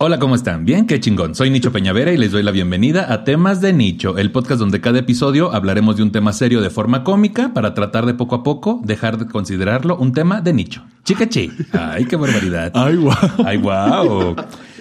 Hola, ¿cómo están? Bien, qué chingón. Soy Nicho Peñavera y les doy la bienvenida a Temas de Nicho, el podcast donde cada episodio hablaremos de un tema serio de forma cómica para tratar de poco a poco dejar de considerarlo un tema de nicho. Chica chi. Ay, qué barbaridad. Ay, wow. Ay, wow.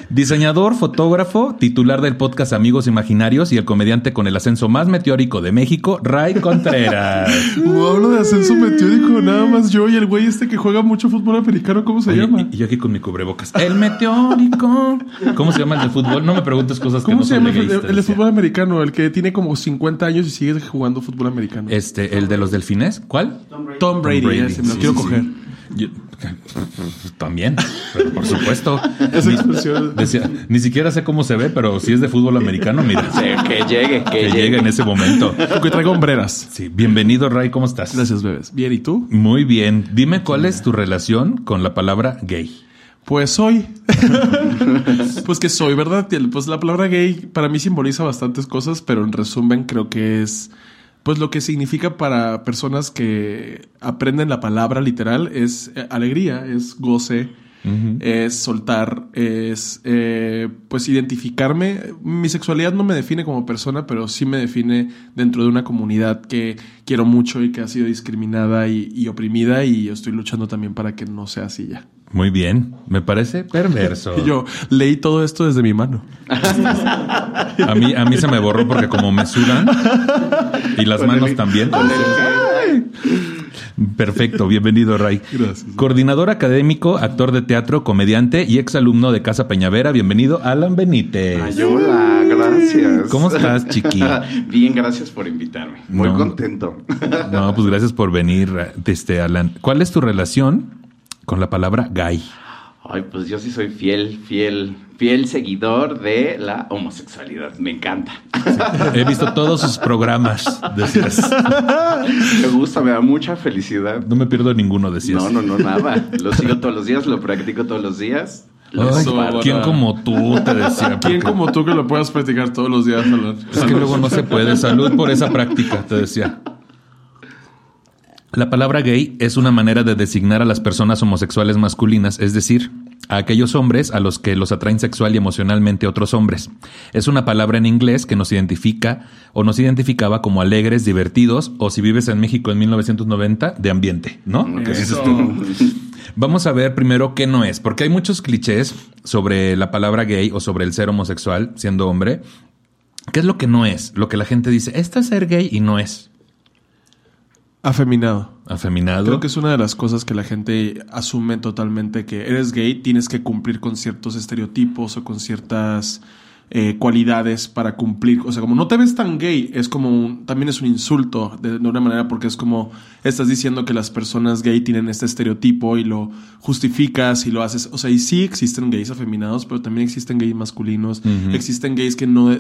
Diseñador, fotógrafo, titular del podcast Amigos Imaginarios y el comediante con el ascenso más meteórico de México, Ray Contreras. Hablo de ascenso meteórico, nada más yo y el güey este que juega mucho fútbol americano, ¿cómo se Oye, llama? Y yo aquí con mi cubrebocas. El meteórico. ¿Cómo se llama el de fútbol? No me preguntes cosas que ¿Cómo no se llama el, de fútbol americano? El que tiene como 50 años y sigue jugando fútbol americano. Este, el de los delfines. ¿Cuál? Tom Brady, Brady, ese, me lo sí, quiero sí, coger. sí. Yo- también, pero por supuesto. Esa Ni- expresión. decía, ni siquiera sé cómo se ve, pero si es de fútbol americano, mira, que llegue, que, que llegue. llegue en ese momento. Porque traigo hombreras. Sí, bienvenido, Ray, ¿cómo estás? Gracias, bebés. Bien, ¿y tú? Muy bien. Dime cuál es tu relación con la palabra gay. Pues soy. pues que soy, ¿verdad? Pues la palabra gay para mí simboliza bastantes cosas, pero en resumen creo que es pues lo que significa para personas que aprenden la palabra literal es eh, alegría, es goce, es soltar, es eh, pues identificarme. Mi sexualidad no me define como persona, pero sí me define dentro de una comunidad que quiero mucho y que ha sido discriminada y, y oprimida y yo estoy luchando también para que no sea así ya. Muy bien, me parece perverso. Yo leí todo esto desde mi mano. A mí, a mí se me borró porque como me sudan y las Con manos el- también. con el- Perfecto, bienvenido Ray. Gracias. Coordinador académico, actor de teatro, comediante y exalumno de Casa Peñavera. Bienvenido Alan Benítez. Ay, hola, gracias. ¿Cómo estás, chiqui? Bien, gracias por invitarme. Muy No. contento. No, pues gracias por venir, este Alan. ¿Cuál es tu relación con la palabra gay? Ay, pues yo sí soy fiel, fiel, fiel seguidor de la homosexualidad. Me encanta. He visto todos sus programas, decías. Me gusta, me da mucha felicidad. No me pierdo ninguno, decías. No, no, no, nada. Lo sigo todos los días, lo practico todos los días. Ay. ¿Quién como tú te decía? ¿Quién como tú que lo puedas practicar todos los días, Alan? Es que luego no se puede. Salud por esa práctica, te decía. La palabra gay es una manera de designar a las personas homosexuales masculinas, es decir, a aquellos hombres a los que los atraen sexual y emocionalmente otros hombres. Es una palabra en inglés que nos identifica o nos identificaba como alegres, divertidos o si vives en México en 1990, de ambiente, ¿no? Que dices Eso. tú. Vamos a ver primero qué no es, porque hay muchos clichés sobre la palabra gay o sobre el ser homosexual siendo hombre. ¿Qué es lo que no es? Lo que la gente dice, esto es ser gay y no es. Afeminado. Afeminado. Creo que es una de las cosas que la gente asume totalmente que eres gay, tienes que cumplir con ciertos estereotipos o con ciertas eh, cualidades para cumplir. O sea, como no te ves tan gay, es como un, también es un insulto de, de una manera porque es como estás diciendo que las personas gay tienen este estereotipo y lo justificas y lo haces. O sea, y sí existen gays afeminados, pero también existen gays masculinos, existen gays que no,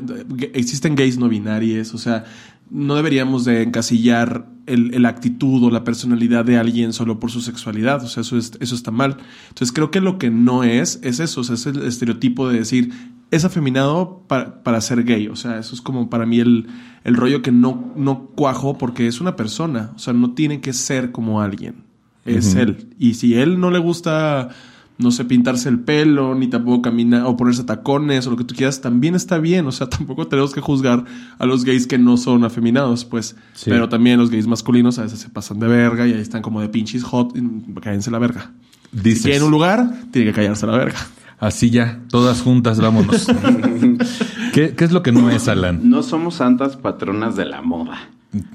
existen gays no binarios, o sea, no deberíamos de encasillar el, el actitud o la personalidad de alguien solo por su sexualidad. O sea, eso, es- eso está mal. Entonces creo que lo que no es, es eso. O sea, es el estereotipo de decir, es afeminado para, para ser gay. O sea, eso es como para mí el, el rollo que no, no cuajo porque es una persona. O sea, no tiene que ser como alguien. Es él. Y si él no le gusta, no sé, pintarse el pelo, ni tampoco caminar o ponerse tacones o lo que tú quieras, también está bien. O sea, tampoco tenemos que juzgar a los gays que no son afeminados, pues. Sí. Pero también los gays masculinos a veces se pasan de verga y ahí están como de pinches hot y cállense la verga. Dices, Si quieren un lugar, tiene que callarse la verga. así ya, todas juntas, vámonos. ¿Qué, qué es lo que no es, Alan? No somos santas patronas de la moda.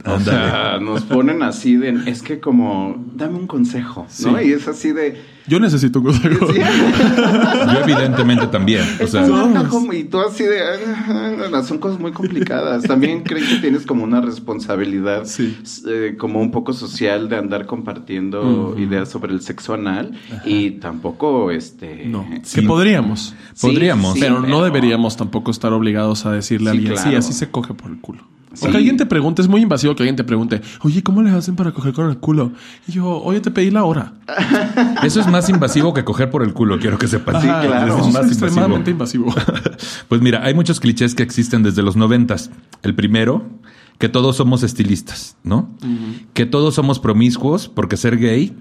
O sea, nos ponen así de, es que como, dame un consejo, ¿no? Sí. Y es así de, Yo necesito un consejo. sí, Yo evidentemente también. O sea, y tú así de, son cosas muy complicadas. También creo que tienes como una responsabilidad, Sí. eh, como un poco social de andar compartiendo ideas sobre el sexo anal y tampoco, este... No, Sí. que podríamos. Podríamos. pero no deberíamos tampoco estar obligados a decirle a alguien, sí, así se coge por el culo. O que alguien te pregunte, es muy invasivo que alguien te pregunte, oye, ¿cómo le hacen para coger con el culo? Y yo, oye, te pedí la hora. Eso es más invasivo que coger por el culo, quiero que sepas. Sí, claro. Eso Es es más extremadamente invasivo. Pues mira, hay muchos clichés que existen desde los noventas. El primero, que todos somos estilistas, ¿no? Que todos somos promiscuos porque ser gay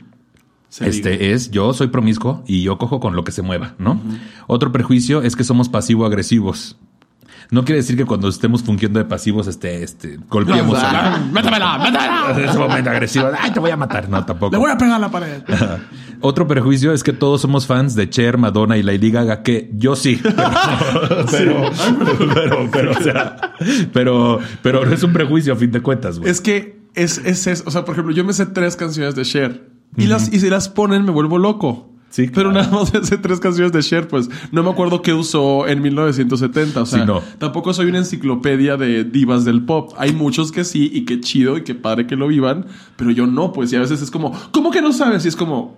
Se este es yo soy promiscuo y yo cojo con lo que se mueva, ¿no? Otro prejuicio es que somos pasivo-agresivos. No quiere decir que cuando estemos fungiendo de pasivos, este, este, golpeamos a ¡Métamela! ¡Métamela! en ese momento agresivo. Ay, te voy a matar. No, tampoco. Le voy a pegar la pared. Otro prejuicio es que todos somos fans de Cher, Madonna y Lady Gaga, que yo sí. Pero, pero, pero, pero, o sea, pero, pero es un prejuicio a fin de cuentas, güey. Es que es, es, es- o sea, por ejemplo, yo me sé tres canciones de Cher y las, y si las ponen me vuelvo loco. Sí, Pero nada más sé tres canciones de Cher, pues no me acuerdo qué usó en 1970. O sea, Sí, no. tampoco soy una enciclopedia de divas del pop. Hay muchos que sí y qué chido y qué padre que lo vivan, pero yo no, pues y a veces es como, ¿cómo que no sabes? Y es como,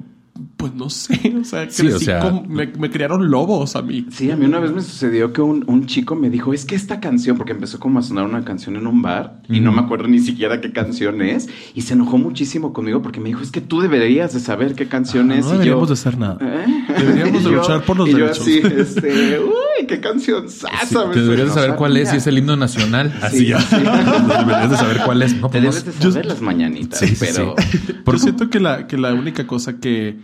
pues no sé, o sea, Sí, o sea- con- me, me criaron lobos a mí. Sí, a mí una vez me sucedió que un, un chico me dijo, es que esta canción, porque empezó como a sonar una canción en un bar y no me acuerdo ni siquiera qué canción es, y se enojó muchísimo conmigo porque me dijo, es que tú deberías de saber qué canción es. No y deberíamos yo, de hacer nada. ¿Eh? Deberíamos de luchar por los y derechos. Yo así, este, qué canción Sí, sasa. te deberías de saber cuál es y es el himno nacional. Así ya. sí. deberías de saber cuál es. No, Te pues debes de saber las mañanitas, Sí, sí, pero... Yo siento que la, que la única cosa que,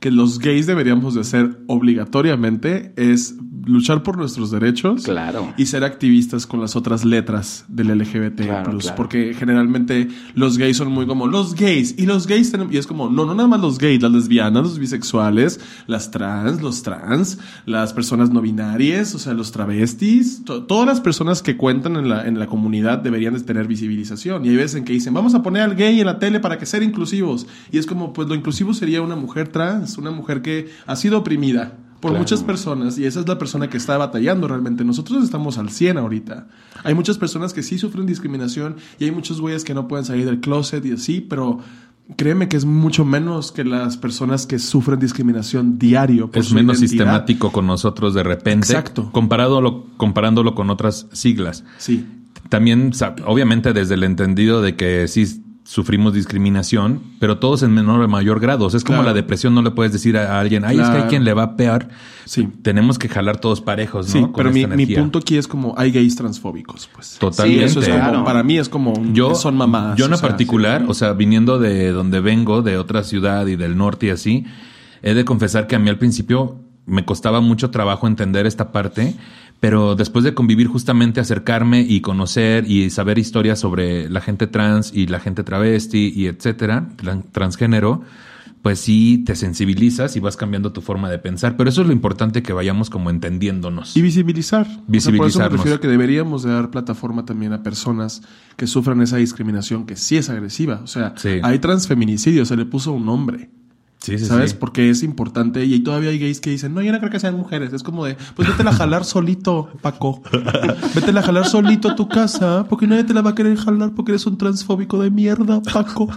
que los gays deberíamos de hacer obligatoriamente es luchar por nuestros derechos Claro. y ser activistas con las otras letras del LGBT+. Claro, claro. Porque generalmente los gays son muy como los gays y los gays tenemos... Y es como, no, no nada más los gays, las lesbianas, los bisexuales, las trans, los trans, las personas no binarias, o sea, los travestis, to- todas las personas que cuentan en la, en la comunidad deberían de tener visibilización. Y hay veces en que dicen, vamos a poner al gay en la tele para que ser inclusivos. Y es como, pues lo inclusivo sería una mujer trans, una mujer que ha sido oprimida por Claro. muchas personas y esa es la persona que está batallando realmente. Nosotros estamos al 100 ahorita. Hay muchas personas que sí sufren discriminación y hay muchos güeyes que no pueden salir del closet y así, pero créeme que es mucho menos que las personas que sufren discriminación diario. por es su menos identidad. sistemático con nosotros de repente. Exacto. Comparado comparándolo con otras siglas. Sí. También, obviamente, desde el entendido de que sí sufrimos discriminación, pero todos en menor o mayor grado. O sea, es como Claro. la depresión, no le puedes decir a alguien, ay, es que hay quien le va peor. Sí. Tenemos que jalar todos parejos, ¿no? Sí, Con pero mi, esta mi punto aquí es como hay gays transfóbicos, pues. Totalmente. Eso es como, Claro. para mí es como, un- Yo, son mamadas. yo en o sea, particular, o sea, viniendo de donde vengo, de otra ciudad y del norte y así, he de confesar que a mí al principio me costaba mucho trabajo entender esta parte, pero después de convivir justamente, acercarme y conocer y saber historias sobre la gente trans y la gente travesti y etcétera, tran- transgénero, pues sí te sensibilizas y vas cambiando tu forma de pensar. Pero eso es lo importante que vayamos como entendiéndonos. Y visibilizar. O sea, por eso me Visibilizarnos. refiero a que deberíamos de dar plataforma también a personas que sufran esa discriminación que sí es agresiva. O sea, Sí. hay transfeminicidio, se le puso un nombre. Sí, sí, ¿Sabes? sí. Porque es importante y todavía hay gays que dicen, no, yo no creo que sean mujeres. Es como de, pues vete a jalar solito, Paco. Vete a jalar solito a tu casa porque nadie te la va a querer jalar porque eres un transfóbico de mierda, Paco.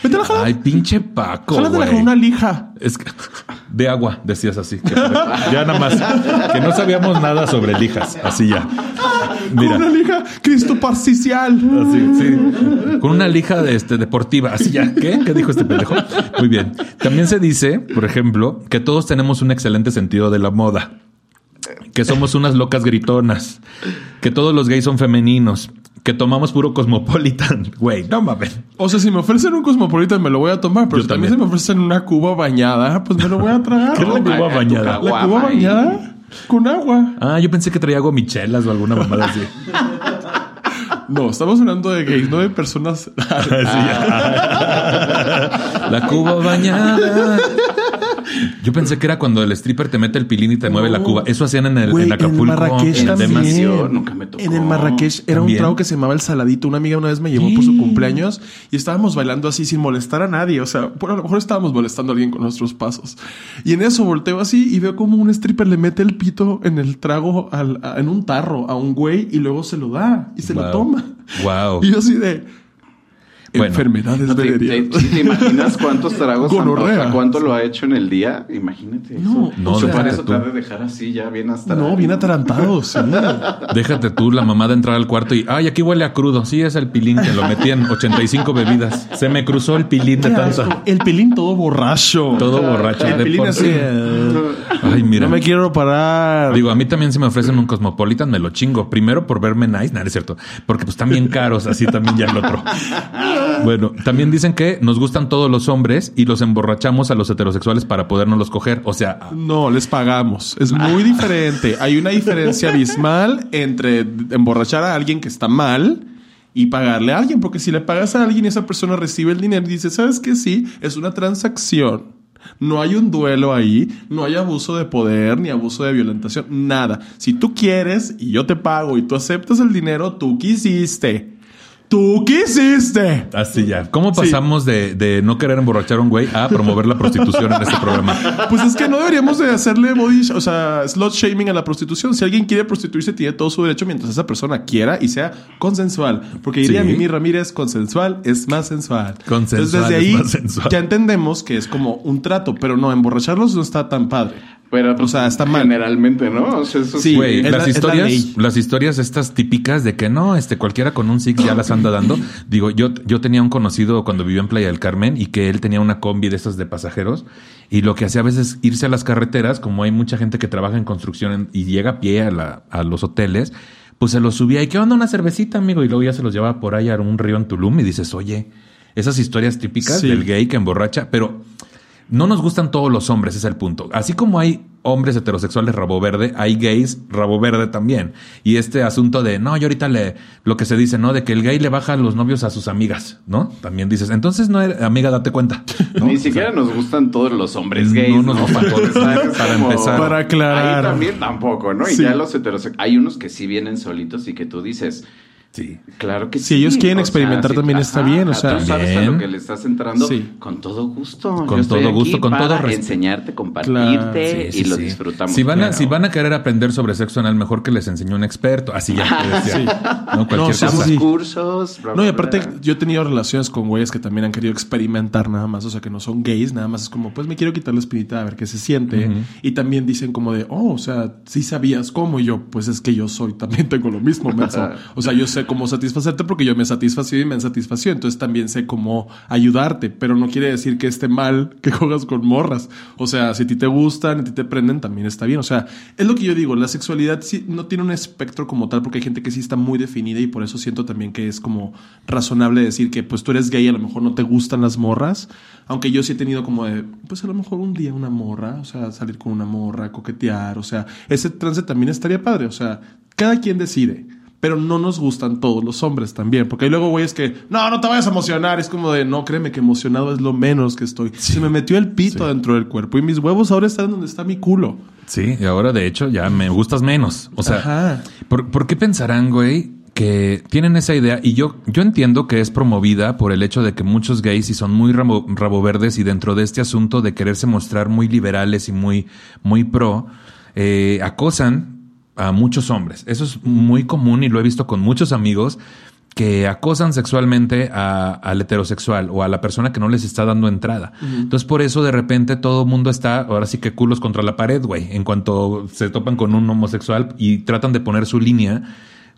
Vete a jalar. Ay, pinche Paco, Jálatela con una lija. Es que, de agua, decías así. que- ya nada más. Que no sabíamos nada sobre lijas. Así ya. Con Mira. una lija Cristo parcial. Así, sí. Con una lija de este, deportiva. Así ya. ¿Qué? ¿Qué dijo este pendejo? Muy bien. También se dice, por ejemplo, que todos tenemos un excelente sentido de la moda. Que somos unas locas gritonas. Que todos los gays son femeninos. Que tomamos puro cosmopolitan. Güey, no mames. O sea, si me ofrecen un cosmopolitan me lo voy a tomar, pero Yo si también. se me ofrecen una cuba bañada, pues me lo voy a tragar. ¿Qué es la cuba bañada? La cuba bañada con agua. Ah, yo pensé que traía gomichelas o alguna mamada así. No, estamos hablando de gays, no de personas. La cuba bañada. Yo pensé que era cuando el stripper te mete el pilín y te mueve la cuba. Eso hacían en, el, Güey, en Acapulco. Marrakech en también. Temas. Nunca me tocó. En el Marrakech era También. un trago que se llamaba el saladito. Una amiga una vez me llevó por su cumpleaños y estábamos bailando así sin molestar a nadie. O sea, por, a lo mejor estábamos molestando a alguien con nuestros pasos. Y en eso volteo así y veo como un stripper le mete el pito en el trago al- a- en un tarro a un güey y luego se lo da y se lo toma. Wow. Y yo así de, Bueno. Enfermedades No, te, te- ¿te imaginas cuántos tragos Gonorrea. cuánto lo ha hecho en el día? Imagínate eso. No, no, O sea, déjate para eso tú. te ha de dejar así ya bien hasta No, bien atarantado, sí. Déjate tú la mamá de entrar al cuarto y, ay, aquí huele a crudo. Sí, es el pilín que lo metí en 85 bebidas. Se me cruzó el pilín de tanta. El pilín todo borracho. Todo borracho. El de pilín por así. sí. eh, Ay, mira. No me quiero parar. Digo, a mí también si me ofrecen un Cosmopolitan me lo chingo. Primero por verme nice, nada, es cierto. Porque pues están bien caros, así también ya el otro. Bueno, también dicen que nos gustan todos los hombres y los emborrachamos a los heterosexuales para podernos los coger. O sea, No, les pagamos. Es muy diferente. Hay una diferencia abismal entre emborrachar a alguien que está mal y pagarle a alguien. Porque si le pagas a alguien y esa persona recibe el dinero y dice, ¿sabes qué? Sí, es una transacción. No hay un duelo ahí, no hay abuso de poder ni abuso de violentación, nada. Si tú quieres y yo te pago y tú aceptas el dinero, tú quisiste. Tú quisiste. así ya. ¿Cómo Sí. pasamos de, de no querer emborrachar a un güey a promover la prostitución en este programa? Pues es que no deberíamos de hacerle body, o sea, slot shaming a la prostitución. Si alguien quiere prostituirse, tiene todo su derecho mientras esa persona quiera y sea consensual. Porque diría Sí. Mimi Ramírez, consensual es más sensual. Consensual Entonces, desde es ahí más sensual. ya entendemos que es como un trato, pero no, emborracharlos no está tan padre. Pero, O sea, está mal. Generalmente, ¿no? O sea, eso Sí, sí. Güey, es la- las la historias, las historias estas típicas de que no, este cualquiera con un Six ya las anda dando. Digo, yo, yo tenía un conocido cuando vivía en Playa del Carmen y que él tenía una combi de esas de pasajeros y lo que hacía a veces irse a las carreteras, como hay mucha gente que trabaja en construcción y llega a pie a, la- a los hoteles, pues se los subía y qué onda una cervecita, amigo, y luego ya se los llevaba por ahí a un río en Tulum y dices, oye, esas historias típicas Sí. del gay que emborracha, pero no nos gustan todos los hombres, es el punto. Así como hay hombres heterosexuales rabo verde, hay gays rabo verde también. Y este asunto de, no, yo ahorita le, lo que se dice, ¿no? De que el gay le baja a los novios a sus amigas, ¿no? También dices, entonces no, eres- amiga, date cuenta. ¿no? Ni siquiera nos gustan todos los hombres No gays. gustan todos, para empezar. Para aclarar. Ahí también tampoco, ¿no? Y Sí. ya los heterosexuales. Hay unos que sí vienen solitos y que tú dices, Sí. claro que sí. Si ellos quieren sea, experimentar sí, también está bien, o sea. Tú sabes a Bien. lo que le estás entrando Sí. con todo gusto. Con Yo todo gusto, con para todo res- enseñarte, compartirte Claro. y Sí, sí, lo disfrutamos. Si van, a, si van a querer aprender sobre sexo anal, mejor que les enseñe un experto. Así ya te decía. ¿no? Cualquier No, cosa. sí. cursos. bla, No, y aparte, bla. yo he tenido relaciones con güeyes que también han querido experimentar nada más, o sea, que no son gays, nada más es como, pues me quiero quitar la espinita a ver qué se siente. Y también dicen como de, oh, o sea, sí sabías cómo y yo, pues es que yo soy, también tengo lo mismo, menso. O sea, yo sé cómo satisfacerte porque yo me satisfací y me han entonces también sé cómo ayudarte, pero no quiere decir que esté mal que juegas con morras. O sea, si a ti te gustan, a ti te prenden, también está bien. O sea, es lo que yo digo, la sexualidad sí no tiene un espectro como tal, porque hay gente que sí está muy definida y por eso siento también que es como razonable decir que pues tú eres gay, a lo mejor no te gustan las morras, aunque yo sí he tenido como de, pues a lo mejor un día una morra, o sea, salir con una morra, coquetear, o sea, ese trance también estaría padre, o sea, cada quien decide. Pero no nos gustan todos los hombres también. Porque hay luego güeyes que, no, no te vayas a emocionar. Es como de, no, créeme que emocionado es lo menos que estoy. Se me metió el pito dentro del cuerpo y mis huevos ahora están donde está mi culo. Sí, y ahora de hecho ya me gustas menos. O sea, Ajá. ¿por, por qué pensarán, güey, que tienen esa idea? Y yo, yo entiendo que es promovida por el hecho de que muchos gays y son muy rabo, rabo verdes y dentro de este asunto de quererse mostrar muy liberales y muy, muy pro, eh, acosan a muchos hombres. Eso es muy común y lo he visto con muchos amigos que acosan sexualmente a- al heterosexual o a la persona que no les está dando entrada. Entonces, por eso de repente todo el mundo está, ahora sí que culos contra la pared, güey, en cuanto se topan con un homosexual y tratan de poner su línea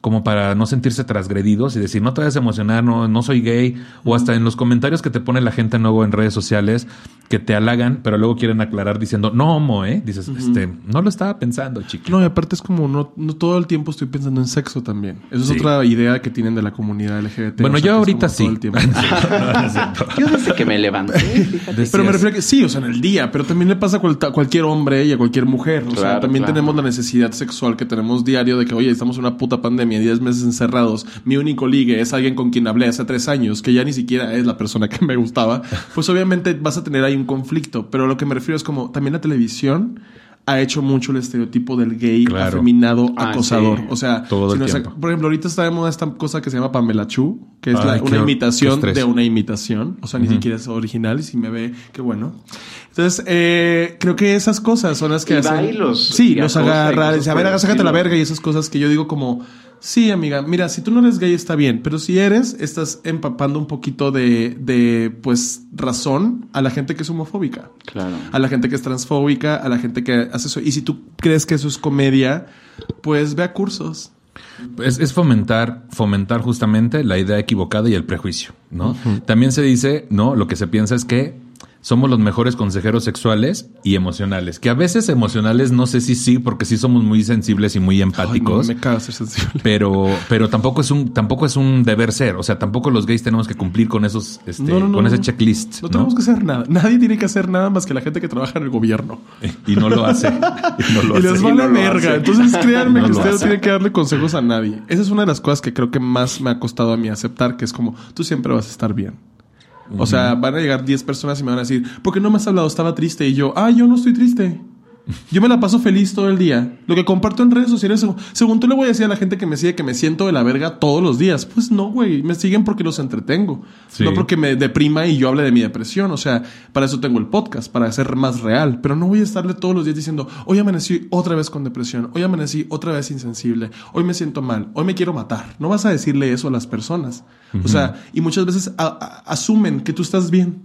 como para no sentirse transgredidos y decir, no te vayas a emocionar, no, no soy gay, o hasta en los comentarios que te pone la gente nuevo en redes sociales que te halagan, pero luego quieren aclarar diciendo, no homo, ¿eh? Dices, este, no lo estaba pensando, chiqui. No, y aparte es como, no, no todo el tiempo estoy pensando en sexo también. Eso es Sí. otra idea que tienen de la comunidad LGBT. bueno, o sea, yo ahorita sí. todo el tiempo. No. Yo desde que me levanté, fíjate. Pero me refiero a que sí, o sea, en el día, pero también le pasa a cual- a cualquier hombre y a cualquier mujer. O sea, también claro. tenemos la necesidad sexual que tenemos diario de que, oye, estamos en una puta pandemia, 10 meses encerrados, mi único ligue es alguien con quien hablé hace tres años, que ya ni siquiera es la persona que me gustaba, pues obviamente vas a tener ahí un conflicto. Pero lo que me refiero es como, también la televisión ha hecho mucho el estereotipo del gay Claro. afeminado Ah, acosador. sí. O sea, Todo si por ejemplo, ahorita está de moda esta cosa que se llama Pamela Chu, que es Ay, la- qué una imitación de una imitación. O sea, ni siquiera es original y si me ve, qué bueno. Entonces, eh, creo que esas cosas son las que Y hacen. va y los- sí, los agarra, a ver, sácate la verga y esas cosas que yo digo como. Sí, amiga, mira, si tú no eres gay está bien, pero si eres, estás empapando un poquito de, de, pues, razón a la gente que es homofóbica. Claro. A la gente que es transfóbica, a la gente que hace eso. Y si tú crees que eso es comedia, pues ve a cursos. Es, es fomentar, fomentar justamente la idea equivocada y el prejuicio, ¿no? También se dice, ¿no? Lo que se piensa es que somos los mejores consejeros sexuales y emocionales. Que a veces emocionales no sé si sí, porque sí somos muy sensibles y muy empáticos. Ay, me ser sensible. Pero, pero tampoco es un, tampoco es un deber ser. O sea, tampoco los gays tenemos que cumplir con esos, este, No, no, no, con ese checklist. No tenemos que hacer nada. Nadie tiene que hacer nada más que la gente que trabaja en el gobierno. Y no lo hace. Y no lo y les hace. vale no lo verga. Entonces créanme que ustedes tienen que darle consejos a nadie. Esa es una de las cosas que creo que más me ha costado a mí aceptar, que es como, tú siempre vas a estar bien. O sea, van a llegar 10 personas y me van a decir, ¿por qué no me has hablado? Estaba triste. Y yo, ah, yo no estoy triste. Yo me la paso feliz todo el día. Lo que comparto en redes sociales, según- según tú le voy a decir a la gente que me sigue que me siento de la verga todos los días. Pues no, güey. Me siguen porque los entretengo. Sí. No porque me deprima y yo hable de mi depresión. O sea, para eso tengo el podcast, para ser más real. Pero no voy a estarle todos los días diciendo, hoy amanecí otra vez con depresión. Hoy amanecí otra vez insensible. Hoy me siento mal. Hoy me quiero matar. No vas a decirle eso a las personas. O sea, y muchas veces a- a- asumen que tú estás bien.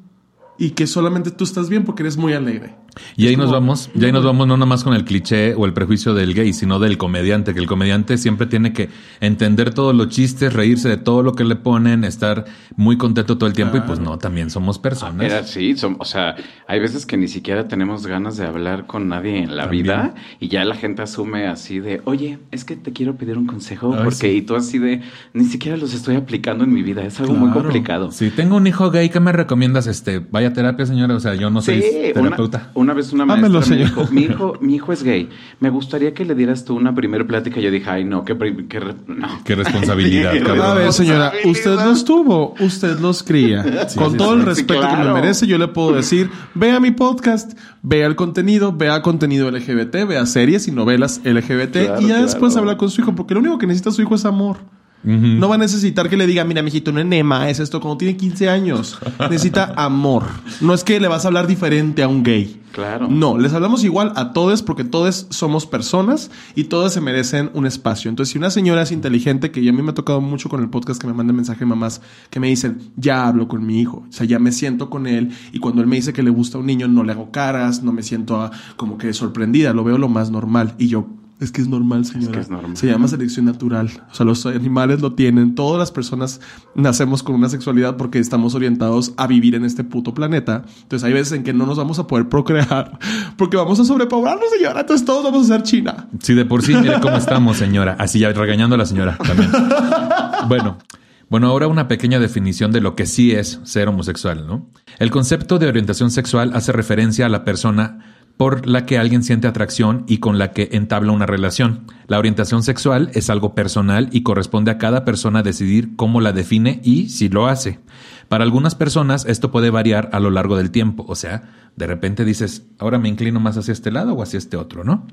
Y que solamente tú estás bien porque eres muy alegre. Y ahí nos vamos, y ahí nos vamos no nomás con el cliché o el prejuicio del gay, sino del comediante, que el comediante siempre tiene que entender todos los chistes, reírse de todo lo que le ponen, estar muy contento todo el tiempo, y pues no, también somos personas. Era som- o sea, hay veces que ni siquiera tenemos ganas de hablar con nadie en la También. vida y ya la gente asume así de, oye, es que te quiero pedir un consejo Ay, porque sí. y tú así de, ni siquiera los estoy aplicando en mi vida, es algo muy complicado. Si tengo un hijo gay, ¿qué me recomiendas? Este, vaya a terapia, señora. O sea, yo no soy Sí, terapeuta. una vez una maestra me señor. dijo, mi hijo, mi hijo es gay, me gustaría que le dieras tú una primera plática. Yo dije, ay no, qué, pri- qué re- no. Qué responsabilidad. A ver, señora, usted los tuvo, usted los cría. Con sí, todo sí. el respeto que me merece, yo le puedo decir, vea mi podcast, vea el contenido, vea contenido LGBT, vea series y novelas LGBT Claro, y ya claro. después habla con su hijo, porque lo único que necesita su hijo es amor. No va a necesitar que le diga, mira, mijito, un enema es esto cuando tiene 15 años. Necesita amor. No es que le vas a hablar diferente a un gay. Claro. No, les hablamos igual a todos porque todos somos personas y todas se merecen un espacio. Entonces, si una señora es inteligente, que a mí me ha tocado mucho con el podcast que me mandan mensaje mamás que me dicen, ya hablo con mi hijo, o sea, ya me siento con él y cuando él me dice que le gusta a un niño, no le hago caras, no me siento ah, como que sorprendida, lo veo lo más normal. Y yo, es que es normal, señora. es normal. Se llama selección natural. O sea, los animales lo tienen. Todas las personas nacemos con una sexualidad porque estamos orientados a vivir en este puto planeta. Entonces hay veces en que no nos vamos a poder procrear porque vamos a sobrepoblarnos, señora. Entonces todos vamos a ser China. Sí, de por sí, mire cómo estamos, señora. Así ya regañando a la señora también. Bueno. Bueno, ahora una pequeña definición de lo que sí es ser homosexual, ¿no? El concepto de orientación sexual hace referencia a la persona por la que alguien siente atracción y con la que entabla una relación. La orientación sexual es algo personal y corresponde a cada persona decidir cómo la define y si lo hace. Para algunas personas esto puede variar a lo largo del tiempo, o sea, de repente dices, ahora me inclino más hacia este lado o hacia este otro, ¿no?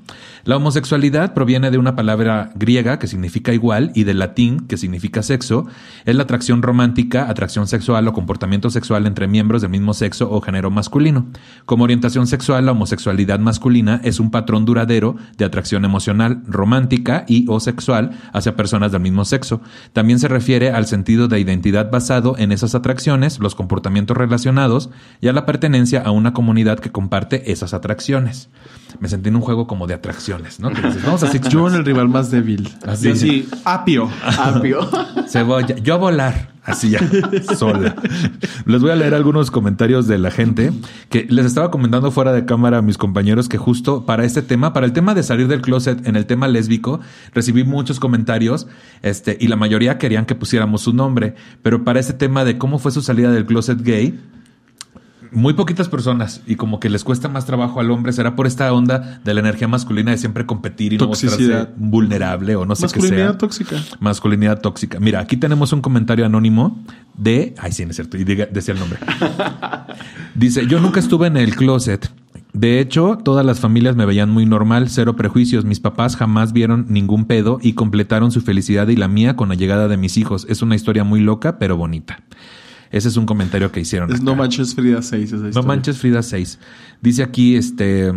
La homosexualidad proviene de una palabra griega que significa igual y del latín que significa sexo. Es la atracción romántica, atracción sexual o comportamiento sexual entre miembros del mismo sexo o género masculino. Como orientación sexual, la homosexualidad masculina es un patrón duradero de atracción emocional, romántica y o sexual hacia personas del mismo sexo. También se refiere al sentido de identidad basado en esas atracciones, los comportamientos relacionados y a la pertenencia a una comunidad que comparte esas atracciones. Me sentí en un juego como de atracciones, ¿no? Que dices, Vamos a Six Yo en el rival más débil. Así apio. Apio. Cebolla. Yo a volar. Así ya, sola. Les voy a leer algunos comentarios de la gente que les estaba comentando fuera de cámara a mis compañeros que justo para este tema, para el tema de salir del closet en el tema lésbico, recibí muchos comentarios este, y la mayoría querían que pusiéramos su nombre, pero para este tema de cómo fue su salida del closet gay, muy poquitas personas y como que les cuesta más trabajo al hombre, será por esta onda de la energía masculina de siempre competir y no mostrarse vulnerable o no sé qué sea. Masculinidad tóxica. Masculinidad tóxica. Mira, aquí tenemos un comentario anónimo de. Ay, sí, no es cierto. Y diga- decía el nombre. Dice: Yo nunca estuve en el closet. De hecho, todas las familias me veían muy normal, cero prejuicios. Mis papás jamás vieron ningún pedo y completaron su felicidad y la mía con la llegada de mis hijos. Es una historia muy loca, pero bonita. Ese es un comentario que hicieron. Es acá. No Manches Frida 6. esa No manches Frida 6. Dice aquí, este.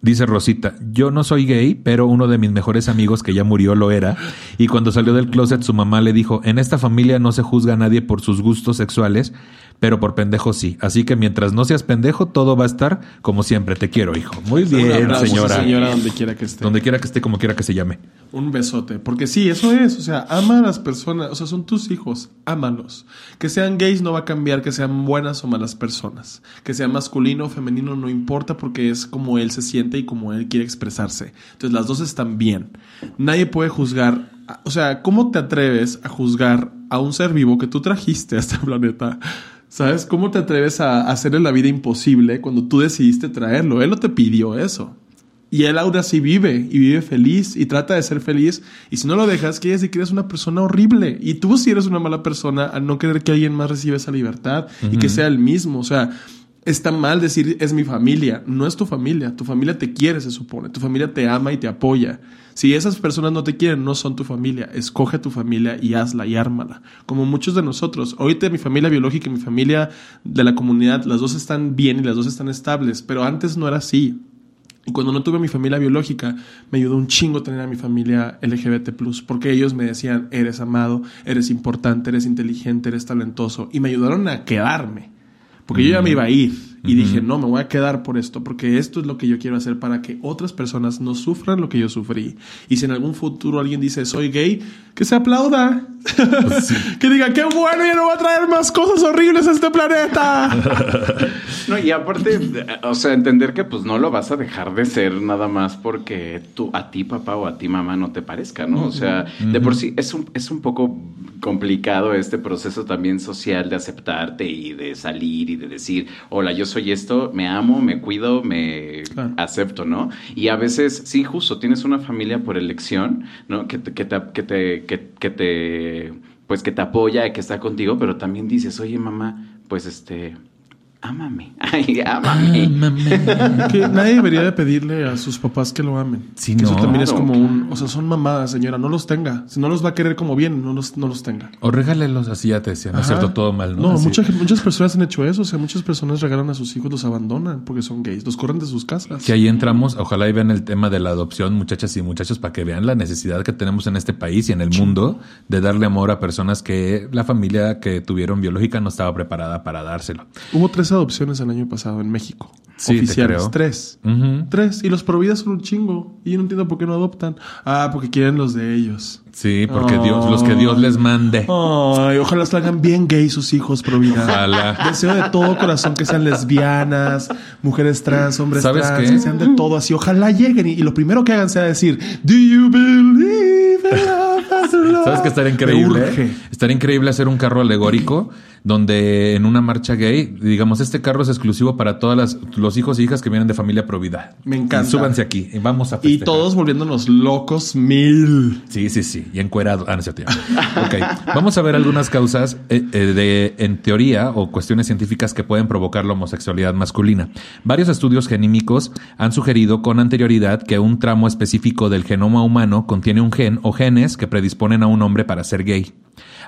Dice Rosita, yo no soy gay, pero uno de mis mejores amigos que ya murió lo era, y cuando salió del closet su mamá le dijo, en esta familia no se juzga a nadie por sus gustos sexuales, pero por pendejo sí. Así que mientras no seas pendejo, todo va a estar como siempre. Te quiero, hijo. Muy bien, señora. señora, donde quiera que esté. Donde quiera que esté, como quiera que se llame. Un besote. Porque sí, eso es. O sea, ama a las personas. O sea, son tus hijos. Ámalos. Que sean gays no va a cambiar que sean buenas o malas personas. Que sea masculino o femenino no importa porque es como él se siente y como él quiere expresarse. Entonces las dos están bien. Nadie puede juzgar. O sea, ¿cómo te atreves a juzgar a un ser vivo que tú trajiste a este planeta? ¿Sabes? ¿Cómo te atreves a hacerle la vida imposible cuando tú decidiste traerlo? Él no te pidió eso. Y él ahora sí vive y vive feliz y trata de ser feliz. Y si no lo dejas, quiere decir que eres una persona horrible. Y tú sí eres una mala persona al no querer que alguien más reciba esa libertad y que sea el mismo. O sea, está mal decir es mi familia. No es tu familia. Tu familia te quiere, se supone. Tu familia te ama y te apoya. Si esas personas no te quieren, no son tu familia. Escoge tu familia y hazla y ármala. Como muchos de nosotros. Ahorita mi familia biológica y mi familia de la comunidad, las dos están bien y las dos están estables. Pero antes no era así. Y cuando no tuve mi familia biológica, me ayudó un chingo tener a mi familia LGBT, porque ellos me decían: eres amado, eres importante, eres inteligente, eres talentoso. Y me ayudaron a quedarme. Porque yo ya me iba a ir. Y dije, no, me voy a quedar por esto, porque esto es lo que yo quiero hacer para que otras personas no sufran lo que yo sufrí. Y si en algún futuro alguien dice, soy gay, que se aplauda. que diga, qué bueno, ya no va a traer más cosas horribles a este planeta. No, y aparte, o sea, entender que pues no lo vas a dejar de ser nada más porque tú, a ti papá o a ti mamá no te parezca, ¿no? O sea, de por sí es un, es un poco complicado este proceso también social de aceptarte y de salir y de decir, hola, yo soy esto, me amo, me cuido, me Claro. acepto, ¿no? Y a veces, sí, justo, tienes una familia por elección, ¿no? Que te, que te, que te, que- que te pues que te apoya, que está contigo, pero también dices, oye mamá, pues este, ámame, ay, ámame. que nadie debería de pedirle a sus papás que lo amen. Sí, Que Eso no. también es como un... O sea, son mamadas, señora. No los tenga. Si no los va a querer como bien, no los, no los tenga. O regálelos así, ya te decía, ¿no es cierto? Todo mal, ¿no? No, Así. muchas, muchas personas han hecho eso. O sea, muchas personas regalan a sus hijos, los abandonan porque son gays. Los corren de sus casas. Que ahí entramos, ojalá y vean el tema de la adopción, muchachas y muchachos, para que vean la necesidad que tenemos en este país y en el mundo de darle amor a personas que la familia que tuvieron biológica no estaba preparada para dárselo. Hubo tres adopciones el año pasado en México. Sí, oficiales. Tres. Tres. Y los providas son un chingo. Y yo no entiendo por qué no adoptan. Ah, porque quieren los de ellos. Sí, porque Oh. Dios, los que Dios les mande. Ay, ojalá salgan bien gays sus hijos, Provida. Ojalá. Deseo de todo corazón que sean lesbianas, mujeres trans, hombres ¿Sabes trans, qué? que sean de todo así. Ojalá lleguen y, y lo primero que hagan sea decir, Do you believe in love as the Lord?" ¿Sabes qué estaría increíble? Estaría increíble hacer un carro alegórico donde en una marcha gay, digamos, este carro es exclusivo para todas las los hijos e hijas que vienen de familia provida. Me encanta. Y súbanse aquí y vamos a Y todos volviéndonos locos mil. Sí, sí, sí. Y encuerado. Ah, no ya. Ok. Vamos a ver algunas causas eh, eh, de, en teoría o cuestiones científicas que pueden provocar la homosexualidad masculina. Varios estudios genímicos han sugerido con anterioridad que un tramo específico del genoma humano contiene un gen o genes que predisponen a un hombre para ser gay.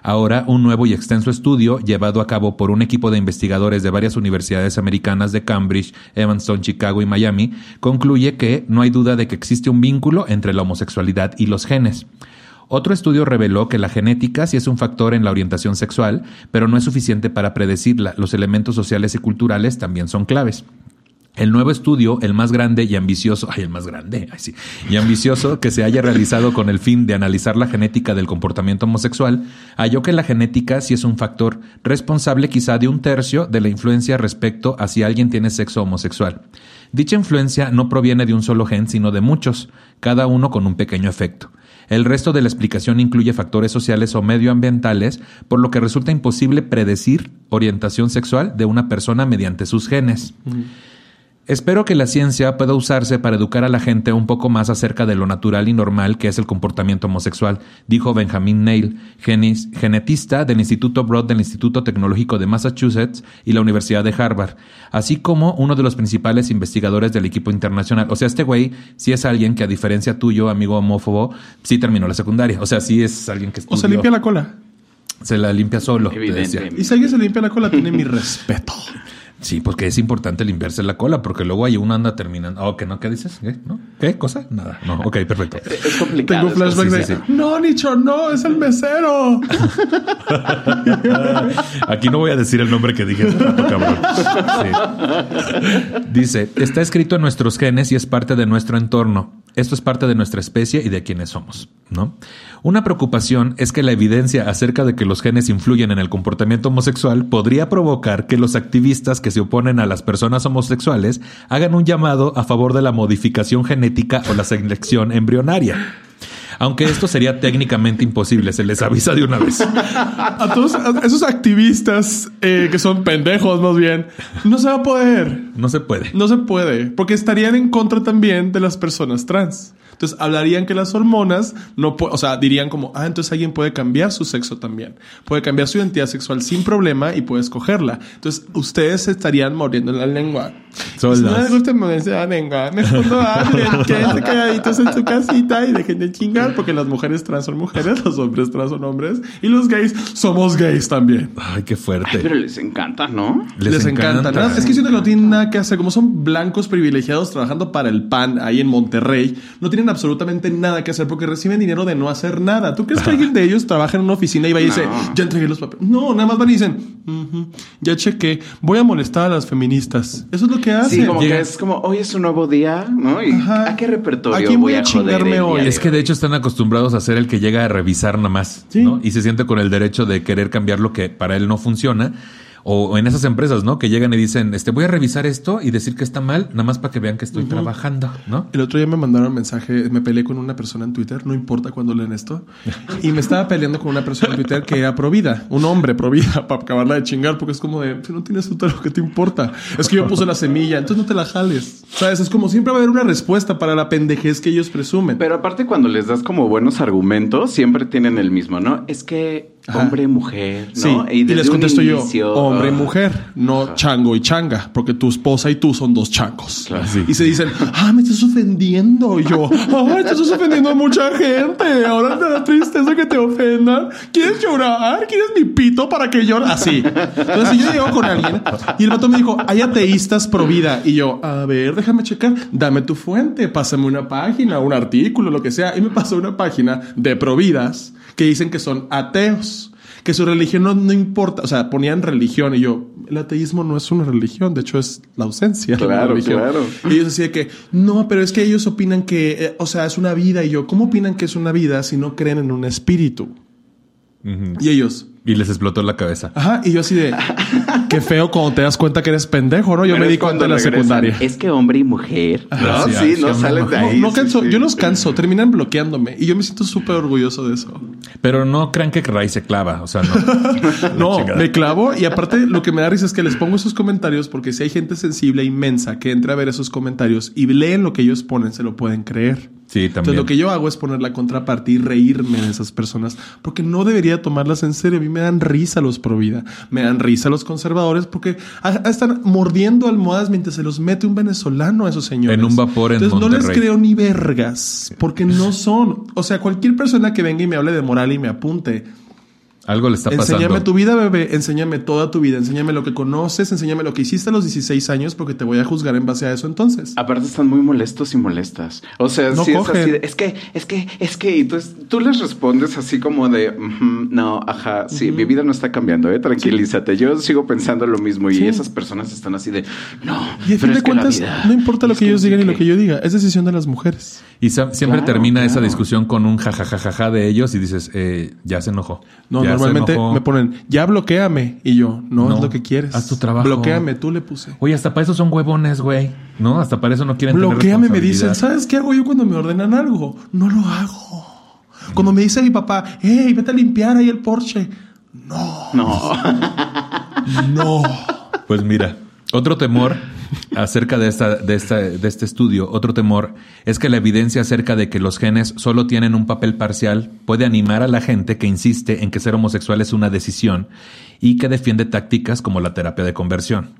Ahora, un nuevo y extenso estudio llevado a cabo por un equipo de investigadores de varias universidades americanas de Cambridge, Evanston, Chicago y Miami concluye que no hay duda de que existe un vínculo entre la homosexualidad y los genes. Otro estudio reveló que la genética sí es un factor en la orientación sexual, pero no es suficiente para predecirla. Los elementos sociales y culturales también son claves. El nuevo estudio, el más grande y ambicioso, ay, el más grande, ay, sí, y ambicioso que se haya realizado con el fin de analizar la genética del comportamiento homosexual, halló que la genética sí es un factor responsable quizá de un tercio de la influencia respecto a si alguien tiene sexo homosexual. Dicha influencia no proviene de un solo gen, sino de muchos, cada uno con un pequeño efecto. El resto de la explicación incluye factores sociales o medioambientales, por lo que resulta imposible predecir orientación sexual de una persona mediante sus genes. Espero que la ciencia pueda usarse para educar a la gente un poco más acerca de lo natural y normal que es el comportamiento homosexual, dijo Benjamin Neil, genis- genetista del Instituto Broad del Instituto Tecnológico de Massachusetts y la Universidad de Harvard, así como uno de los principales investigadores del equipo internacional. O sea, este güey sí es alguien que a diferencia tuyo, amigo homófobo, sí terminó la secundaria. O sea, sí es alguien que O se estudió. limpia la cola. Se la limpia solo, te decía. Evidentemente. Y si alguien se limpia la cola, tiene mi respeto. Sí, porque es importante limpiarse la cola, porque luego hay uno anda terminando. Oh, ¿qué no? ¿Qué dices? ¿Qué? ¿No? ¿Qué cosa? Nada. No, ok, perfecto. Es complicado. Tengo es flashback sí, de, sí, no, Nicho, no, es el mesero. Aquí no voy a decir el nombre que dije hace rato, cabrón. Sí. Dice, está escrito en nuestros genes y es parte de nuestro entorno. Esto es parte de nuestra especie y de quienes somos, ¿no? Una preocupación es que la evidencia acerca de que los genes influyen en el comportamiento homosexual podría provocar que los activistas que se oponen a las personas homosexuales hagan un llamado a favor de la modificación genética o la selección embrionaria. Aunque esto sería técnicamente imposible, se les avisa de una vez. A todos a esos activistas eh, que son pendejos, más bien, no se va a poder. No se puede. No se puede, porque estarían en contra también de las personas trans. Entonces hablarían que las hormonas no o sea, dirían como, ah, entonces alguien puede cambiar su sexo también. Puede cambiar su identidad sexual sin problema y puede escogerla. Entonces ustedes se estarían mordiendo la lengua. Solos. Si no les gusta morderse la lengua, mejor no hablen, quédense calladitos en su casita y dejen de chingar porque las mujeres trans son mujeres, los hombres trans son hombres y los gays somos gays también. Ay, qué Ay, fuerte. pero les encanta, ¿no? Les, encanta. Nada, es que siento que no tienen nada que hacer. Como son blancos privilegiados trabajando para el PAN ahí en Monterrey, no tienen absolutamente nada que hacer porque reciben dinero de no hacer nada. ¿Tú crees que alguien de ellos trabaja en una oficina y va y dice, ya entregué los papeles? No, nada más van y dicen, "Ujú, ya chequé, voy a molestar a las feministas. Eso es lo que hacen. Sí, como Llega- que es como, hoy es un nuevo día, ¿no? ¿Y Ajá. a qué repertorio ¿A quién voy a chingarme hoy? Es que de hecho están acostumbrados a ser el que llega a revisar nada más, Sí. ¿no? Y se siente con el derecho de querer cambiar lo que para él no funciona. O en esas empresas, ¿no? Que llegan y dicen, este, voy a revisar esto y decir que está mal, nada más para que vean que estoy trabajando, ¿no? El otro día me mandaron un mensaje, me peleé con una persona en Twitter, no importa cuando leen esto, y me estaba peleando con una persona en Twitter que era provida, un hombre provida, para acabarla de chingar, porque es como de, si no tienes tú lo que te importa. Es que yo puse la semilla, entonces no te la jales. ¿Sabes? Es como siempre va a haber una respuesta para la pendejez que ellos presumen. Pero aparte cuando les das como buenos argumentos, siempre tienen el mismo, ¿no? Es que Ajá. hombre, mujer, ¿no? Sí, y, desde les contesto yo, hombre y ah, mujer, no chango y changa, porque tu esposa y tú son dos changos. Claro. Sí. Y se dicen, ah, me estás ofendiendo. Y yo, ah, te estás ofendiendo a mucha gente. Ahora te da tristeza que te ofendan. ¿Quieres llorar? ¿Quieres mi pito para que llore? Así. Entonces, yo llego con alguien y el vato me dijo, hay ateístas pro vida. Y yo, a ver, déjame checar. Dame tu fuente, pásame una página, un artículo, lo que sea. Y me pasó una página de providas que dicen que son ateos que su religión no, no importa, o sea, ponían religión y yo, el ateísmo no es una religión, de hecho es la ausencia de Claro, religión. claro. Y ellos así de que, no, pero es que ellos opinan que, eh, o sea, es una vida y yo, ¿cómo opinan que es una vida si no creen en un espíritu? Y ellos, Y les explotó la cabeza. ajá, y yo así de, qué feo cuando te das cuenta que eres pendejo, ¿no? Yo pero me di cuenta en la regresan, secundaria. Es que hombre y mujer. No, Sí, sí, sí, no salen de ahí. no canso, sí. yo los canso, terminan bloqueándome y yo me siento súper orgulloso de eso. Pero no crean que Ray se clava, o sea, no. No, chingada. me clavo y aparte lo que me da risa es que les pongo esos comentarios porque si hay gente sensible e inmensa que entra a ver esos comentarios y leen lo que ellos ponen, se lo pueden creer. Sí, Entonces también. lo que yo hago es poner la contraparte y reírme de esas personas porque no debería tomarlas en serio. A mí me dan risa los pro vida, me dan risa los conservadores porque están mordiendo almohadas mientras se los mete un venezolano a esos señores. En un vapor en Entonces no les creo ni vergas porque no son. O sea, cualquier persona que venga y me hable de moral y me apunte, Algo le está pasando. Enséñame tu vida, bebé. Enséñame toda tu vida. Enséñame lo que conoces. Enséñame lo que hiciste a los 16 años porque te voy a juzgar en base a eso entonces. Aparte están muy molestos y molestas. O sea, No sí es así de, es que, es que, es que, y tú, tú les respondes así como de, "Ujú, no, ajá, sí, mi vida no está cambiando, eh, tranquilízate. Yo sigo pensando lo mismo y Sí. esas personas están así de, no, Y a fin de cuentas, vida- no importa lo que ellos no digan y lo qué". que yo diga. Es decisión de las mujeres. Y siempre Claro, termina esa discusión con un jajajajaja de ellos y dices, eh, ya se enojó. No, Ya se normalmente me ponen, ya bloqueame. Y yo, no, No, es lo que quieres. haz tu trabajo. Bloqueame, tú le puse. Oye, hasta para eso son huevones, güey. ¿No? Hasta para eso no quieren tener Bloqueame, me dicen. ¿Sabes qué hago yo cuando me ordenan algo? No lo hago. Cuando me dice mi papá, hey, vete a limpiar ahí el Porsche. No, No, no. Pues mira, otro temor acerca de, esta, de, esta, de este estudio, otro temor es que la evidencia acerca de que los genes solo tienen un papel parcial puede animar a la gente que insiste en que ser homosexual es una decisión y que defiende tácticas como la terapia de conversión.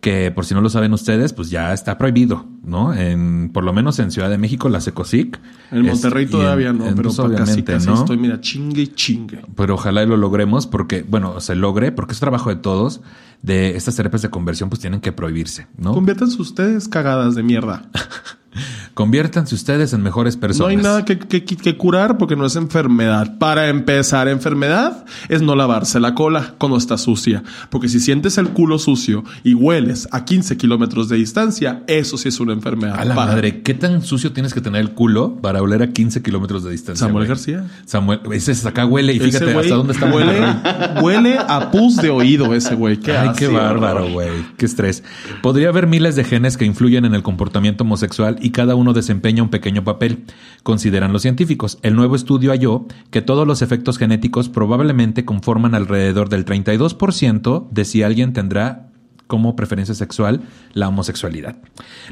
Que por si no lo saben ustedes, pues ya está prohibido, ¿no? En, por lo menos en Ciudad de México, la Secosic. En Monterrey Es- todavía en- no, en- pero pues, pa- casi, casi ¿no? estoy, mira, chingue y chingue. Pero ojalá y lo logremos porque, bueno, se logre, porque es trabajo de todos, de estas terapias de conversión, pues tienen que prohibirse, ¿no? Conviértanse ustedes cagadas de mierda. Conviértanse ustedes en mejores No personas. hay nada que, que- que curar porque no es enfermedad. Para empezar, enfermedad es no lavarse la cola cuando está sucia. Porque si sientes el culo sucio y hueles a 15 kilómetros de distancia, eso sí es una enfermedad. A la Para- madre, ¿qué tan sucio tienes que tener el culo para oler a 15 kilómetros de distancia? Samuel güey? García. Samuel, ese es acá huele y Ese fíjate güey hasta dónde está Huele, huele a pus de oído ese güey. Qué Ay, qué bárbaro, güey. Qué estrés. Podría haber miles de genes que influyen en el comportamiento homosexual y cada uno desempeña un pequeño papel, consideran los científicos. El nuevo estudio halló que todos los efectos genéticos probablemente conforman alrededor del 32% de si alguien tendrá como preferencia sexual la homosexualidad.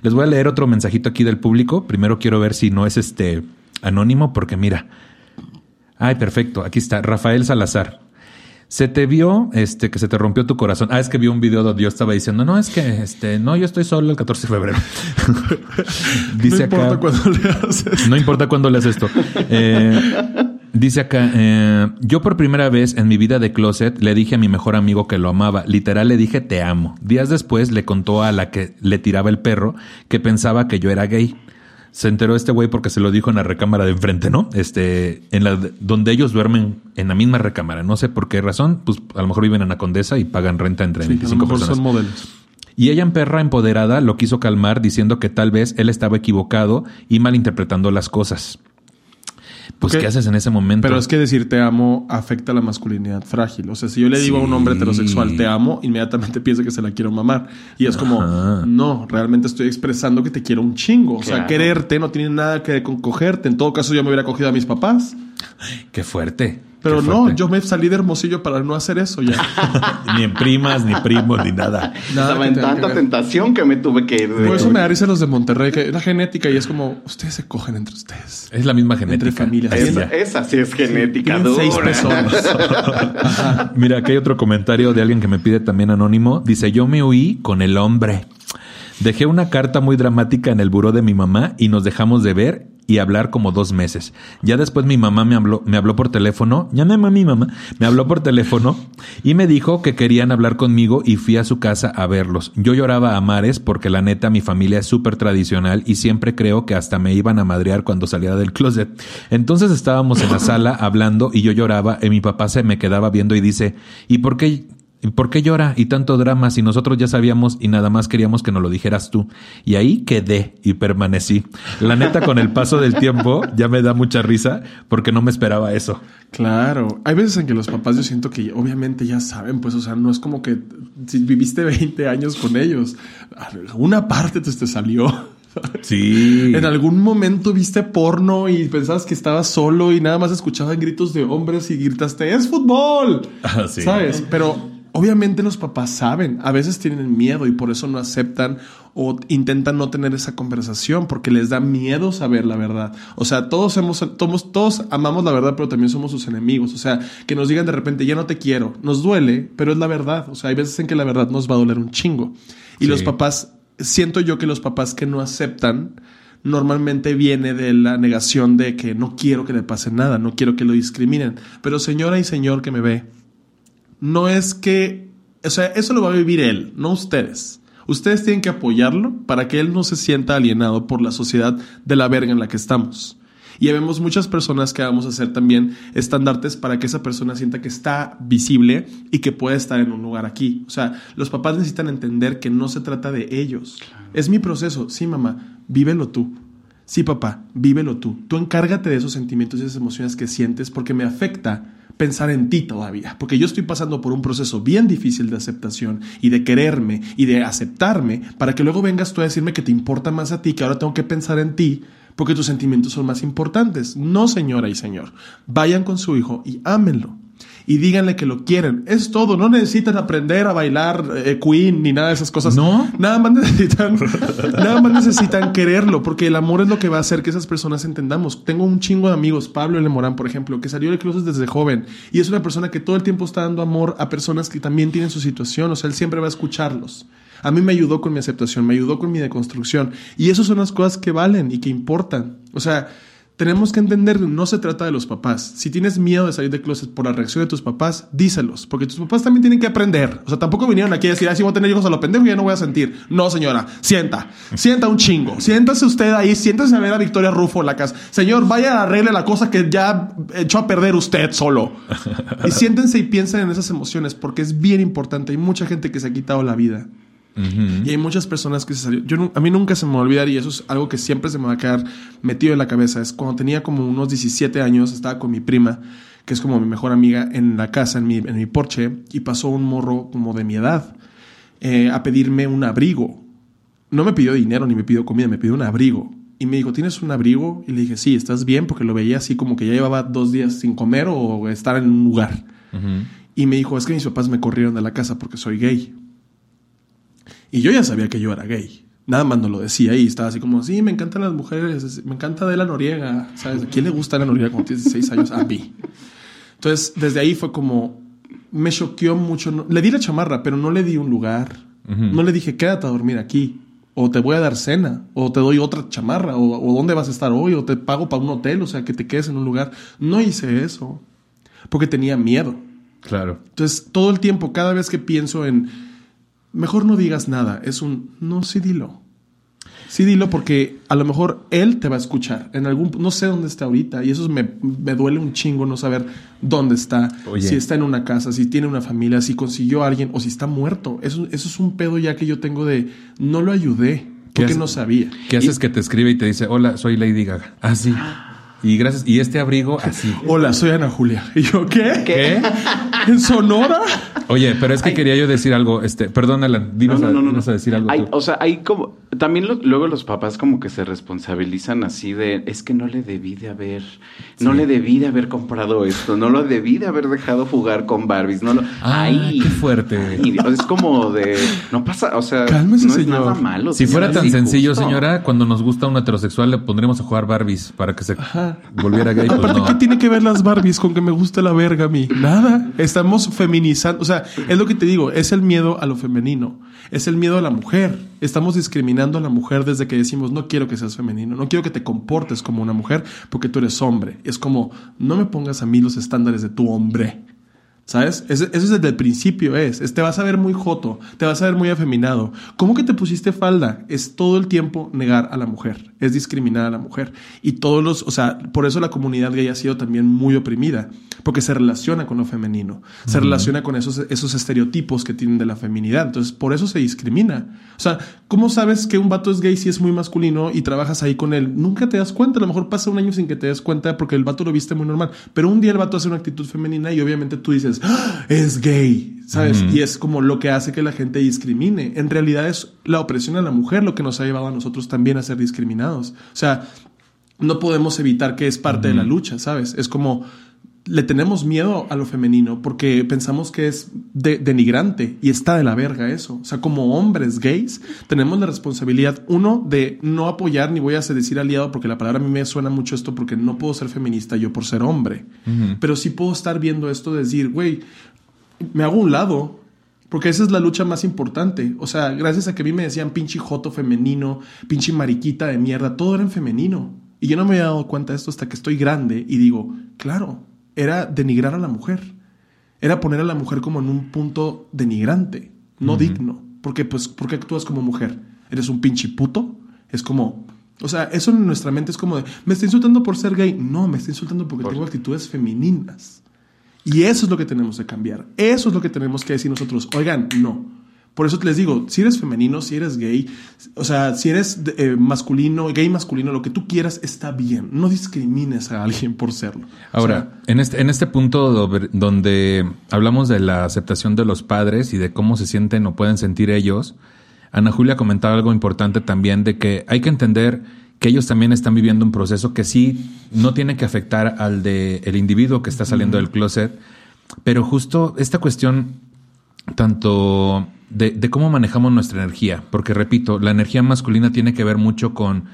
Les voy a leer otro mensajito aquí del público. Primero quiero ver si no es este anónimo, porque mira. Ay, perfecto. Aquí está. Rafael Salazar. Se te vio, este, que se te rompió tu corazón. Ah, es que vio un video donde yo estaba diciendo, no, es que, este, no, yo estoy solo el 14 de febrero. Dice no importa acá. cuando le haces. No importa cuándo leas esto. Eh, dice acá, eh, yo por primera vez en mi vida de closet le dije a mi mejor amigo que lo amaba. Literal le dije te amo. Días después le contó a la que le tiraba el perro que pensaba que yo era gay. Se enteró este güey porque se lo dijo en la recámara de enfrente, ¿no? Este, en la donde ellos duermen en la misma recámara. No sé por qué razón, pues a lo mejor viven en la Condesa y pagan renta entre Sí, a lo 25 mejor personas. son modelos. Y ella en perra empoderada lo quiso calmar diciendo que tal vez él estaba equivocado y malinterpretando las cosas. Pues. ¿qué haces en ese momento? Pero es que decir te amo afecta a la masculinidad frágil. O sea, si yo le digo a un hombre heterosexual te amo, inmediatamente piensa que se la quiero mamar. Y es como, no, realmente estoy expresando que te quiero un chingo. O sea, Claro. quererte no tiene nada que ver con cogerte. En todo caso, yo me hubiera cogido a mis papás. Qué fuerte. Pero no, yo me salí de Hermosillo para no hacer eso ya. ni en primas, ni primos, ni nada. Nada Estaba en que tanta tentación que me tuve que ir. Por eso me da risa los de Monterrey, que es la genética y es como, ustedes se cogen entre ustedes. Es la misma genética. familias. Ahí Esa, esa sí es genética Tienen seis dura. pezones. Mira, aquí hay otro comentario de alguien que me pide también anónimo. Dice, yo me huí con el hombre. Dejé una carta muy dramática en el buró de mi mamá y nos dejamos de ver y hablar como dos meses. Ya después mi mamá me habló, me habló por teléfono, ya no mi mamá, me habló por teléfono y me dijo que querían hablar conmigo y fui a su casa a verlos. Yo lloraba a mares porque la neta mi familia es súper tradicional y siempre creo que hasta me iban a madrear cuando salía del closet. Entonces estábamos en la sala hablando y yo lloraba y mi papá se me quedaba viendo y dice, ¿y por qué ¿Y ¿Por qué llora y tanto drama si nosotros ya sabíamos y nada más queríamos que nos lo dijeras tú? Y ahí quedé y permanecí. La neta, con el paso del tiempo, ya me da mucha risa porque no me esperaba eso. Claro, hay veces en que los papás yo siento que obviamente ya saben, pues, o sea, no es como que si viviste 20 años con ellos, una parte te, te salió. Sí. En algún momento viste porno y pensabas que estabas solo y nada más escuchaban gritos de hombres y gritaste, es fútbol. Ah, sí. ¿Sabes? Pero obviamente los papás saben, a veces tienen miedo y por eso no aceptan o intentan no tener esa conversación porque les da miedo saber la verdad. O sea, todos hemos, todos, todos amamos la verdad, pero también somos sus enemigos. O sea, que nos digan de repente, ya no te quiero, nos duele, pero es la verdad. O sea, hay veces en que la verdad nos va a doler un chingo. Y Sí. los papás, siento yo que los papás que no aceptan, normalmente viene de la negación de que no quiero que le pase nada, no quiero que lo discriminen. Pero señora y señor que me ve, no es que, o sea, eso lo va a vivir él, no ustedes. Ustedes tienen que apoyarlo para que él no se sienta alienado por la sociedad de la verga en la que estamos. Y vemos muchas personas que vamos a hacer también estandartes para que esa persona sienta que está visible y que puede estar en un lugar aquí. O sea, los papás necesitan entender que no se trata de ellos. Es mi proceso. Sí, mamá, vívelo tú. Sí, papá, vívelo tú. Tú encárgate de esos sentimientos y esas emociones que sientes porque me afecta pensar en ti todavía, porque yo estoy pasando por un proceso bien difícil de aceptación y de quererme y de aceptarme para que luego vengas tú a decirme que te importa más a ti, que ahora tengo que pensar en ti porque tus sentimientos son más importantes. No, señora y señor, vayan con su hijo y ámenlo. Y díganle que lo quieren. Es todo. No necesitan aprender a bailar eh, Queen ni nada de esas cosas. No. Nada más necesitan, nada más necesitan quererlo, porque el amor es lo que va a hacer que esas personas entendamos. Tengo un chingo de amigos, Pablo L. Morán, por ejemplo, que salió de cruces desde joven y es una persona que todo el tiempo está dando amor a personas que también tienen su situación. O sea, él siempre va a escucharlos. A mí me ayudó con mi aceptación, me ayudó con mi deconstrucción. Y esas son las cosas que valen y que importan. O sea, tenemos que entender, no se trata de los papás. Si tienes miedo de salir de closet por la reacción de tus papás, díselos, porque tus papás también tienen que aprender. O sea, tampoco vinieron aquí a decir, ah, si voy a tener hijos a lo pendejo, ya no voy a sentir. No, señora, sienta, sienta un chingo. Siéntase usted ahí, siéntase a ver a Victoria Rufo en la casa. Señor, vaya a arregle la cosa que ya echó a perder usted solo. Y siéntense y piensen en esas emociones, porque es bien importante. Hay mucha gente que se ha quitado la vida. Y hay muchas personas que se salieron. Yo, a mí nunca se me va a olvidar y eso es algo que siempre se me va a quedar metido en la cabeza. Es cuando tenía como unos 17 años, estaba con mi prima, que es como mi mejor amiga, en la casa, en mi, en mi porche, y pasó un morro como de mi edad eh, a pedirme un abrigo. No me pidió dinero ni me pidió comida, me pidió un abrigo. Y me dijo, ¿tienes un abrigo? Y le dije, sí, ¿estás bien? Porque lo veía así como que ya llevaba dos días sin comer o estar en un lugar. Y me dijo, es que mis papás me corrieron de la casa porque soy gay. Y yo ya sabía que yo era gay. Nada más no lo decía y estaba así como, sí, me encantan las mujeres, me encanta de la Noriega. ¿Sabes? ¿A quién le gusta la Noriega cuando tienes 16 años? A mí. Entonces, desde ahí fue como, me choqueó mucho. le di la chamarra, pero no le di un lugar. No le dije, quédate a dormir aquí. O te voy a dar cena. O te doy otra chamarra. O, o dónde vas a estar hoy. O te pago para un hotel. O sea, que te quedes en un lugar. No hice eso. Porque tenía miedo. Claro. Entonces, todo el tiempo, cada vez que pienso en mejor no digas nada. Es un, no, sí dilo. Sí dilo porque a lo mejor él te va a escuchar en algún, no sé dónde está ahorita y eso me, me duele un chingo no saber dónde está, si está en una casa, si tiene una familia, si consiguió a alguien o si está muerto. Eso, eso es un pedo ya que yo tengo de, no lo ayudé porque no sabía. ¿Qué haces que te escribe y te dice, hola, soy Lady Gaga? Ah, sí. Y gracias. Y este abrigo así. Hola, soy Ana Julia. ¿Y yo qué? ¿Qué? ¿En Sonora? Oye, pero es que quería yo decir algo. Este, perdón, Alan, dinos, No, no, no, no. a, decir algo. Hay- o sea, hay como. También lo- luego los papás como que se responsabilizan así de. Es que no le debí de haber. No le debí de haber comprado esto. No lo debí de haber dejado jugar con Barbies. No lo. Ah, Ay, qué fuerte. es como de. No pasa. O sea, Cálmese, no es señor. nada malo. Si fuera tan sencillo, señora, cuando nos gusta un heterosexual le pondríamos a jugar Barbies para que se Ajá. Volviera gay. pues Aparte, no. ¿qué tiene que ver las Barbies con que me gusta la verga a mí? Nada. Estamos feminizando. O sea, es lo que te digo. Es el miedo a lo femenino. Es el miedo a la mujer. Estamos discriminando a la mujer desde que decimos, no quiero que seas femenino. No quiero que te comportes como una mujer porque tú eres hombre. Es como, no me pongas a mí los estándares de tu hombre. ¿Sabes? Eso es desde el principio es. es. Te vas a ver muy joto, te vas a ver muy afeminado. ¿Cómo que te pusiste falda? Es todo el tiempo negar a la mujer, es discriminar a la mujer. Y todos los, o sea, por eso la comunidad gay ha sido también muy oprimida, porque se relaciona con lo femenino, se relaciona con esos, esos estereotipos que tienen de la feminidad. Entonces, por eso se discrimina. O sea, ¿cómo sabes que un vato es gay si es muy masculino y trabajas ahí con él? Nunca te das cuenta, a lo mejor pasa un año sin que te des cuenta porque el vato lo viste muy normal, pero un día el vato hace una actitud femenina y obviamente tú dices, "Ah, es gay, ¿sabes? Y es como lo que hace que la gente discrimine. En realidad es la opresión a la mujer lo que nos ha llevado a nosotros también a ser discriminados. O sea, no podemos evitar que es parte de la lucha, ¿sabes? Es como le tenemos miedo a lo femenino porque pensamos que es de- denigrante y está de la verga eso. O sea, como hombres gays tenemos la responsabilidad, uno, de no apoyar, ni voy a decir aliado porque la palabra a mí me suena mucho esto porque no puedo ser feminista yo por ser hombre. Pero sí puedo estar viendo esto de decir, güey, me hago un lado. Porque esa es la lucha más importante. O sea, gracias a que a mí me decían pinche joto femenino, pinche mariquita de mierda, todo era en femenino. Y yo no me había dado cuenta de esto hasta que estoy grande y digo, claro, era denigrar a la mujer. Era poner a la mujer como en un punto denigrante, no digno. Porque, pues, ¿por qué actúas como mujer? ¿Eres un pinche puto? Es como, o sea, eso en nuestra mente es como de, me está insultando por ser gay. No, me está insultando porque tengo actitudes femeninas. Y eso es lo que tenemos que cambiar. Eso es lo que tenemos que decir nosotros. Oigan, no. Por eso les digo, si eres femenino, si eres gay, o sea, si eres eh, masculino, gay masculino, lo que tú quieras está bien. No discrimines a alguien por serlo. O Ahora, en, este, en este punto do- donde hablamos de la aceptación de los padres y de cómo se sienten o pueden sentir ellos, Ana Julia comentaba algo importante también de que hay que entender que ellos también están viviendo un proceso que sí no tiene que afectar al de el individuo que está saliendo del closet, Pero justo esta cuestión, tanto de, de cómo manejamos nuestra energía, porque repito, la energía masculina tiene que ver mucho con,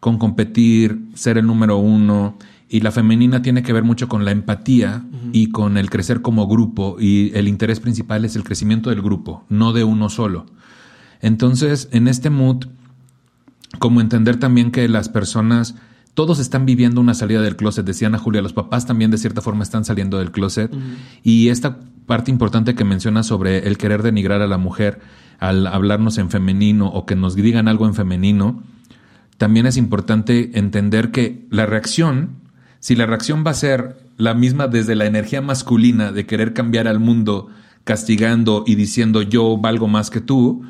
con competir, ser el número uno, y la femenina tiene que ver mucho con la empatía y con el crecer como grupo, y el interés principal es el crecimiento del grupo, no de uno solo. Entonces, en este mood, como entender también que las personas, todos están viviendo una salida del closet, decía Ana Julia, los papás también de cierta forma están saliendo del closet, y esta parte importante que menciona sobre el querer denigrar a la mujer al hablarnos en femenino o que nos digan algo en femenino, también es importante entender que la reacción, si la reacción va a ser la misma desde la energía masculina de querer cambiar al mundo castigando y diciendo yo valgo más que tú,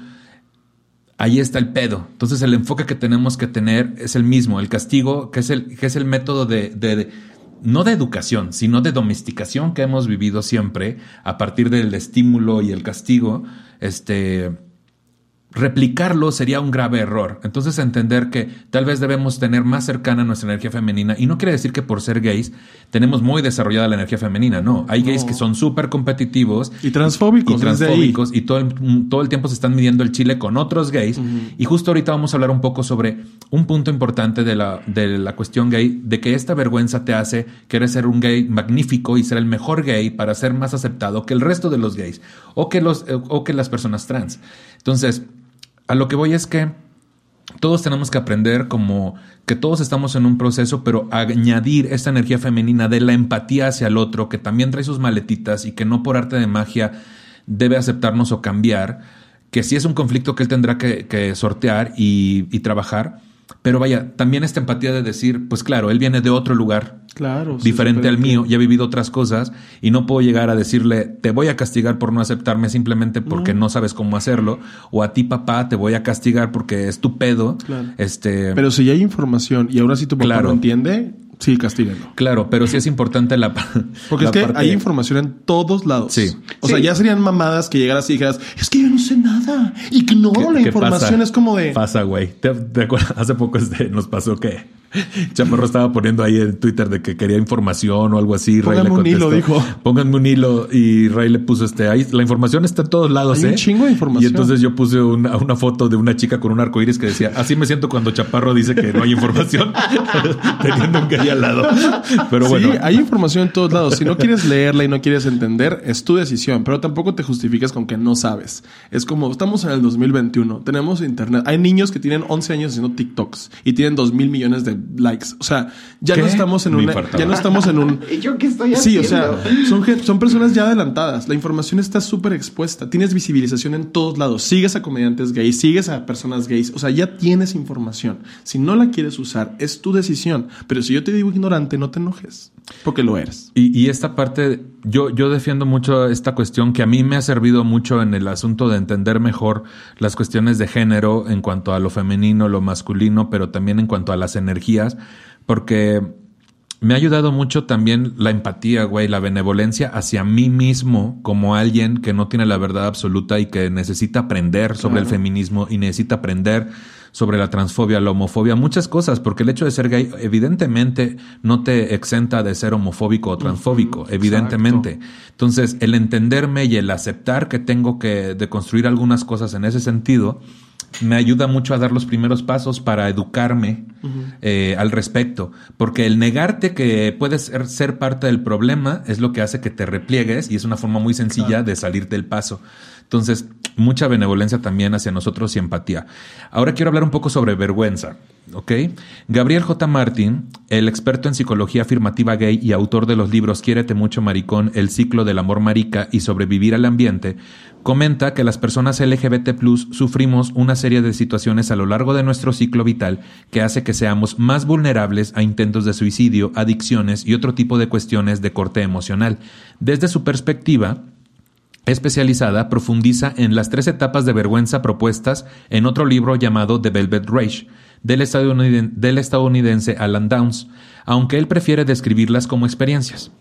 ahí está el pedo. Entonces el enfoque que tenemos que tener es el mismo, el castigo, que es el, que es el método de, no de educación, sino de domesticación que hemos vivido siempre a partir del estímulo y el castigo, este replicarlo sería un grave error. Entonces entender que tal vez debemos tener más cercana nuestra energía femenina y no quiere decir que por ser gays tenemos muy desarrollada la energía femenina, no. Hay gays que son súper competitivos Y transfóbicos, y ahí. transfóbicos y todo el, todo el tiempo se están midiendo el chile con otros gays. Y justo ahorita vamos a hablar un poco sobre un punto importante de la, de la cuestión gay, de que esta vergüenza te hace querer ser un gay magnífico y ser el mejor gay para ser más aceptado que el resto de los gays o que, los, eh, o que las personas trans. Entonces, a lo que voy es que todos tenemos que aprender como que todos estamos en un proceso, pero añadir esta energía femenina de la empatía hacia el otro, que también trae sus maletitas y que no por arte de magia debe aceptarnos o cambiar, que sí es un conflicto que él tendrá que, sortear y trabajar, pero vaya, también esta empatía de decir, pues claro, él viene de otro lugar, Claro. sí, diferente al mío, ya ha vivido otras cosas y no puedo llegar a decirle, te voy a castigar por no aceptarme simplemente porque no, sabes cómo hacerlo, o a ti papá te voy a castigar porque es tu pedo. Claro. Este, Pero si ya hay información y ahora sí tu papá Claro. no entiende, sí, castíguenlo. claro, pero sí es importante la, Porque la es que parte- hay información en todos lados. Sí. O sea, ya serían mamadas que llegaras y dijeras, es que yo no sé nada. Ignoro ¿Qué- la qué información. pasa? Es como de. Pasa, güey. ¿Te, te acuerdas? Hace poco este, nos pasó que Chaparro estaba poniendo ahí en Twitter de que quería información o algo así. Ray Pónganme le un hilo, dijo. Pónganme un hilo y Ray le puso este, ahí la información está en todos lados, Hay un ¿eh? chingo de información. Y entonces yo puse una, una foto de una chica con un arco iris que decía, así me siento cuando Chaparro dice que no hay información, teniendo un gay al lado. Pero bueno. Sí, hay información en todos lados. Si no quieres leerla y no quieres entender, es tu decisión, pero tampoco te justificas con que no sabes. Es como, estamos en el 2021, tenemos internet. Hay niños que tienen 11 años haciendo TikToks y tienen 2 mil millones de likes. O sea, ya ¿Qué? no estamos en una, ya no estamos en un... ¿Y yo qué estoy Sí, haciendo? o sea, son, son personas ya adelantadas. La información está súper expuesta. Tienes visibilización en todos lados. Sigues a comediantes gays, sigues a personas gays. O sea, ya tienes información. Si no la quieres usar, es tu decisión. Pero si yo te digo ignorante, no te enojes. Porque lo eres. Y, y esta parte, yo, yo defiendo mucho esta cuestión que a mí me ha servido mucho en el asunto de entender mejor las cuestiones de género en cuanto a lo femenino, lo masculino, pero también en cuanto a las energías, porque me ha ayudado mucho también la empatía, güey, la benevolencia hacia mí mismo como alguien que no tiene la verdad absoluta y que necesita aprender sobre el feminismo y necesita aprender sobre la transfobia, la homofobia, muchas cosas, porque el hecho de ser gay evidentemente no te exenta de ser homofóbico o transfóbico, evidentemente. Entonces, el entenderme y el aceptar que tengo que deconstruir algunas cosas en ese sentido, me ayuda mucho a dar los primeros pasos para educarme eh, al respecto, porque el negarte que puedes ser, ser parte del problema es lo que hace que te repliegues y es una forma muy sencilla de salir del paso. Entonces, mucha benevolencia también hacia nosotros y empatía. Ahora quiero hablar un poco sobre vergüenza, ¿ok? Gabriel J. Martin, el experto en psicología afirmativa gay y autor de los libros Quiérete mucho maricón, El ciclo del amor marica y sobrevivir al ambiente, comenta que las personas LGBT sufrimos una serie de situaciones a lo largo de nuestro ciclo vital que hace que seamos más vulnerables a intentos de suicidio, adicciones y otro tipo de cuestiones de corte emocional. Desde su perspectiva, especializada profundiza en las tres etapas de vergüenza propuestas en otro libro llamado The Velvet Rage del estadouniden- del estadounidense Alan Downs, aunque él prefiere describirlas como experiencias.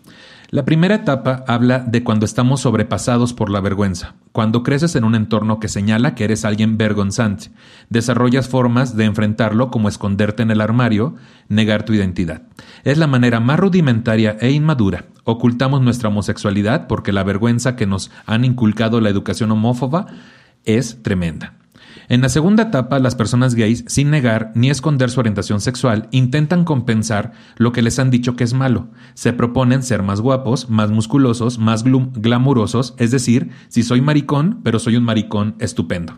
La primera etapa habla de cuando estamos sobrepasados por la vergüenza, cuando creces en un entorno que señala que eres alguien vergonzante, desarrollas formas de enfrentarlo como esconderte en el armario, negar tu identidad. Es la manera más rudimentaria e inmadura, Ocultamos nuestra homosexualidad porque la vergüenza que nos han inculcado la educación homófoba es tremenda. En la segunda etapa, las personas gays, sin negar ni esconder su orientación sexual, intentan compensar lo que les han dicho que es malo. Se proponen ser más guapos, más musculosos, más glamurosos, es decir, si soy maricón, pero soy un maricón estupendo.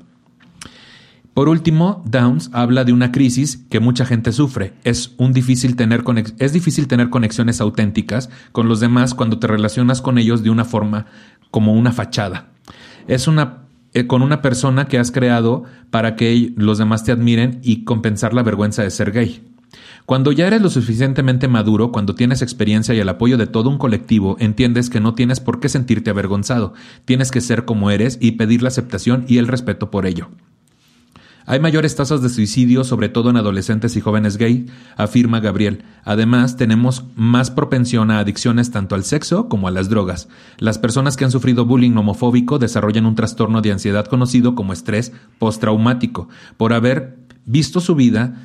Por último, Downs habla de una crisis que mucha gente sufre. Es, un difícil tener conexiones auténticas con los demás cuando te relacionas con ellos de una forma como una fachada. Es una eh, con una persona que has creado para que los demás te admiren y compensar la vergüenza de ser gay. Cuando ya eres lo suficientemente maduro, cuando tienes experiencia y el apoyo de todo un colectivo, entiendes que no tienes por qué sentirte avergonzado, tienes que ser como eres y pedir la aceptación y el respeto por ello. Hay mayores tasas de suicidio, sobre todo en adolescentes y jóvenes gay, afirma Gabriel. Además, tenemos más propensión a adicciones tanto al sexo como a las drogas. Las personas que han sufrido bullying homofóbico desarrollan un trastorno de ansiedad conocido como estrés postraumático, por haber visto su vida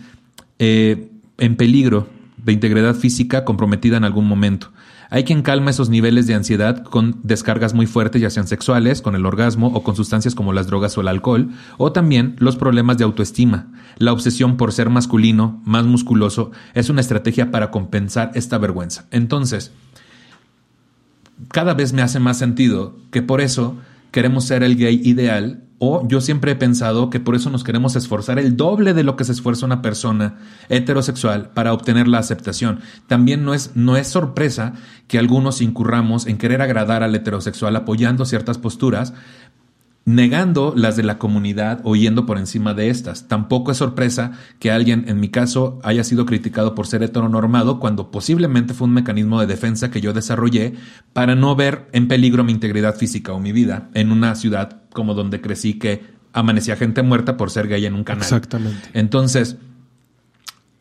eh, en peligro de integridad física comprometida en algún momento. Hay quien calma esos niveles de ansiedad con descargas muy fuertes, ya sean sexuales, con el orgasmo o con sustancias como las drogas o el alcohol, o también los problemas de autoestima. La obsesión por ser masculino, más musculoso, es una estrategia para compensar esta vergüenza. Entonces, cada vez me hace más sentido que por eso queremos ser el gay ideal o yo siempre he pensado que por eso nos queremos esforzar el doble de lo que se esfuerza una persona heterosexual para obtener la aceptación. También no es, no es sorpresa que algunos incurramos en querer agradar al heterosexual apoyando ciertas posturas, negando las de la comunidad o yendo por encima de estas. Tampoco es sorpresa que alguien, en mi caso, haya sido criticado por ser heteronormado cuando posiblemente fue un mecanismo de defensa que yo desarrollé para no ver en peligro mi integridad física o mi vida en una ciudad como donde crecí que amanecía gente muerta por ser gay en un canal. Exactamente. Entonces,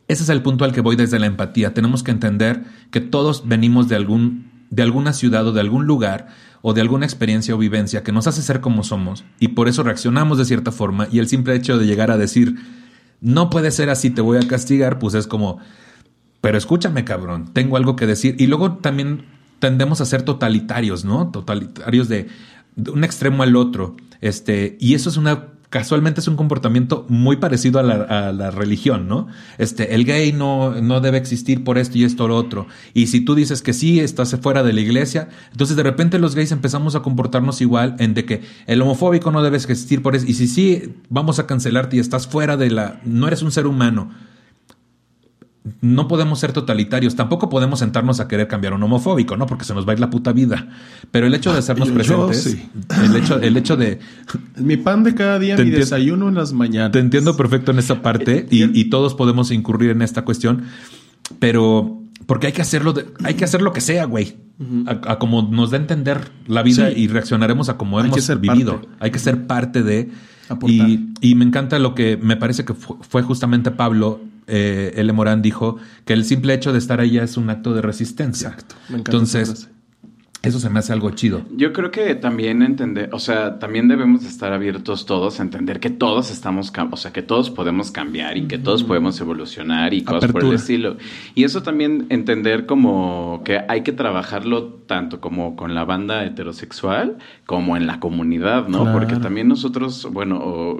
ese es el punto al que voy desde la empatía. Tenemos que entender que todos venimos de algún de alguna ciudad o de algún lugar o de alguna experiencia o vivencia que nos hace ser como somos y por eso reaccionamos de cierta forma y el simple hecho de llegar a decir no puede ser así, te voy a castigar, pues es como, pero escúchame cabrón, tengo algo que decir y luego también tendemos a ser totalitarios, ¿no? Totalitarios de, de un extremo al otro, este, y eso es una casualmente es un comportamiento muy parecido a la, religión, ¿no? Este, el gay no, no debe existir por esto y esto lo otro. Y si tú dices que sí, estás fuera de la iglesia, entonces de repente los gays empezamos a comportarnos igual en de que el homofóbico no debe existir por eso. Y si sí, vamos a cancelarte y estás fuera de la, no eres un ser humano no podemos ser totalitarios, tampoco podemos sentarnos a querer cambiar un homofóbico, ¿no? Porque se nos va a ir la puta vida. Pero el hecho de hacernos presentes, el hecho, el hecho de mi pan de cada día, mi desayuno en las mañanas. Te entiendo perfecto en esa parte y, todos podemos incurrir en esta cuestión, pero porque hay que hacerlo, hay que hacer lo que sea, güey, a, como nos da a entender la vida y reaccionaremos a como hemos vivido. Hay que ser parte de y, y, me encanta lo que me parece que fue justamente Pablo eh, L. Morán dijo que el simple hecho de estar ahí es un acto de resistencia. Exacto. Entonces, eso se me hace algo chido. Yo creo que también entender, o sea, también debemos estar abiertos todos a entender que todos estamos, o sea, que todos podemos cambiar y que todos podemos evolucionar y cosas por el estilo. Y eso también entender como que hay que trabajarlo tanto como con la banda heterosexual como en la comunidad, ¿no? Porque también nosotros, bueno,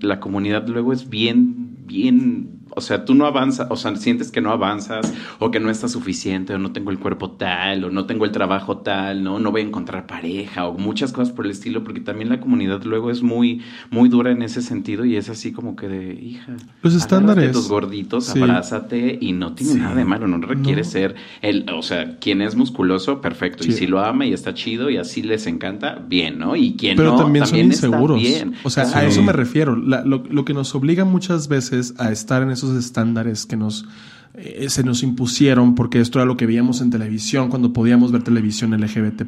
la comunidad luego es bien, bien o sea, tú no avanzas, o sea, sientes que no avanzas o que no estás suficiente o no tengo el cuerpo tal o no tengo el trabajo tal, ¿no? No voy a encontrar pareja o muchas cosas por el estilo porque también la comunidad luego es muy, muy dura en ese sentido y es así como que de, hija, los estándares. tus gorditos, abrázate y no tiene nada de malo, no requiere ser el, o sea, quien es musculoso, perfecto, y si lo ama y está chido y así les encanta, bien, ¿no? Y quien Pero no, también, son inseguros. bien. O sea, a eso me refiero. lo, lo que nos obliga muchas veces a estar en esos estándares que nos eh, se nos impusieron porque esto era lo que veíamos en televisión cuando podíamos ver televisión LGBT+.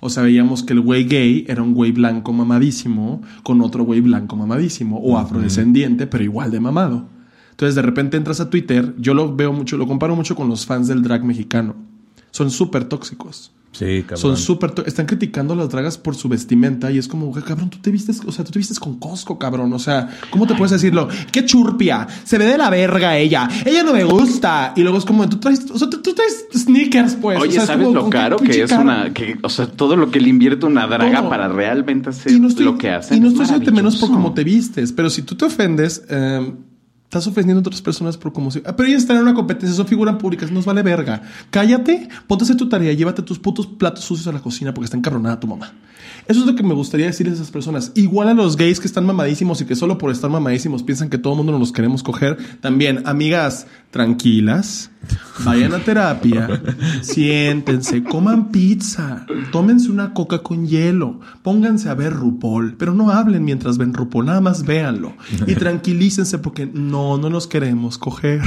O sea, veíamos que el güey gay era un güey blanco mamadísimo con otro güey blanco mamadísimo o afrodescendiente, pero igual de mamado. Entonces, de repente entras a Twitter, yo lo veo mucho, lo comparo mucho con los fans del drag mexicano. Son súper tóxicos. Sí, cabrón. Son súper. Están criticando a las dragas por su vestimenta y es como, cabrón, tú te vistes, o sea, tú te vistes con Costco, cabrón. O sea, ¿cómo te puedes decirlo? ¡Qué churpia! Se ve de la verga ella. Ella no me gusta. Y luego es como, tú traes, o sea, tú, tú traes sneakers, pues. Oye, O sea, es ¿sabes como, lo ¿con qué caro que es una... Que, o sea, todo lo que le invierte una draga Todo. para realmente hacer no estoy, lo que hace. Y no estoy haciéndote menos por cómo te vistes, pero si tú te ofendes, eh, estás ofendiendo a otras personas por cómo se. Ah, pero ellas están en una competencia, son figuras públicas, nos vale verga. Cállate, ponte a hacer tu tarea, llévate tus putos platos sucios a la cocina porque está encabronada tu mamá. Eso es lo que me gustaría decirles a esas personas. Igual a los gays que están mamadísimos y que solo por estar mamadísimos piensan que todo el mundo nos los queremos coger. También, amigas, tranquilas, vayan a terapia, siéntense, coman pizza, tómense una coca con hielo, pónganse a ver RuPaul, pero no hablen mientras ven RuPaul, nada más véanlo y tranquilícense porque no, no nos queremos coger,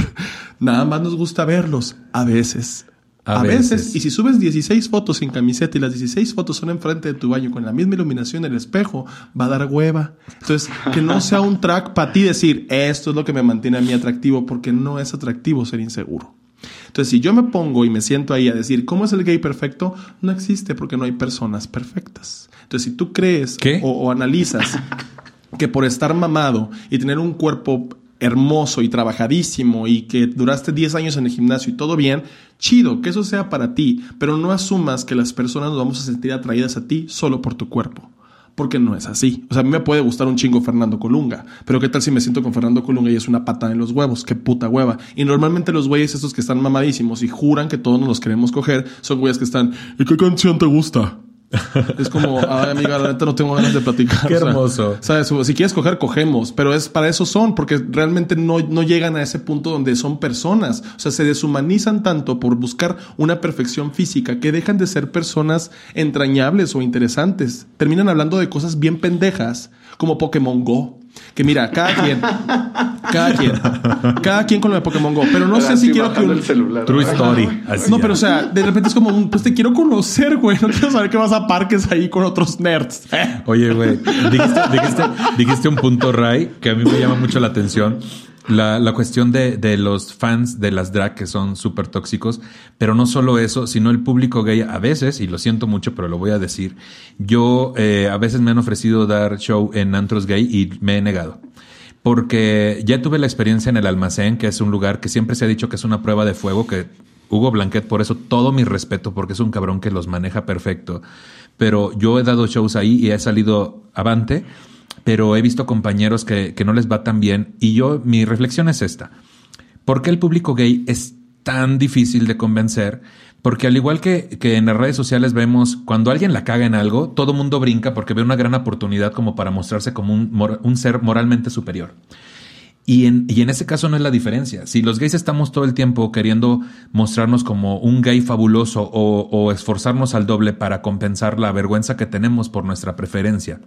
nada más nos gusta verlos a veces. A A, veces. veces. y si subes 16 fotos sin camiseta y las 16 fotos son enfrente de tu baño con la misma iluminación del espejo, va a dar hueva. Entonces, que no sea un track para ti decir, esto es lo que me mantiene a mí atractivo, porque no es atractivo ser inseguro. Entonces, si yo me pongo y me siento ahí a decir, ¿cómo es el gay perfecto? No existe porque no hay personas perfectas. Entonces, si tú crees. O, o analizas que por estar mamado y tener un cuerpo hermoso y trabajadísimo y que duraste 10 años en el gimnasio y todo bien, chido, que eso sea para ti, pero no asumas que las personas nos vamos a sentir atraídas a ti solo por tu cuerpo. Porque no es así. O sea, a mí me puede gustar un chingo Fernando Colunga, pero ¿qué tal si me siento con Fernando Colunga y es una patada en los huevos? ¡Qué puta hueva! Y normalmente los güeyes estos que están mamadísimos y juran que todos nos los queremos coger, son güeyes que están, ¿y qué canción te gusta? Es como, ay, amiga, la neta no tengo ganas de platicar. Qué O sea, hermoso. ¿Sabes? Si quieres coger, cogemos. Pero es para eso son, porque realmente no, no llegan a ese punto donde son personas. O sea, se deshumanizan tanto por buscar una perfección física que dejan de ser personas entrañables o interesantes. Terminan hablando de cosas bien pendejas, como Pokémon Go. Que mira, cada quien, cada quien, cada quien con lo de Pokémon Go. Pero no sé si quiero que un, el celular. True story. Así no, ya. pero o sea, de repente es como un, pues te quiero conocer, güey. No quiero saber que vas a parques ahí con otros nerds. Oye, güey, dijiste, dijiste- dijiste un punto, Ray, que a mí me llama mucho la atención. La, la cuestión de, de los fans de las drag que son súper tóxicos, pero no solo eso, sino el público gay a veces, y lo siento mucho, pero lo voy a decir, yo eh, a veces me han ofrecido dar show en antros gay y me he negado. Porque ya tuve la experiencia en el almacén, que es un lugar que siempre se ha dicho que es una prueba de fuego, que Hugo Blanquet, por eso todo mi respeto, porque es un cabrón que los maneja perfecto. Pero yo he dado shows ahí y he salido avante, pero he visto compañeros que, que no les va tan bien. Y yo, mi reflexión es esta. ¿Por qué el público gay es tan difícil de convencer? Porque al igual que, que en las redes sociales vemos, cuando alguien la caga en algo, todo mundo brinca porque ve una gran oportunidad como para mostrarse como un, un ser moralmente superior. Y en, y en ese caso no es la diferencia. Si los gays estamos todo el tiempo queriendo mostrarnos como un gay fabuloso o, o esforzarnos al doble para compensar la vergüenza que tenemos por nuestra preferencia,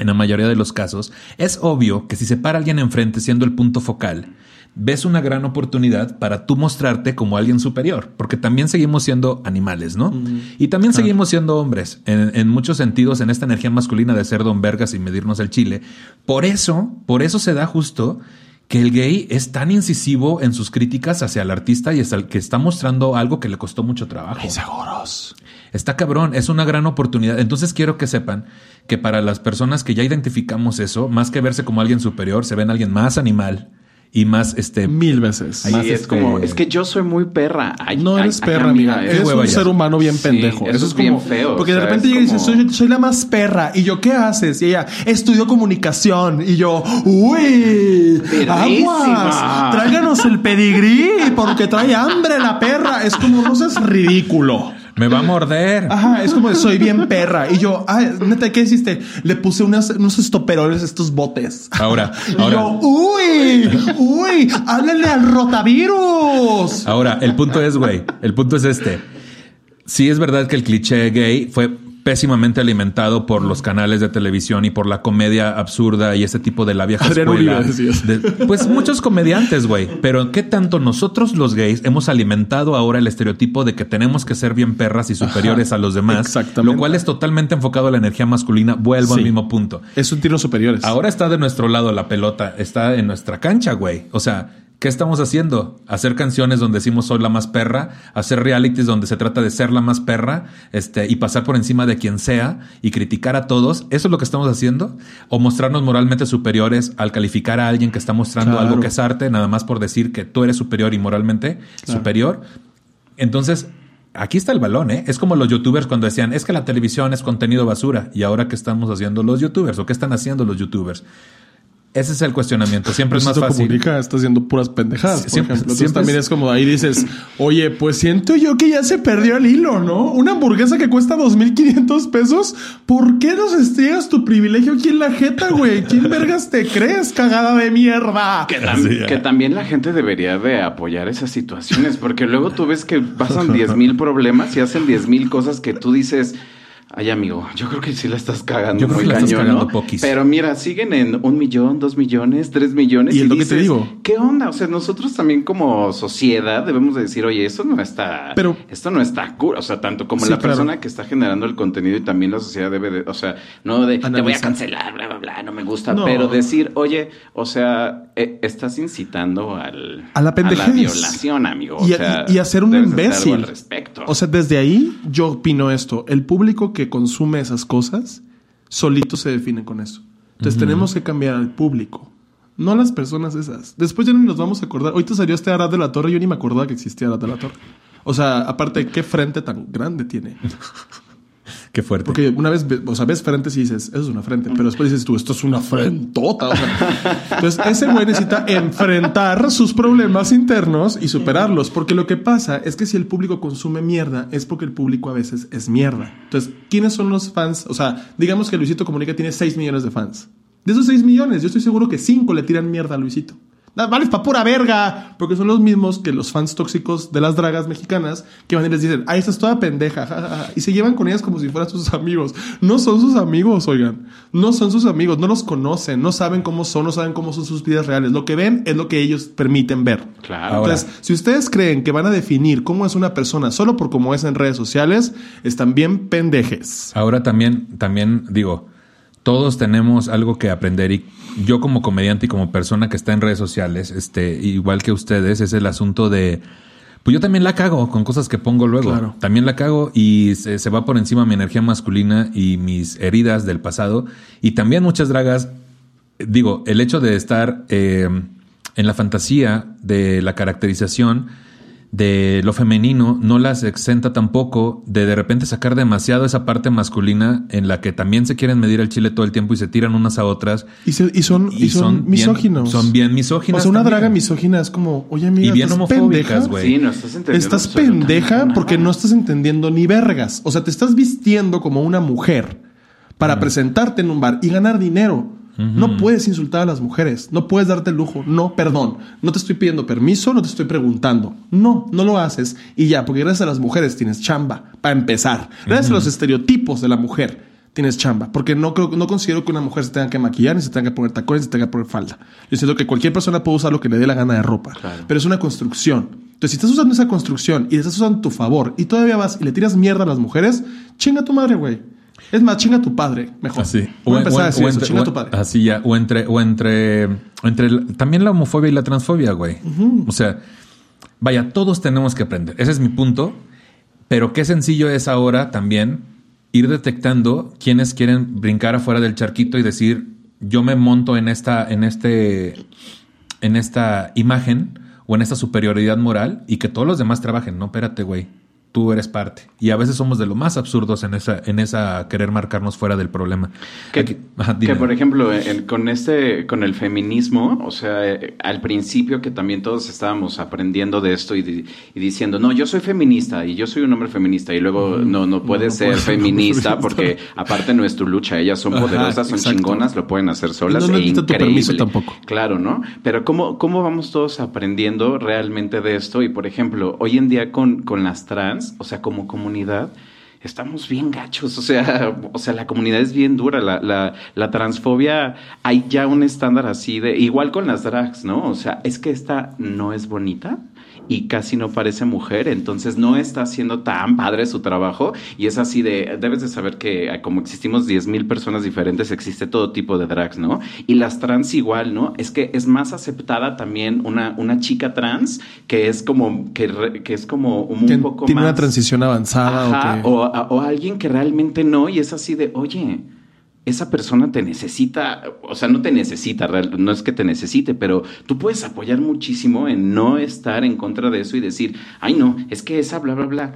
en la mayoría de los casos, es obvio que si se para alguien enfrente siendo el punto focal, ves una gran oportunidad para tú mostrarte como alguien superior, porque también seguimos siendo animales, ¿no? Y también seguimos siendo hombres, en, en muchos sentidos, en esta energía masculina de ser don vergas y medirnos el chile. Por eso, por eso se da justo que el gay es tan incisivo en sus críticas hacia el artista y hasta el que está mostrando algo que le costó mucho trabajo. Seguros. Está cabrón, es una gran oportunidad. Entonces quiero que sepan que para las personas que ya identificamos eso, más que verse como alguien superior, se ven alguien más animal y más este Mil veces. Sí, Más, es este- como, es que yo soy muy perra. Ay, No eres ay, perra, amiga. es- Eres hueva un ya. ser humano bien Sí, pendejo. eso eso, es es como bien feo, Porque de repente llega y dice, soy, soy la más perra. Y yo, ¿qué haces? Y ella, estudio comunicación. Y yo, uy, aguas. Tráiganos el pedigrí porque trae hambre la perra. Es como, no seas ridículo. Me va a morder. Ajá, es como soy bien perra. Y yo, ay, neta, ¿qué hiciste? Le puse unas, unos estoperoles a estos botes. Ahora, Y ahora. yo, uy, uy, háblenle al rotavirus. Ahora, el punto es, güey, el punto es este. Sí es verdad que el cliché gay fue pésimamente alimentado por los canales de televisión y por la comedia absurda y ese tipo de la vieja escuela. De- pues muchos comediantes, güey. Pero ¿qué tanto nosotros los gays hemos alimentado ahora el estereotipo de que tenemos que ser bien perras y superiores Ajá, a los demás? exactamente. Lo cual es totalmente enfocado a la energía masculina. Vuelvo al mismo punto. Es un tiro superiores. Ahora está de nuestro lado la pelota, está en nuestra cancha, güey. O sea, ¿Qué estamos haciendo? Hacer canciones donde decimos soy la más perra, hacer realities donde se trata de ser la más perra, este, y pasar por encima de quien sea y criticar a todos. ¿Eso es lo que estamos haciendo? ¿O mostrarnos moralmente superiores al calificar a alguien que está mostrando Claro. algo que es arte, nada más por decir que tú eres superior y moralmente superior? Entonces, aquí está el balón, ¿eh? Es como los youtubers cuando decían, es que la televisión es contenido basura. ¿Y ahora qué estamos haciendo los youtubers? ¿O qué están haciendo los youtubers? Ese es el cuestionamiento. Siempre es más Luisito fácil. Comunica está haciendo puras pendejadas, por Siempre- ejemplo. Entonces siempre también es- es como ahí dices, oye, pues siento yo que ya se perdió el hilo, ¿no? Una hamburguesa que cuesta 2.500 pesos, ¿por qué nos estrellas tu privilegio aquí en la jeta, güey? ¿Quién vergas te crees, cagada de mierda? Que, tam- que también la gente debería de apoyar esas situaciones, porque luego tú ves que pasan 10 mil problemas y hacen 10 mil cosas que tú dices, ay amigo, yo creo que sí la estás cagando Yo creo muy que la estás cañón, cagando ¿no? poquis. Pero mira, siguen en un millón, dos millones, tres millones. Y es lo que te digo. ¿Qué onda? O sea, nosotros también como sociedad debemos de decir, oye, eso no está, Pero- esto no está cool. O sea, tanto como Sí, la claro. persona que está generando el contenido y también la sociedad debe de, o sea, no de, te voy a cancelar, bla, bla, bla, no me gusta, No. pero decir, oye, o sea, eh, estás incitando al, A la pendejez. violación, amigo. O Y, a- sea, y- y a un hacer algo imbécil. al respecto. O sea, desde ahí yo opino esto. El público que consume esas cosas, solito se define con eso. Entonces tenemos que cambiar al público. No a las personas esas. Después ya ni nos vamos a acordar. Ahorita salió este Arad de la Torre. Yo ni me acordaba que existía Arad de la Torre. O sea, aparte, ¿qué frente tan grande tiene? Qué fuerte. Porque una vez, ve- o sea, ves frentes y dices, eso es una frente. Pero después dices tú, esto es una frentota. O sea, entonces, ese güey necesita enfrentar sus problemas internos y superarlos. Porque lo que pasa es que si el público consume mierda, es porque el público a veces es mierda. Entonces, ¿quiénes son los fans? O sea, digamos que Luisito Comunica tiene 6 millones de fans. De esos 6 millones, yo estoy seguro que 5 le tiran mierda a Luisito. "Ah, Vales pa' pura verga. Porque son los mismos que los fans tóxicos de las dragas mexicanas que van y les dicen, ay, esta es toda pendeja. ja, ja, ja", Y se llevan con ellas como si fueran sus amigos. No son sus amigos, oigan. No son sus amigos. No los conocen. No saben cómo son. No saben cómo son sus vidas reales. Lo que ven es lo que ellos permiten ver. Claro. Ahora- Entonces, si ustedes creen que van a definir cómo es una persona solo por cómo es en redes sociales, están bien pendejes. Ahora también, también digo, todos tenemos algo que aprender y yo como comediante y como persona que está en redes sociales, este, igual que ustedes, es el asunto de, pues yo también la cago con cosas que pongo luego. Claro. También la cago y se, se va por encima mi energía masculina y mis heridas del pasado. Y también muchas dragas, digo, el hecho de estar eh, en la fantasía de la caracterización de lo femenino no las exenta tampoco de de repente sacar demasiado esa parte masculina en la que también se quieren medir el chile todo el tiempo y se tiran unas a otras. Y, se- y son, y son, bien- misóginos. son bien O misóginas. sea, una también. draga misógina es como, oye, amiga, Y bien ¿estás homofóbicas, pendeja? güey. Sí, no estás entendiendo. Estás absolutamente pendeja nada. porque no estás entendiendo ni vergas. O sea, te estás vistiendo como una mujer para presentarte en un bar y ganar dinero. No puedes insultar a las mujeres. No puedes darte el lujo. No, perdón. No te estoy pidiendo permiso, no te estoy preguntando. No, no lo haces. Y ya, porque gracias a las mujeres tienes chamba. Para empezar. Gracias a los estereotipos de la mujer tienes chamba. Porque no, creo, no considero que una mujer se tenga que maquillar, ni se tenga que poner tacones, ni se tenga que poner falda. Yo siento que cualquier persona puede usar lo que le dé la gana de ropa. Claro. Pero es una construcción. Entonces, si estás usando esa construcción y estás usando a tu favor y todavía vas y le tiras mierda a las mujeres, chinga a tu madre, güey. Es más, chinga a tu padre, mejor. Así. Voy a empezar a decir eso, entre- chinga a o- tu padre. Así ya. O entre, o entre, o también la homofobia y la transfobia, güey. O sea, vaya, todos tenemos que aprender. Ese es mi punto. Pero qué sencillo es ahora también ir detectando quienes quieren brincar afuera del charquito y decir, yo me monto en esta, en este, en esta imagen o en esta superioridad moral y que todos los demás trabajen. No, espérate, güey. Tú eres parte. Y a veces somos de lo más absurdos en esa, en esa querer marcarnos fuera del problema. Que, Aquí- ajá, que, dime. por ejemplo, con este, con el feminismo, o sea, eh, al principio que también todos estábamos aprendiendo de esto y, di- y diciendo, no, yo soy feminista y yo soy un hombre feminista y luego no, no puedes no ser feminista porque aparte no es tu lucha, ellas son Ajá, poderosas, son exacto. chingonas, lo pueden hacer solas. No e tu permiso tampoco. Claro, ¿no? Pero ¿cómo, cómo vamos todos aprendiendo realmente de esto? Y por ejemplo, hoy en día con, con las trans, o sea, como comunidad, estamos bien gachos. O sea, o sea, la comunidad es bien dura. La, la, la transfobia, hay ya un estándar así de. Igual con las drags, ¿no? O sea, es que esta no es bonita. Y casi no parece mujer, entonces no está haciendo tan padre su trabajo y es así de, debes de saber que ah, como existimos 10.000 personas diferentes, existe todo tipo de drags, ¿no? Y las trans igual, ¿no? Es que es más aceptada también una, una chica trans que es como, que, re- que es como un, Que poco tiene más... una transición avanzada Ajá, o que... o, o alguien que realmente no, y es así de, oye, esa persona te necesita, o sea, no te necesita, no es que te necesite, pero tú puedes apoyar muchísimo en no estar en contra de eso y decir, ay no, es que esa bla, bla, bla.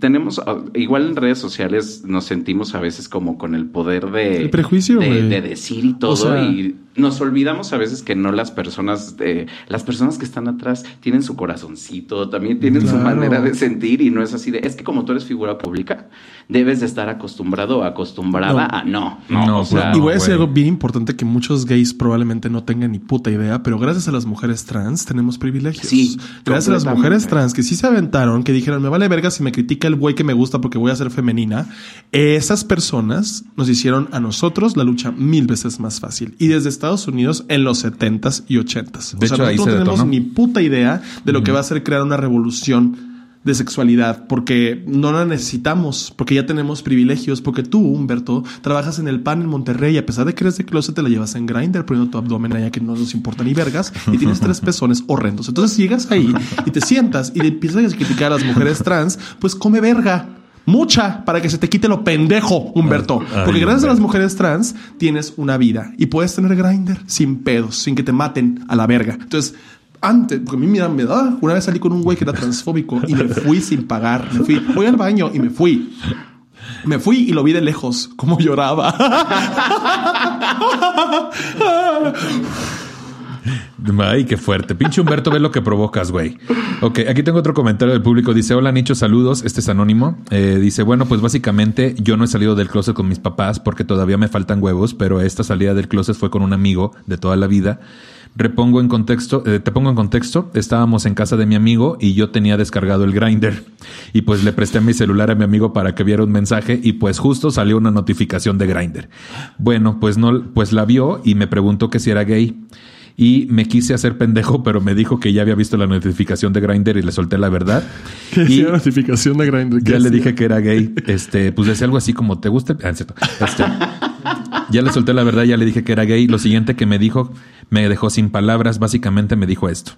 Tenemos, ah, igual en redes sociales nos sentimos a veces como con el poder de, El prejuicio, de, de decir y todo, O sea- y nos olvidamos a veces que no las personas, de, las personas que están atrás tienen su corazoncito, también tienen su manera de sentir y no es así de, es que como tú eres figura pública, debes de estar acostumbrado o acostumbrada No. a no, no, No, o sea, y voy a decir güey. algo bien importante que muchos gays probablemente no tengan ni puta idea, pero gracias a las mujeres trans tenemos privilegios. Sí, gracias a las mujeres trans que sí se aventaron, que dijeron, me vale verga si me critica el güey que me gusta porque voy a ser femenina. Esas personas nos hicieron a nosotros la lucha mil veces más fácil. Y desde Estados Unidos en los 70s y 80s. De o sea, hecho, nosotros no tenemos detonó. ni puta idea de lo que va a ser crear una revolución de sexualidad, porque no la necesitamos, porque ya tenemos privilegios, porque tú, Humberto, trabajas en el PAN en Monterrey, y a pesar de que eres de closet, te la llevas en grinder poniendo tu abdomen allá que no nos importa ni vergas, y tienes tres pezones horrendos. Entonces llegas ahí y te sientas y te empiezas a criticar a las mujeres trans, pues come verga. Mucha para que se te quite lo pendejo, Humberto. Ay, Porque gracias a las mujeres trans tienes una vida y puedes tener grinder sin pedos, sin que te maten a la verga. Entonces, antes, porque a mí mira, me da. Una vez salí con un güey que era transfóbico y me fui sin pagar. Me fui, voy al baño y me fui. Me fui y lo vi de lejos, como lloraba. Ay, qué fuerte. Pinche Humberto, ve lo que provocas, güey. Ok, aquí tengo otro comentario del público. Dice, hola Nicho, saludos. Este es anónimo. Eh, dice, bueno, pues básicamente yo no he salido del closet con mis papás porque todavía me faltan huevos, pero esta salida del closet fue con un amigo de toda la vida. Repongo en contexto, eh, te pongo en contexto, estábamos en casa de mi amigo y yo tenía descargado el grinder y pues le presté mi celular a mi amigo para que viera un mensaje y pues justo salió una notificación de grinder. Bueno, pues no, pues la vio y me preguntó que si era gay. Y me quise hacer pendejo, pero me dijo que ya había visto la notificación de Grinder y le solté la verdad. y notificación de Grindr. ya le dije que era gay. Este, pues decía algo así como, ¿te gusta? Ah, es cierto. Este, ya le solté la verdad, ya le dije que era gay. Lo siguiente que me dijo, me dejó sin palabras. Básicamente me dijo esto,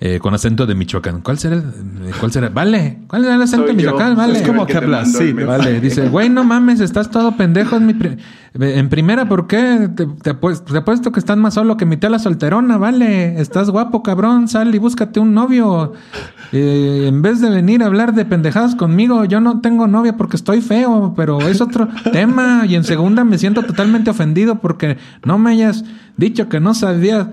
eh, con acento de Michoacán. ¿Cuál será? el- eh, ¿Cuál será? Vale. ¿Cuál era el acento de yo. Michoacán? Vale. Es como que hablas, sí. Vale, dice, güey, no mames, estás todo pendejo. Es mi en primera, ¿por qué? Te, te, apuesto, te apuesto que estás más solo que mi tía la solterona, vale. Estás guapo, cabrón. Sal y búscate un novio. Eh, en vez de venir a hablar de pendejadas conmigo, yo no tengo novia porque estoy feo, pero es otro tema. Y en segunda, me siento totalmente ofendido porque no me hayas dicho que no sabías.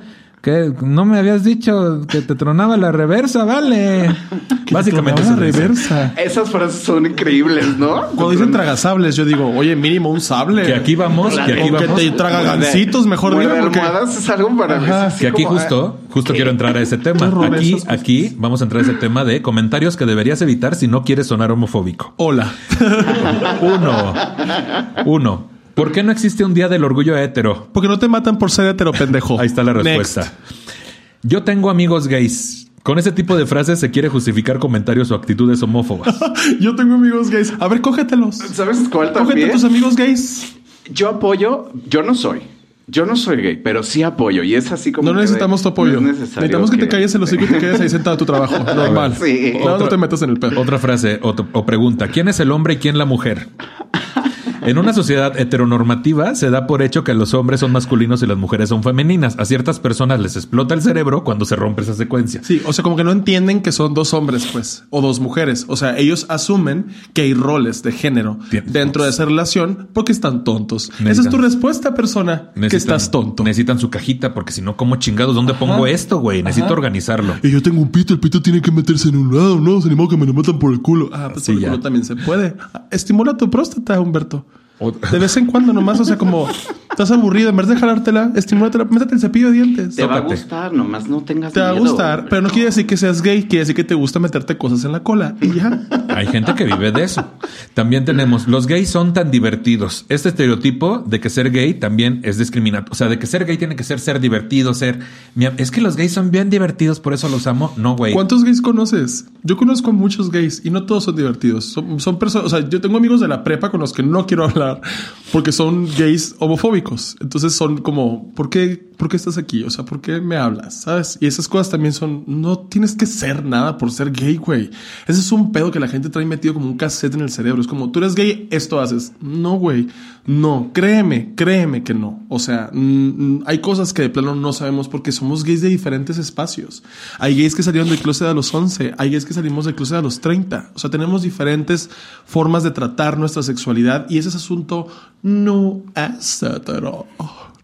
Que no me habías dicho que te tronaba la reversa, vale. Básicamente dice. reversa. Esas frases son increíbles, ¿no? Cuando dicen tragasables, yo digo, oye, mínimo un sable. Que aquí vamos, que aquí O que vamos. te traga gancitos, mejor diga, porque... es algo para mí. Es Que aquí como, justo, ah, justo ¿qué? quiero entrar a ese tema. Qué Aquí, aquí vamos a entrar a ese tema de comentarios que deberías evitar si no quieres sonar homofóbico. Hola. Uno. Uno. ¿Por qué no existe un día del orgullo hetero? Porque no te matan por ser hetero pendejo. Ahí está la Next. respuesta. Yo tengo amigos gays. Con ese tipo de frases se quiere justificar comentarios o actitudes homófobas. Yo tengo amigos gays. A ver, cógetelos. ¿Sabes cuál Cógete a también? tus amigos gays. Yo apoyo, yo no soy. Yo no soy gay, pero sí apoyo. Y es así como. No que necesitamos tu apoyo. no es necesario Necesitamos que, te calles el hocico y te quedes ahí sentado a tu trabajo. Normal. Sí. No, te metas en el pedo. Otra frase o, o pregunta. ¿Quién es el hombre y quién la mujer? En una sociedad heteronormativa se da por hecho que los hombres son masculinos y las mujeres son femeninas. A ciertas personas les explota el cerebro cuando se rompe esa secuencia. Sí, o sea, como que no entienden que son dos hombres, pues, o dos mujeres. O sea, ellos asumen que hay roles de género dentro de esa relación porque están tontos. Esa es tu respuesta, persona, que Necesitan- estás tonto. Necesitan su cajita porque si no, ¿cómo chingados? ¿Dónde pongo esto, güey? Necesito organizarlo. Y yo tengo un pito, el pito tiene que meterse en un lado, no, se animó que me lo metan por el culo. Ah, pues Sí, por el ya. culo también se puede. Estimula tu próstata, Humberto. De vez en cuando nomás, o sea, como Estás aburrido, en vez de jalártela, estimúlatela, métete el cepillo de dientes. Te va a gustar, nomás no tengas Te va a gustar, pero no quiere decir que seas gay, quiere decir que te gusta meterte cosas en la cola. Y ya. Hay gente que vive de eso. También tenemos, los gays son tan divertidos. Este estereotipo de que ser gay también es discriminatorio. O sea, de que ser gay tiene que ser ser divertido, ser... Es que los gays son bien divertidos, por eso los amo. No, güey. ¿Cuántos gays conoces? Yo conozco muchos gays y no todos son divertidos. Son, son personas, o sea, yo tengo amigos de la prepa con los que no quiero hablar porque son gays homofóbicos. Entonces son como, ¿por qué, ¿por qué estás aquí? O sea, ¿por qué me hablas? ¿Sabes? Y esas cosas también son, no tienes que ser nada por ser gay, güey. Ese es un pedo que la gente trae metido como un cassette en el cerebro. Es como, tú eres gay, esto haces. No, güey. No, créeme, créeme que no. O sea, mm, mm, hay cosas que de plano no sabemos porque somos gays de diferentes espacios. Hay gays que salieron del closet a los 11, hay gays que salimos del closet a los 30. O sea, tenemos diferentes formas de tratar nuestra sexualidad y ese es asunto no es.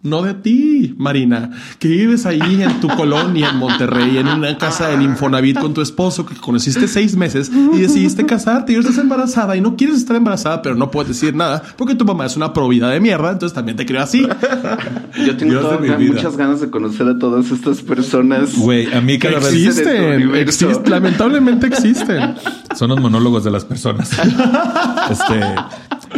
No de ti, Marina, que vives ahí en tu colonia en Monterrey, en una casa del Infonavit con tu esposo que conociste seis meses y decidiste casarte y ahora estás embarazada y no quieres estar embarazada, pero no puedes decir nada porque tu mamá es una probida de mierda, entonces también te creo así. Yo tengo muchas ganas de conocer a todas estas personas. Güey, a mí Que cada vez existen Existen, lamentablemente existen. son los monólogos de las personas. este,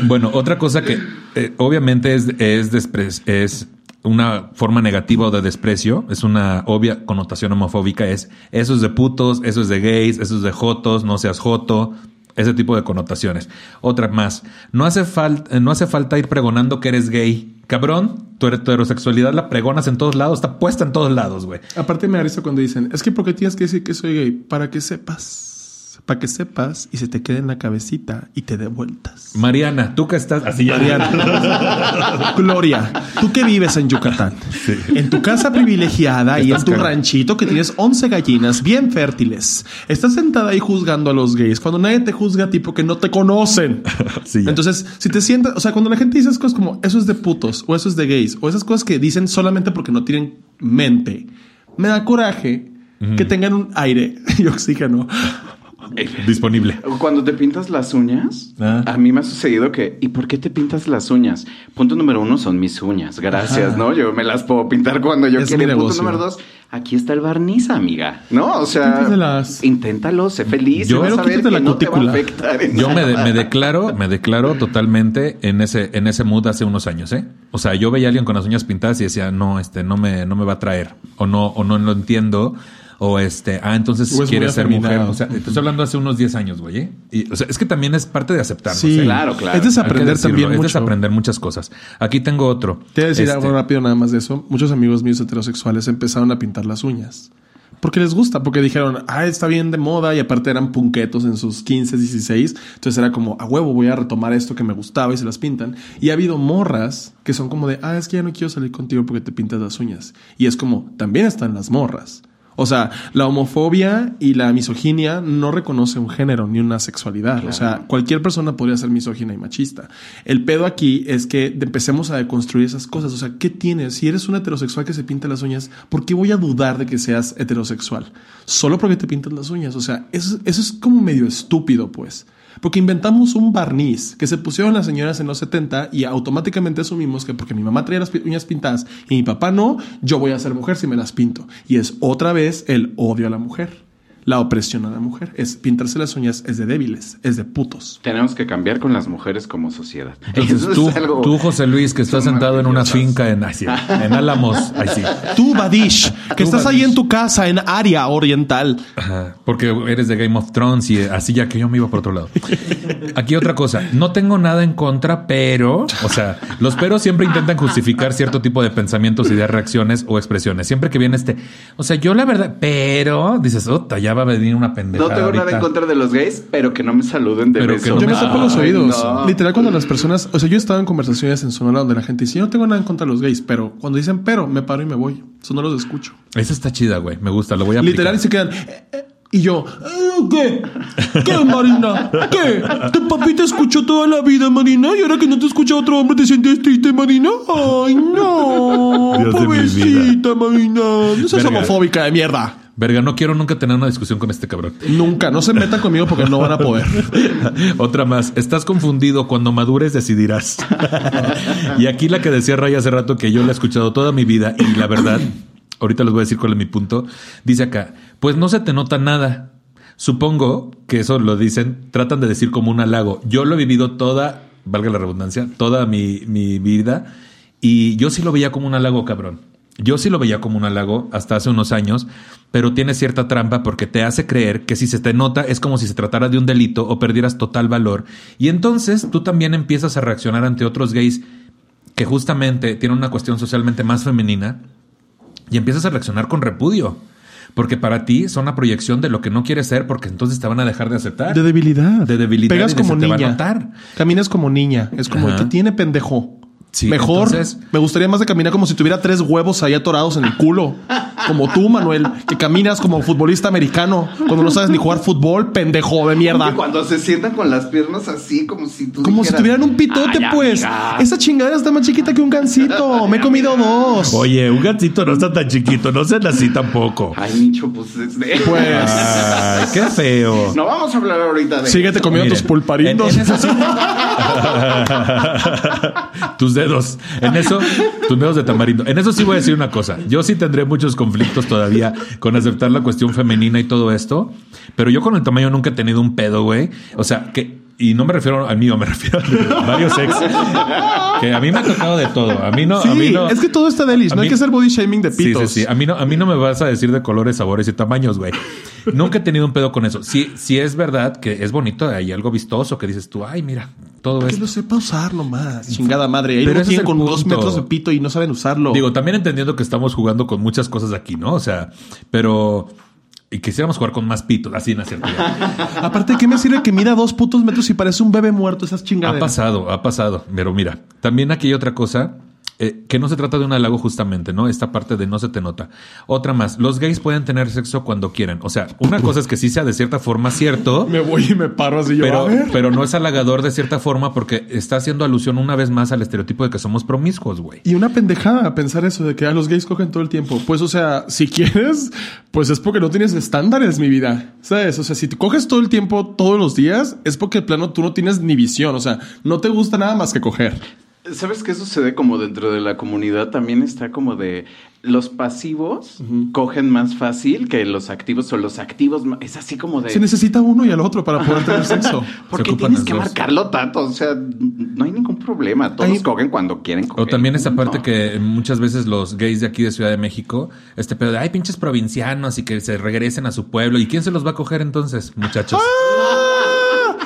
bueno, otra cosa que eh, obviamente es, es, despre- es una forma negativa o de desprecio, es una obvia connotación homofóbica, es eso es de putos, eso es de gays, eso es de jotos, no seas joto, ese tipo de connotaciones. Otra más, no hace falta, no hace falta ir pregonando que eres gay. Cabrón, tu heterosexualidad la pregonas en todos lados, está puesta en todos lados, güey. Aparte me da cuando dicen, es que porque tienes que decir que soy gay, para que sepas, para que sepas y se te quede en la cabecita y te dé vueltas. Mariana, tú que estás así ya. Mariana. Gloria, tú que vives en Yucatán, en tu casa privilegiada y en tu cagado. ranchito que tienes 11 gallinas bien fértiles, estás sentada ahí juzgando a los gays cuando nadie te juzga tipo que no te conocen. Sí. Entonces, si te sientas, o sea, cuando la gente dice esas cosas como eso es de putos o eso es de gays o esas cosas que dicen solamente porque no tienen mente, me da coraje que tengan un aire y oxígeno. Disponible. Cuando te pintas las uñas, Ah. a mí me ha sucedido que, ¿y por qué te pintas las uñas? Punto número uno son mis uñas, gracias, Ajá. ¿no? Yo me las puedo pintar cuando yo quiera. Punto número dos, aquí está el barniz, amiga, ¿no? O sea, Píntaselas. inténtalo, sé feliz, Yo- vas a ver que la no te va a afectar Yo me, de- me declaro, me declaro totalmente en ese, en ese mood hace unos años, ¿eh? O sea, yo veía a alguien con las uñas pintadas y decía, no, este, no me, no me va a traer. O no, o no lo entiendo. O este, ah, entonces O es quiere muy ser mujer. O sea, te estoy hablando hace unos 10 años, güey. ¿eh? Y, o sea, es que también es parte de aceptarnos. Sí, ¿eh? claro, claro. Es desaprender también es mucho. desaprender muchas cosas. Aquí tengo otro. Te voy a decir Este, algo rápido nada más de eso. Muchos amigos míos heterosexuales empezaron a pintar las uñas. Porque les gusta, porque dijeron, ah, está bien de moda y aparte eran punquetos en sus 15, 16. Entonces era como, a huevo, voy a retomar esto que me gustaba y se las pintan. Y ha habido morras que son como de, ah, es que ya no quiero salir contigo porque te pintas las uñas. Y es como, también están las morras. O sea, la homofobia y la misoginia no reconoce un género ni una sexualidad. O sea, cualquier persona podría ser misógina y machista. El pedo aquí es que empecemos a deconstruir esas cosas. O sea, ¿qué tienes? Si eres un heterosexual que se pinta las uñas, ¿por qué voy a dudar de que seas heterosexual? Solo porque te pintas las uñas. O sea, eso, eso es como medio estúpido, pues. Porque inventamos un barniz que se pusieron las señoras en los 70 y automáticamente asumimos que porque mi mamá traía las uñas pintadas y mi papá no, yo voy a ser mujer si me las pinto. Y es otra vez el odio a la mujer. La opresión a la mujer. Es pintarse las uñas es de débiles, es de putos. Tenemos que cambiar con las mujeres como sociedad. Entonces Eso tú, algo- tú, José Luis, que estás sentado en una finca en, sí, en Álamos, ay, sí. Tú, Badish, que Tú, estás ahí Badish. en tu casa en área oriental. Ajá, porque eres de Game of Thrones y así ya que yo me iba por otro lado. Aquí otra cosa, no tengo nada en contra, pero, o sea, los peros siempre intentan justificar cierto tipo de pensamientos, ideas, reacciones o expresiones. Siempre que viene este, o sea, yo la verdad, pero dices, otra, ya va a venir una No pendejada. tengo nada ahorita". en contra de los gays, pero que no me saluden de Pero que beso. no Yo me tapo los oídos. no. Literal, cuando las personas. O sea, yo he estado en conversaciones en Sonora donde la gente dice: Yo no tengo nada en contra de los gays, pero cuando dicen pero, me paro y me voy. Eso no los escucho. Esa está chida, güey. Me gusta, lo voy a aplicar. Literal, y se quedan. "Eh, eh", y yo, "Eh, ¿qué? ¿Qué, Marina? ¿Qué? Tu papi te escuchó toda la vida, Marina, y ahora que no te escucha otro hombre, ¿te sientes triste, Marina? Ay, no. Dios. Pobrecita, Marina. No seas Verga. homofóbica de mierda. Verga, no quiero nunca tener una discusión con este cabrón. Nunca, no se metan conmigo porque no van a poder. Otra más. Estás confundido. Cuando madures decidirás. y aquí la que decía Ray hace rato que yo la he escuchado toda mi vida y la verdad, ahorita les voy a decir cuál es mi punto. Dice acá, pues no se te nota nada. Supongo que eso lo dicen, tratan de decir como un halago. Yo lo he vivido toda, valga la redundancia, toda mi, mi vida y yo sí lo veía como un halago, cabrón. Yo sí lo veía como un halago hasta hace unos años, pero tiene cierta trampa porque te hace creer que si se te nota es como si se tratara de un delito o perdieras total valor. Y entonces tú también empiezas a reaccionar ante otros gays que justamente tienen una cuestión socialmente más femenina y empiezas a reaccionar con repudio. Porque para ti son una proyección de lo que no quieres ser, porque entonces te van a dejar de aceptar. De debilidad. De debilidad. Pegas y de como se te va a niña. notar. Caminas como niña. Es como Ajá. que tiene pendejo. Sí, Mejor, entonces- me gustaría más de caminar como si tuviera tres huevos ahí atorados en el culo. Como tú, Manuel, que caminas como futbolista americano cuando no sabes ni jugar fútbol, pendejo de Y mierda. cuando se sientan con las piernas así, como si tú Como si tuvieran un pitote, "Ay, pues. amiga". Esa chingadera está más chiquita que un gancito. Me he comido dos. Oye, un gatito no está tan chiquito, no sean así tampoco. Ay, Nicho, pues... es de- Pues. Ay, qué feo. No vamos a hablar ahorita de... Síguete comiendo Miren, tus pulparindos. en- en tus dedos. En eso, tus dedos de tamarindo. En eso sí voy a decir una cosa. Yo sí tendré muchos conflictos todavía con aceptar la cuestión femenina y todo esto. Pero yo con el tamaño nunca he tenido un pedo, güey. O sea, que. Y no me refiero al mío, me refiero a varios ex. Que a mí me ha tocado de todo. A mí no. a mí Sí, no es que todo está delish. No hay que hacer body shaming de Sí, pitos. sí, sí. A mí no, a mí no me vas a decir de colores, sabores y tamaños, güey. Nunca he tenido un pedo con eso. Sí, sí es verdad que es bonito, hay algo vistoso que dices tú, ay, mira, todo Que esto. lo sepa usar nomás. Chingada madre. Ahí Pero lo tienen el con dos metros de pito y no saben usarlo. Digo, también entendiendo que estamos jugando con muchas cosas aquí, ¿no? O sea, pero. Y quisiéramos jugar con más pitos, así, ¿no es cierto? Aparte, ¿qué me sirve que mida dos putos metros y parece un bebé muerto esas Ha chingaderas? pasado, ha pasado. Pero mira, también aquí hay otra cosa. Eh, que no se trata de un halago justamente, ¿no? Esta parte de no se te nota. Otra más, los gays pueden tener sexo cuando quieran. O sea, una cosa es que sí sea de cierta forma cierto, Me voy y me paro así yo. pero, a ver. pero no es halagador de cierta forma porque está haciendo alusión una vez más al estereotipo de que somos promiscuos, güey. Y una pendejada pensar eso de que a los gays cogen todo el tiempo. Pues, o sea, si quieres, pues es porque no tienes estándares, mi vida. ¿Sabes? O sea, si te coges todo el tiempo, todos los días, es porque de plano tú no tienes ni visión. O sea, no te gusta nada más que coger. ¿Sabes qué sucede como dentro de la comunidad? También está como de los pasivos cogen más fácil que los activos o los activos es así como de Se necesita uno y al otro para poder tener sexo. porque tienes que dos. marcarlo tanto, o sea, no hay ningún problema, todos Hay- cogen cuando quieren coger. O también esa parte que muchas veces los gays de aquí de Ciudad de México, este pedo de, ay, pinches provincianos y que se regresen a su pueblo. ¿Y quién se los va a coger entonces, muchachos?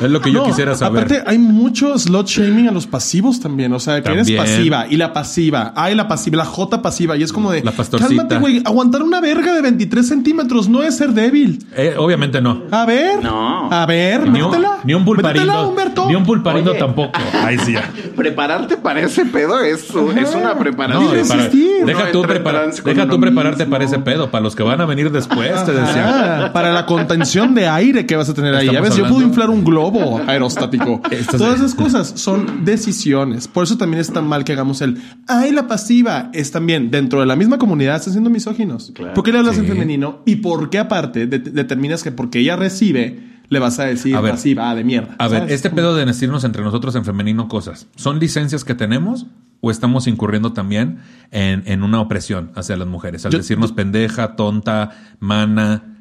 Es lo que yo No, quisiera saber. Aparte, hay mucho slot shaming a los pasivos también. O sea, que eres También. pasiva y la pasiva. Ay, la pasiva, la J pasiva. Y es como de. La pastorcita. Cálmate, güey. Aguantar una verga de 23 centímetros no es ser débil. Eh, obviamente no. A ver. No. A ver, Ni un, métetela. ni un pulparindo. Humberto. Ni un pulparindo Oye. tampoco. Ay, sí, ya. Prepararte para ese pedo es, es una preparación. No, Dile y para- resistir. deja tú, prepara- deja tú prepararte mismo. para ese pedo, para los que van a venir después, te decía. Para la contención de aire que vas a tener ahí. Ya Estamos ves, yo puedo inflar un globo aerostático. Estás- Todas esas cosas son decisiones. Por eso también es tan mal que hagamos el ay, la pasiva. Es también dentro de la misma comunidad están siendo misóginos. Claro. ¿Por qué le hablas en femenino? Y por qué aparte de- determinas que porque ella recibe, le vas a decir A ver. pasiva de mierda. A ver, este pedo de decirnos entre nosotros en femenino cosas, ¿son licencias que tenemos o estamos incurriendo también en, en una opresión hacia las mujeres? Al Yo- decirnos pendeja, tonta, mana.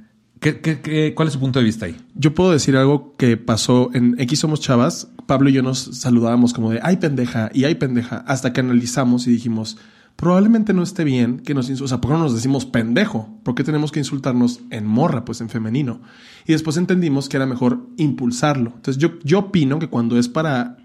¿Qué, qué, qué- cuál es su punto de vista ahí? Yo puedo decir algo que pasó en X Somos Chavas. Pablo y yo nos saludábamos como de ay pendeja y ay pendeja hasta que analizamos y dijimos probablemente no esté bien que nos insultemos. O sea, ¿por qué no nos decimos pendejo? ¿Por qué tenemos que insultarnos en morra, pues en femenino? Y después entendimos que era mejor impulsarlo. Entonces yo, yo opino que cuando es para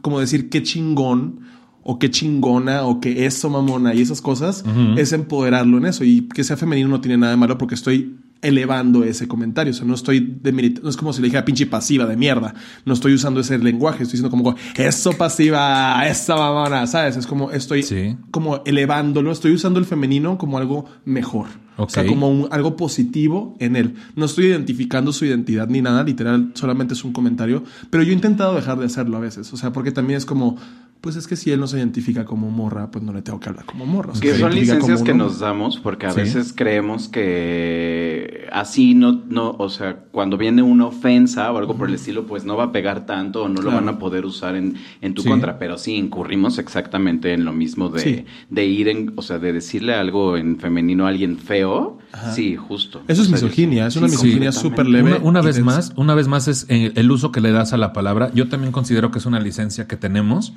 como decir qué chingón o qué chingona o qué eso mamona y esas cosas, es empoderarlo en eso. Y que sea femenino no tiene nada de malo porque estoy elevando ese comentario. O sea, no estoy demerit- no es como si le dijera pinche pasiva de mierda. No estoy usando ese lenguaje, estoy diciendo como eso pasiva, esa mamona, ¿sabes? Es como estoy Sí. como elevándolo, estoy usando el femenino como algo mejor. O sea, como un- algo positivo en él. No estoy identificando su identidad ni nada, literal, solamente es un comentario, pero yo he intentado dejar de hacerlo a veces, o sea, porque también es como, pues es que si él no se identifica como morra, pues no le tengo que hablar como morra. O sea, Que son licencias que nos damos porque a Sí. veces creemos que así no, no, o sea, cuando viene una ofensa o algo por el estilo, pues no va a pegar tanto o no lo van a poder usar en, en tu Sí. contra. Pero sí, incurrimos exactamente en lo mismo de, Sí. de ir en, o sea, de decirle algo en femenino a alguien feo. Sí, justo. Eso es misoginia, es una sí, misoginia súper leve. Una, vez más, una vez más es eh, el uso que le das a la palabra. Yo también considero que es una licencia que tenemos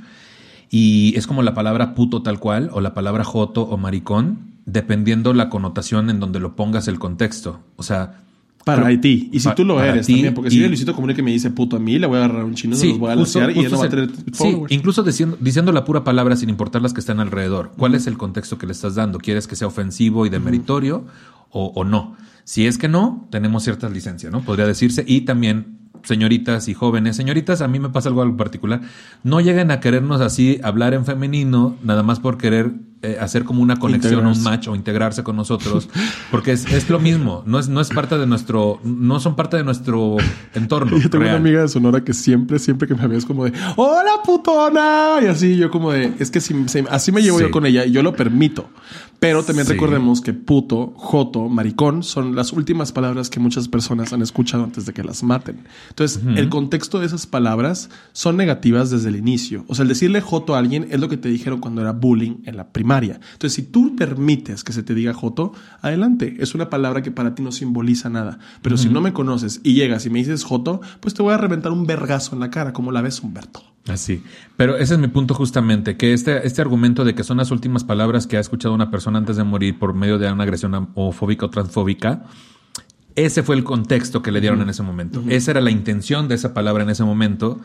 y es como la palabra puto tal cual o la palabra joto o maricón, dependiendo la connotación en donde lo pongas el contexto. O sea, Para Pero- ti. Y si tú lo eres ti también, porque si y- Luisito Comunica me dice puto a mí, le voy a agarrar un chino, se los voy a lasear y él no va a tener se- sí, followers. incluso diciendo, diciendo la pura palabra sin importar las que están alrededor. ¿Cuál es el contexto que le estás dando? ¿Quieres que sea ofensivo y demeritorio o, o no? Si es que no, tenemos ciertas licencias, ¿no? Podría decirse. Y también, señoritas y jóvenes, señoritas, a mí me pasa algo en particular. No lleguen a querernos así hablar en femenino, nada más por querer eh, hacer como una conexión, un match o integrarse con nosotros, porque es, es lo mismo. No es, no es parte de nuestro, no son parte de nuestro entorno. Yo tengo real. una amiga de Sonora que siempre, siempre que me ve es como de ¡Hola, putona! Y así yo como de, es que si- si- así me llevo Sí. yo con ella y yo lo permito. Pero también Sí. recordemos que puto, joto, maricón son las últimas palabras que muchas personas han escuchado antes de que las maten. Entonces, el contexto de esas palabras son negativas desde el inicio. O sea, el decirle joto a alguien es lo que te dijeron cuando era bullying en la primaria. Entonces, si tú permites que se te diga joto, adelante. Es una palabra que para ti no simboliza nada. Pero si no me conoces y llegas y me dices joto, pues te voy a reventar un vergazo en la cara, como la ves Humberto. Así. Pero ese es mi punto justamente, que este, este argumento de que son las últimas palabras que ha escuchado una persona antes de morir por medio de una agresión homofóbica o transfóbica, ese fue el contexto que le dieron en ese momento. Esa era la intención de esa palabra en ese momento.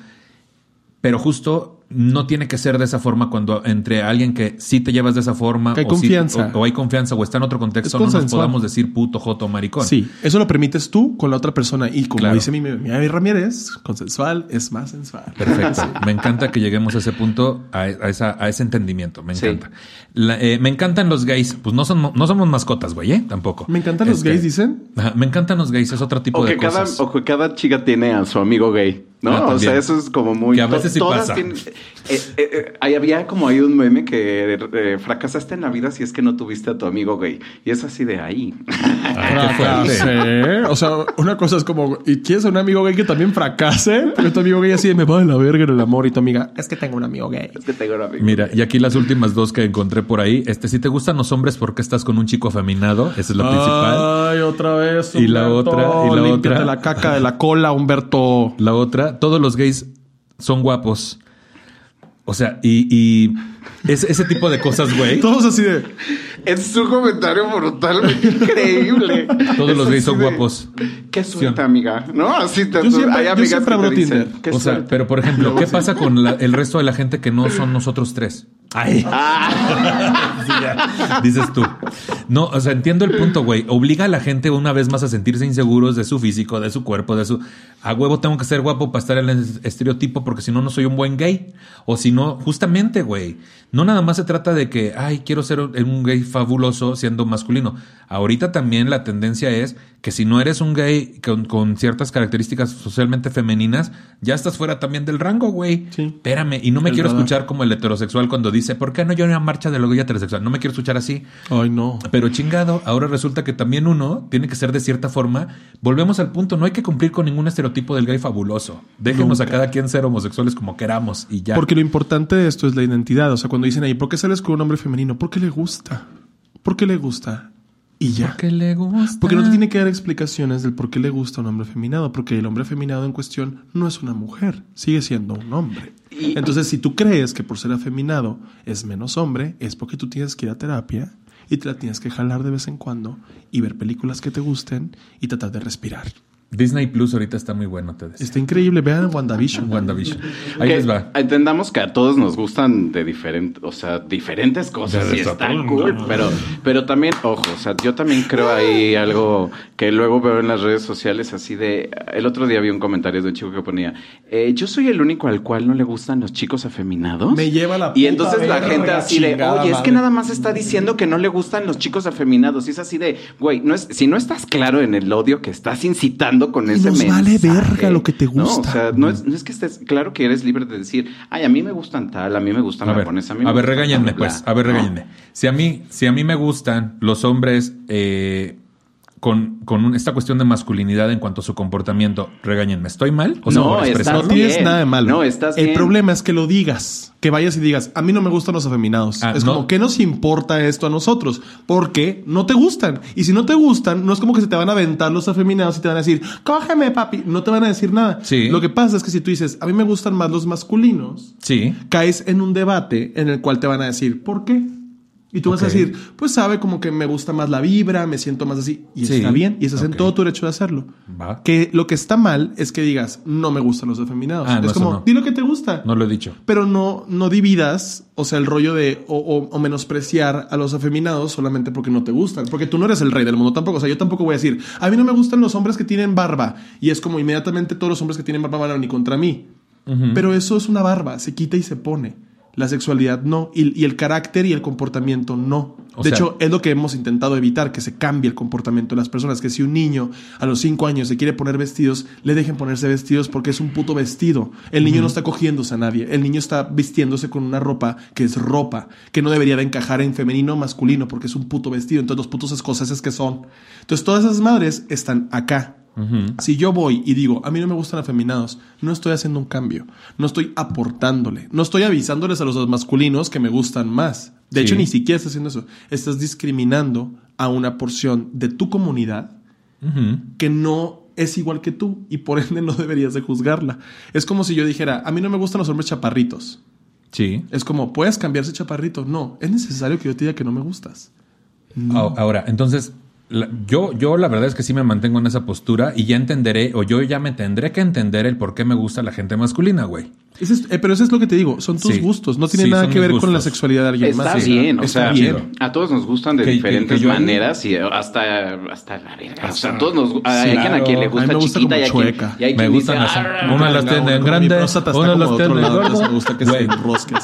Pero justo no tiene que ser de esa forma cuando entre alguien que sí te llevas de esa forma Que hay o, sí- confianza. o- o hay confianza o está en otro contexto, no nos podamos decir puto, joto, maricón. Sí, eso lo permites tú con la otra persona. Y como Claro. dice mi, mi Ramírez, consensual es más sensual. Perfecto. Me encanta que lleguemos a ese punto, a, a esa, a ese entendimiento. Me Sí. encanta. La- eh, me encantan los gays. Pues no, son, no somos mascotas, güey, ¿eh? Tampoco. Me encantan los Este, gays, dicen. ajá, me encantan los gays. Es otro tipo O de que, cada, cosas. o que cada chica tiene a su amigo gay, ¿no? Ah, o sea, eso es como muy... Que a veces sí todas pasa. tienen- eh, eh, eh, ahí había como hay un meme que eh, fracasaste en la vida si es que no tuviste a tu amigo gay. Y es así de ahí. Fuerte. Fracasé. O sea, una cosa es como, ¿y quieres a un amigo gay que también fracase? Pero tu amigo gay así de, me va de la verga en el amor y tu amiga, es que tengo un amigo gay. es que tengo un amigo Mira, y aquí las últimas dos que encontré por ahí. Este, si te gustan los hombres, ¿por qué estás con un chico afeminado? Esa es la principal. Ay, otra vez. Y la otra, y la Límpiate otra. la caca de la cola, Humberto. La otra, todos los gays son guapos. O sea, y, y ese, ese tipo de cosas, güey. Todos así de, Es un comentario brutalmente increíble. Todos Es los gays son de, guapos. Qué suerte, amiga. ¿No? Así te, Yo siempre- hay yo amigas siempre abro dicen, Tinder. Qué O sea, suerte. pero por ejemplo, ¿qué pasa con la- el resto de la gente que no son nosotros tres? Ay. Sí, ya. Dices tú. No, o sea, entiendo el punto, güey. Obliga a la gente una vez más a sentirse inseguros de su físico, de su cuerpo, de su... A huevo tengo que ser guapo para estar en el estereotipo porque si no, no soy un buen gay. O si no, justamente, güey. No nada más se trata de que, ay, quiero ser un gay fabuloso siendo masculino. Ahorita también la tendencia es que si no eres un gay con, con ciertas características socialmente femeninas, ya estás fuera también del rango, güey. Sí. Espérame, y no me El quiero radar. escuchar como el heterosexual cuando dice, ¿por qué no yo en una marcha de lo gay heterosexual? No me quiero escuchar así. ay, no. Pero chingado, ahora resulta que también uno tiene que ser de cierta forma. Volvemos al punto, no hay que cumplir con ningún estereotipo del gay fabuloso. Déjenos a Nunca. cada quien ser homosexuales como queramos y ya. Porque lo importante de esto es la identidad. O sea, cuando dicen ahí, ¿por qué sales con un hombre femenino? Porque le gusta. Porque le gusta. Y ya. Porque le gusta. Porque no te tiene que dar explicaciones del por qué le gusta un hombre feminado, porque el hombre feminado en cuestión no es una mujer, sigue siendo un hombre. Y- Entonces, si tú crees que por ser afeminado es menos hombre, es porque tú tienes que ir a terapia y te la tienes que jalar de vez en cuando y ver películas que te gusten y tratar de respirar. Disney Plus ahorita está muy bueno, te decía. Está increíble, vean WandaVision. WandaVision. Ahí Que les va. Entendamos que a todos nos gustan de diferentes, o sea, diferentes cosas y están cool, pero, pero también, ojo, o sea, yo también creo ahí algo que luego veo en las redes sociales así de, el otro día vi un comentario de un chico que ponía, eh, yo soy el único al cual no le gustan los chicos afeminados. Me lleva la Y entonces la gente así de, oye, es que madre". nada más está diciendo que no le gustan los chicos afeminados. Y es así de, güey, no es, si no estás claro en el odio que estás incitando jugando con Y ese nos mensaje. vale verga lo que te No, gusta. o sea, no es, no es que estés, claro que eres libre de decir, ay, a mí me gustan tal, a mí me gustan A ver, japoneses, a mí a me ver, gustan regáñenme, pues. A ver, ¿no? regáñenme. Si a mí, si a mí me gustan los hombres eh, con, con un- esta cuestión de masculinidad en cuanto a su comportamiento, regáñenme. ¿Estoy mal? O sea, No, estás. No tienes bien. nada de malo. No, estás El bien. problema es que lo digas. Que vayas y digas, a mí no me gustan los afeminados. Ah, es no. como, ¿qué nos importa esto a nosotros? Porque no te gustan. Y si no te gustan, no es como que se te van a aventar los afeminados y te van a decir, cógeme, papi. No te van a decir nada. Sí. Lo que pasa es que si tú dices, a mí me gustan más los masculinos, Sí. caes en un debate en el cual te van a decir, ¿por qué? Y tú vas a decir, pues sabe como que me gusta más la vibra, me siento más así. Y Sí. está bien. Y estás en Ok. todo tu derecho de hacerlo. Va. Que lo que está mal es que digas, no me gustan los afeminados. Ah, no, es eso como, no. di lo que te gusta. No lo he dicho. Pero no, no dividas, o sea, el rollo de o, o- o menospreciar a los afeminados solamente porque no te gustan. Porque tú no eres el rey del mundo tampoco. O sea, yo tampoco voy a decir, a mí no me gustan los hombres que tienen barba. Y es como inmediatamente todos los hombres que tienen barba van a venir contra mí. Pero eso es una barba, se quita y se pone. La sexualidad no. Y, y el carácter y el comportamiento no. O de sea- hecho, es lo que hemos intentado evitar, que se cambie el comportamiento de las personas. Que si un niño a los cinco años se quiere poner vestidos, le dejen ponerse vestidos porque es un puto vestido. El niño no está cogiéndose a nadie. El niño está vistiéndose con una ropa que es ropa, que no debería de encajar en femenino o masculino porque es un puto vestido. Entonces los putos escoceses que son. Entonces todas esas madres están acá. Si yo voy y digo, a mí no me gustan afeminados, no estoy haciendo un cambio, no estoy aportándole, no estoy avisándoles a los masculinos que me gustan más. De Sí. hecho, ni siquiera estás haciendo eso. Estás discriminando a una porción de tu comunidad que no es igual que tú y por ende no deberías de juzgarla. Es como si yo dijera, a mí no me gustan los hombres chaparritos. Sí. Es como, ¿puedes cambiarse chaparrito? No, es necesario que yo te diga que no me gustas. Ah, Ahora, entonces, la- yo, yo la verdad es que sí me mantengo en esa postura y ya entenderé, o yo ya me tendré que entender el por qué me gusta la gente masculina, güey. Ese es- eh, pero eso es lo que te digo, son tus Sí. gustos, no tiene Sí, nada que ver con la sexualidad de alguien Está más. bien, o Está sea, bien. a todos nos gustan de Que- diferentes que yo- maneras y hasta, hasta la verga. O sea, a todos nos hay claro. quien a quien le A mí gusta me gusta chiquita como y hay quien, chueca. y hay Me quien gustan dice, las- "Ah, una las tiene en grande, una las de otro tiene en lado, entonces gordo. me gusta que se enrosque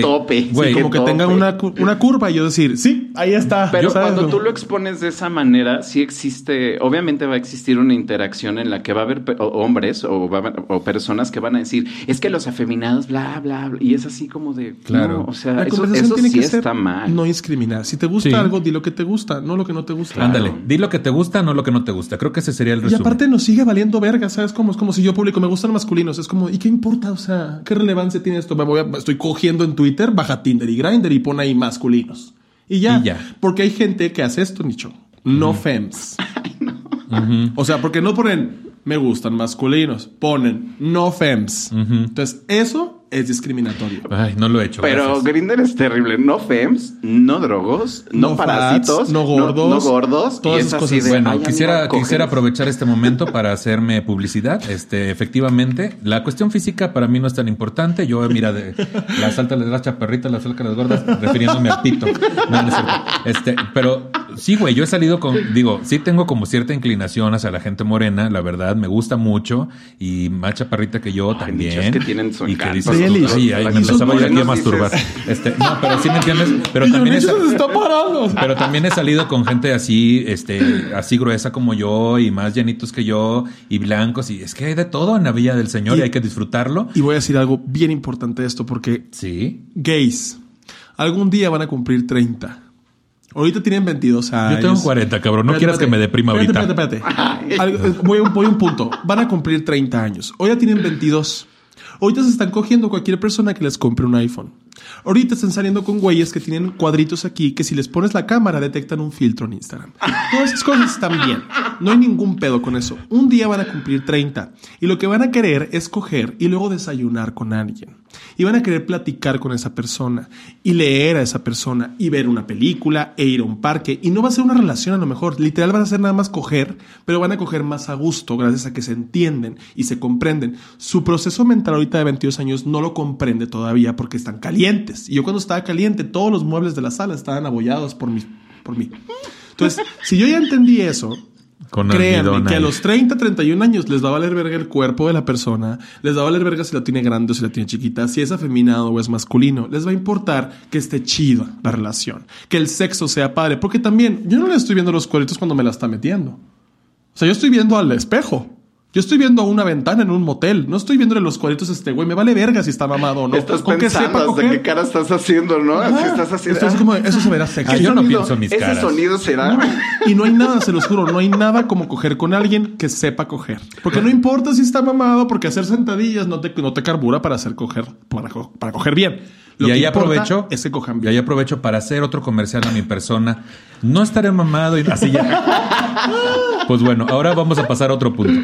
tope. güey, sí, Como qué que tenga tope. una, cu- una curva y yo decir, sí, ahí está. Pero cuando tú lo expones de esa manera, sí existe, obviamente va a existir una interacción en la que va a haber pe- o- hombres o, va a haber- o personas que van a decir, es que los afeminados, bla, bla, bla, y es así como de, Claro. no, o sea, La eso, tiene sí que ser está mal. no discriminar. Si te gusta Sí. algo, di lo que te gusta, no lo que no te gusta. Ándale, di lo que te gusta, no lo que no te gusta. Creo que ese sería el Y resumen. aparte nos sigue valiendo verga, ¿sabes? Como, es como si yo publico, me gustan masculinos. Es como, ¿y qué importa? O sea, ¿qué relevancia tiene esto? Me voy a- estoy cogiendo en Twitter, baja Tinder y Grindr y pone ahí masculinos. Y ya. Y ya. Porque hay gente que hace esto, Nicho. No fems. O sea, porque no ponen me gustan masculinos, ponen no fems. Entonces, eso es discriminatorio. Ay, no lo he hecho. Pero. Grinder es terrible. No fems, no drogos, no, No parásitos, fats, no gordos, no, gordos. todas esas cosas. de, Bueno, "Ay, quisiera, amiga, cógenos". quisiera aprovechar este momento para hacerme publicidad. Este, efectivamente, la cuestión física para mí no es tan importante. Yo, mira, de las altas, las chaparritas, las flacas, las gordas, refiriéndome al pito. No, no es cierto. Este, pero sí, güey, yo he salido con, digo, sí tengo como cierta inclinación hacia la gente morena, la verdad, me gusta mucho y más chaparrita que yo Ay, también. Que tienen su y que dices, ay, ay, me empezaba yo aquí a masturbar. Este, no, pero sí me entiendes. Pero Y también es, "Nicho, se está parando. pero también he salido con gente así, este, así gruesa como yo y más llenitos que yo y blancos y es que hay de todo en la Villa del Señor y, Y- hay que disfrutarlo. Y voy a decir algo bien importante de esto, porque Sí. gays algún día van a cumplir 30. Ahorita tienen 22 años. Yo tengo 40, cabrón. No Espérate, quieras que me espérate. deprima ahorita. Espérate, espérate, espérate. Algo- voy, a un, voy a un punto. Van a cumplir 30 años. Hoy ya tienen 22. Ahorita se están cogiendo cualquier persona que les compre un iPhone. Ahorita están saliendo con güeyes que tienen cuadritos aquí que si les pones la cámara detectan un filtro en Instagram. Todas esas cosas están bien. No hay ningún pedo con eso. Un día van a cumplir 30 y lo que van a querer es coger y luego desayunar con alguien. Y van a querer platicar con esa persona y leer a esa persona y ver una película e ir a un parque. Y no va a ser una relación a lo mejor. Literal van a ser nada más coger, pero van a coger más a gusto gracias a que se entienden y se comprenden. Su proceso mental ahorita de 22 años no lo comprende todavía porque están calientes. Y yo cuando estaba caliente, todos los muebles de la sala estaban abollados por mí. Por mí. Entonces, si yo ya entendí eso, Con Créanme que a los 30, 31 años les va a valer verga el cuerpo de la persona, les va a valer verga si la tiene grande o si la tiene chiquita, si es afeminado o es masculino, les va a importar que esté chido la relación, que el sexo sea padre, porque también yo no le estoy viendo los cuadritos cuando me la está metiendo. O sea, yo estoy viendo al espejo. Yo estoy viendo a una ventana en un motel. No estoy viéndole los cuadritos a este güey. Me vale verga si está mamado o no. Estás Con que pensando sepa hasta coger. qué cara estás haciendo, ¿no? Estás haciendo. Esto es como, eso se verá sexy. Ah, yo no pienso en mis Ese caras. sonido será. Y no hay nada, se los juro, no hay nada como coger con alguien que sepa coger. Porque no importa si está mamado, porque hacer sentadillas no te, no te carbura para hacer coger, para, co- para coger bien. Lo y que ahí aprovecho. es que cojan Y bien. ahí aprovecho para hacer otro comercial a mi persona. No estaré mamado y así ya. Pues bueno, ahora vamos a pasar a otro punto.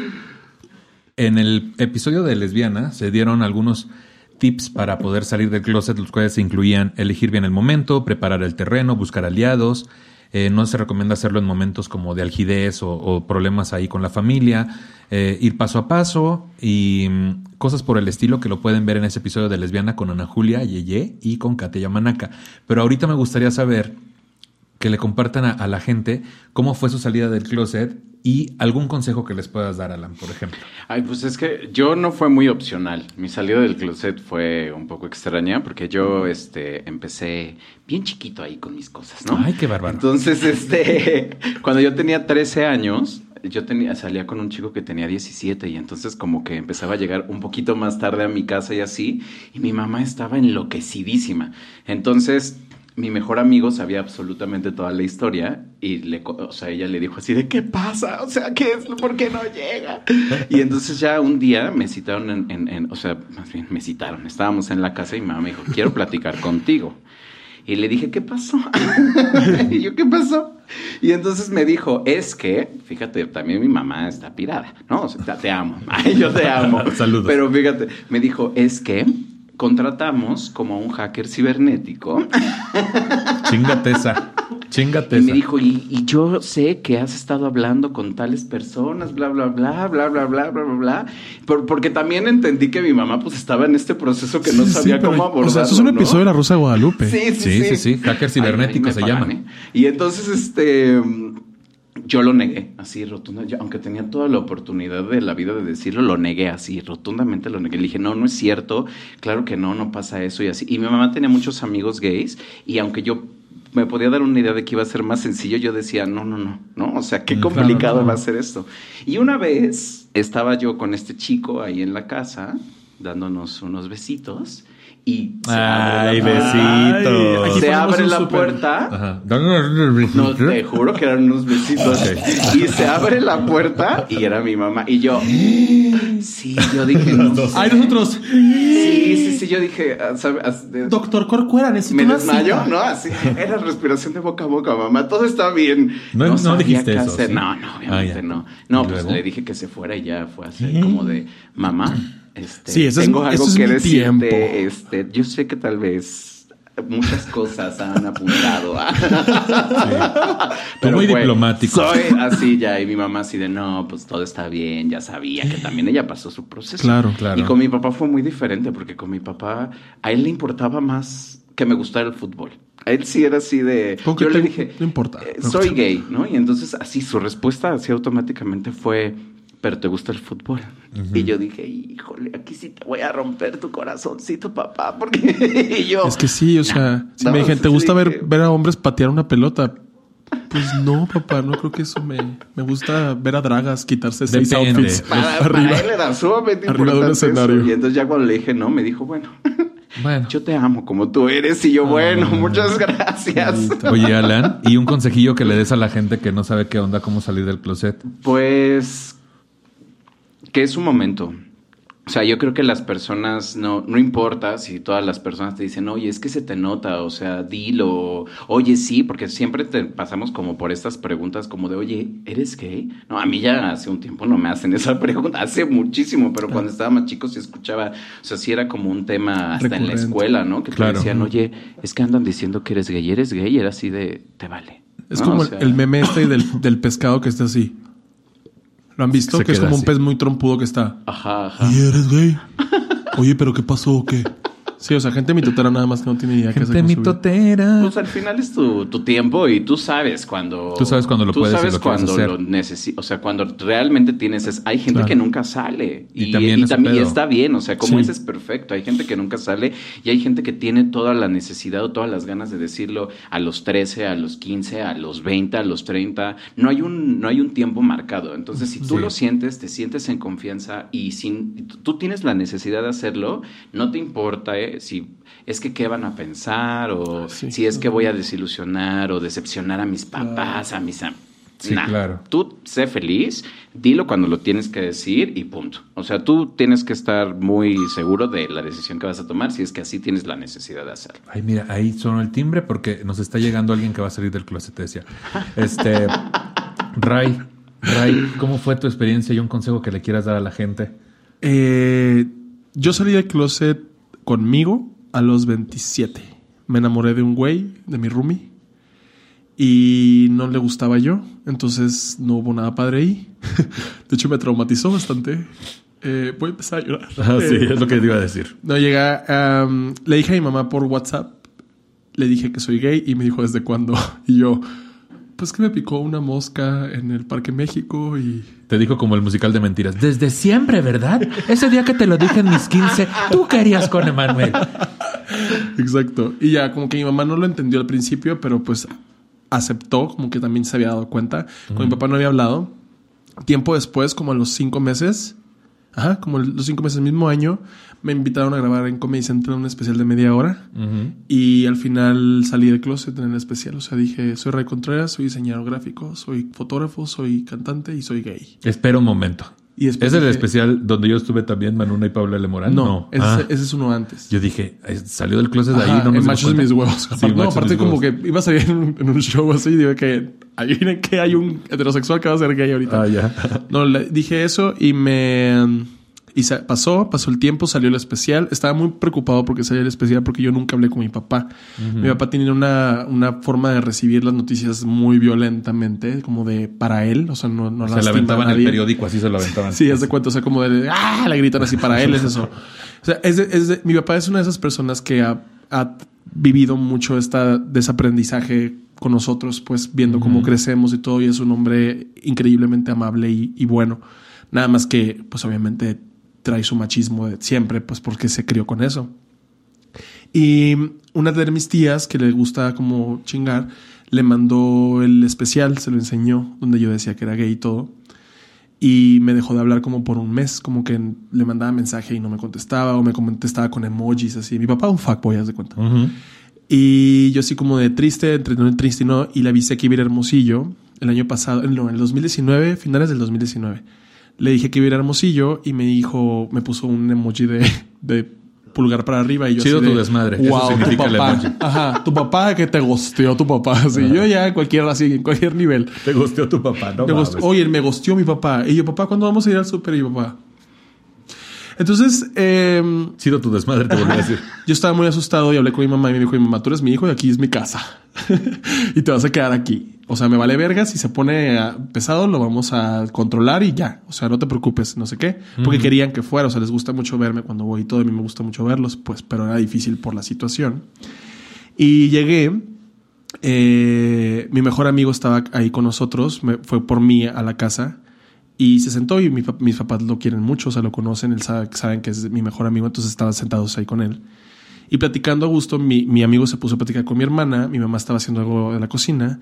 En el episodio de lesbiana se dieron algunos tips para poder salir del closet, los cuales incluían elegir bien el momento, preparar el terreno, buscar aliados. Eh, no se recomienda hacerlo en momentos como de algidez o, problemas ahí con la familia. Eh, ir paso a paso y mm, cosas por el estilo que lo pueden ver en ese episodio de lesbiana con Ana Julia Yeye y con Katia Yamanaka. Pero ahorita me gustaría saber que le compartan a, a la gente cómo fue su salida del closet y algún consejo que les puedas dar, Alan, por ejemplo. Ay, pues es que yo no fue muy opcional. Mi salida del closet fue un poco extraña porque yo este, empecé bien chiquito ahí con mis cosas, ¿no? Ay, qué bárbaro. Entonces, este, cuando yo tenía 13 años, yo tenía, salía con un chico que tenía 17 y entonces como que empezaba a llegar un poquito más tarde a mi casa y así, y mi mamá estaba enloquecidísima. Entonces, mi mejor amigo sabía absolutamente toda la historia y le, o sea, ella le dijo así de ¿qué pasa? O sea, ¿qué es? ¿Por qué no llega? Y entonces ya un día me citaron en, en- en- o sea, más bien me citaron, estábamos en la casa y mi mamá me dijo, quiero platicar contigo. Y le dije, ¿qué pasó? y yo, ¿qué pasó? Y entonces me dijo, es que, fíjate, también mi mamá está pirada, ¿no? O sea, te, te amo. Ay, yo te amo. Saludos. Pero fíjate, me dijo, es que contratamos como a un hacker cibernético Chingate esa. Chingate y me dijo, y, y yo sé que has estado hablando con tales personas, bla, bla, bla, bla, bla, bla, bla, bla, bla. Por- porque también entendí que mi mamá pues estaba en este proceso que no Sí, sabía cómo abordarlo. O sea, eso es un ¿no? episodio de La Rosa de Guadalupe. Sí, sí, Sí, sí. sí, sí, hacker cibernético se pagan, llama. ¿eh? Y entonces, este, yo lo negué, así rotunda, yo, aunque tenía toda la oportunidad de la vida de decirlo, lo negué así, rotundamente lo negué. Le dije, no, no es cierto, claro que no, no pasa eso y así. Y mi mamá tenía muchos amigos gays y aunque yo me podía dar una idea de que iba a ser más sencillo, yo decía, no, no, no, no, o sea, qué Mm, complicado claro, claro. va a ser esto. Y una vez estaba yo con este chico ahí en la casa, dándonos unos besitos. Y se Ay, abre la Se abre la puerta. Ajá. No, te juro que eran unos besitos. Y se abre la puerta y era mi mamá. Y yo, sí, yo dije, no. Ay, nosotros. Sí, sí, sí, yo dije, ah. Ah, Doctor Corcuera, necesito me desmayo, cita. ¿no? Así, era respiración de boca a boca, mamá. Todo está bien. No- dijiste eso. No, no, obviamente Ah, ya. no. No, ¿Y pues luego? le dije que se fuera y ya fue así como de, mamá, este, Sí, es- tengo algo es que mi decirte. Este, yo sé que tal vez muchas cosas han apuntado. Tú muy fue- diplomático. Soy así ya, y mi mamá así de, no, pues todo está bien, ya sabía que también ella pasó su proceso. Claro, claro. Y con mi papá fue muy diferente, porque con mi papá, a él le importaba más que me gustara el fútbol. A él sí era así de... Yo le dije, no importa, eh, soy gay, ¿no? Y entonces así su respuesta así automáticamente fue, pero te gusta el fútbol. Y yo dije, híjole, aquí sí te voy a romper tu corazoncito, papá, porque yo... Es que sí, o sea, si no, me dijeron, sí, ¿te gusta sí, ver, dije- ver a hombres patear una pelota? Pues no, papá, no creo que eso me... Me gusta ver a dragas quitarse seis Depende. outfits Para, arriba. para él era sumamente arriba de un eso. escenario. Y entonces ya cuando le dije no, me dijo, bueno, Bueno. yo te amo como tú eres. Y yo, bueno, muchas gracias. Oye, Alan, y un consejillo que le des a la gente que no sabe qué onda, cómo salir del closet. Pues que es un momento. O sea, yo creo que las personas, no, no importa si todas las personas te dicen, oye, es que se te nota, o sea, dilo, oye, sí, porque siempre te pasamos como por estas preguntas como de, oye, ¿eres gay? No, a mí ya hace un tiempo no me hacen esa pregunta, hace muchísimo, pero cuando estaba más chico sí escuchaba, o sea, sí era como un tema hasta en la escuela, ¿no? Que te decían, oye, es que andan diciendo que eres gay, ¿eres gay? Y era así de, te vale. Es ¿no? como O el- sea, el meme este del, del pescado que está así. ¿Lo han visto? Se que es como un pez muy trompudo que está. Ajá, ajá. ¿Y eres gay? Oye, ¿pero qué pasó o qué? Sí, o sea, gente mitotera nada más que no tiene idea qué hacer Gente su vida. mitotera. Pues al final es tu, tu tiempo y tú sabes cuando... Tú sabes cuando lo tú puedes y sabes lo quieres cuando hacer. lo necesitas. O sea, cuando realmente tienes... es- hay gente Claro. que nunca sale. Y Y, también y está bien. O sea, como Sí. ese es perfecto. Hay gente que nunca sale y hay gente que tiene toda la necesidad o todas las ganas de decirlo a los 13, a los 15, a los 20, a los 30. No hay un, no hay un tiempo marcado. Entonces, si tú Sí. lo sientes, te sientes en confianza y sin, tú tienes la necesidad de hacerlo, no te importa si es que qué van a pensar o Sí. si es que voy a desilusionar o decepcionar a mis papás, a mis am- Sí, Nah. claro. Tú sé feliz, dilo cuando lo tienes que decir y punto. O sea, tú tienes que estar muy seguro de la decisión que vas a tomar si es que así tienes la necesidad de hacerlo. Ay, mira, ahí sonó el timbre porque nos está llegando alguien que va a salir del closet, te decía. Este, Ray, Ray, ¿cómo fue tu experiencia y un consejo que le quieras dar a la gente? Eh, yo salí del closet conmigo a los 27. Me enamoré de un güey, de mi roomie, y no le gustaba yo, entonces no hubo nada padre ahí. De hecho, me traumatizó bastante. Eh, voy a empezar a llorar. Ah, sí, Eh, es lo que te iba a decir. No, llega. le dije a mi mamá por WhatsApp. Le dije que soy gay y me dijo desde cuándo. Y yo, pues que me picó una mosca en el Parque México y. Te dijo como el musical de mentiras. Desde siempre, ¿verdad? Ese día que te lo dije en mis 15, tú querías con Emanuel. Exacto. Y ya, como que mi mamá no lo entendió al principio, pero pues aceptó, como que también se había dado cuenta. Con mi papá no había hablado. Tiempo después, como a los cinco meses, ajá, como los cinco meses del mismo año, me invitaron a grabar en Comedy Central un especial de media hora. Y al final salí del closet en el especial. O sea, dije, soy Ray Contreras, soy diseñador gráfico, soy fotógrafo, soy cantante y soy gay. Espera un momento. Y ¿Es el dije, especial donde yo estuve también, Manuna y Paula Lemorán? No, Ese, Ah, ese es uno antes. yo dije, salió del closet de ahí, no en nos dimos machos mis huevos. Sí, no, aparte como huevos. que iba a salir en un, en un show así y digo que adivinen que hay un heterosexual que va a ser gay ahorita. Ah, ya. No, le dije eso y me... Y pasó, pasó el tiempo, salió el especial. Estaba muy preocupado porque salió el especial porque yo nunca hablé con mi papá. Mi papá tenía una, una forma de recibir las noticias muy violentamente, como de para él. O sea, no, no Se lastima la aventaban el nadie. periódico, así se lo aventaban. Sí, haz de cuenta, o sea, como de, ¡ah! Le gritan así para él, es eso. O sea, es de- es de- mi papá es una de esas personas que ha, ha vivido mucho esta desaprendizaje con nosotros, pues viendo cómo crecemos y todo, y es un hombre increíblemente amable y, y bueno. Nada más que, pues obviamente trae su machismo de siempre, pues porque se crió con eso. Y una de mis tías, que le gusta como chingar, le mandó el especial, se lo enseñó, donde yo decía que era gay y todo. Y me dejó de hablar como por un mes, como que le mandaba mensaje y no me contestaba, o me contestaba con emojis así. Mi papá un fuckboy, haz de cuenta. Ujú. Y yo así como de triste, entre no triste y no, y le avisé que iba a ir a Hermosillo el año pasado, no, en el 2019, finales del 2019. Le dije que iba a ir a Hermosillo y me dijo, me puso un emoji de, de pulgar para arriba y yo Chido así de, tu desmadre, eso Wow, tu significa el papá. emoji. Ajá, tu papá que te gosteó tu papá. Así, yo ya cualquier, así, en cualquier nivel. Te gustó tu papá, ¿no? Me Oye, me gosteó mi papá. Y yo, papá, ¿cuándo vamos a ir al súper? Y yo, papá. Entonces, Chido tu desmadre, te volví a decir. yo estaba muy asustado y hablé con mi mamá y me dijo, mi mamá, tú eres mi hijo y aquí es mi casa. y te vas a quedar aquí. O sea, me vale verga. Si se pone ah, pesado, lo vamos a controlar y ya. O sea, no te preocupes, no sé qué. Porque querían que fuera. O sea, les gusta mucho verme cuando voy y todo. A mí me gusta mucho verlos, pues, pero era difícil por la situación. Y llegué. eh, mi mejor amigo estaba ahí con nosotros. Me, fue por mí a la casa. Y se sentó y mi mis papás lo quieren mucho, o sea, lo conocen, él sabe, saben que es mi mejor amigo, entonces estaban sentados ahí con él. Y platicando a gusto, mi, mi amigo se puso a platicar con mi hermana, mi mamá estaba haciendo algo en la cocina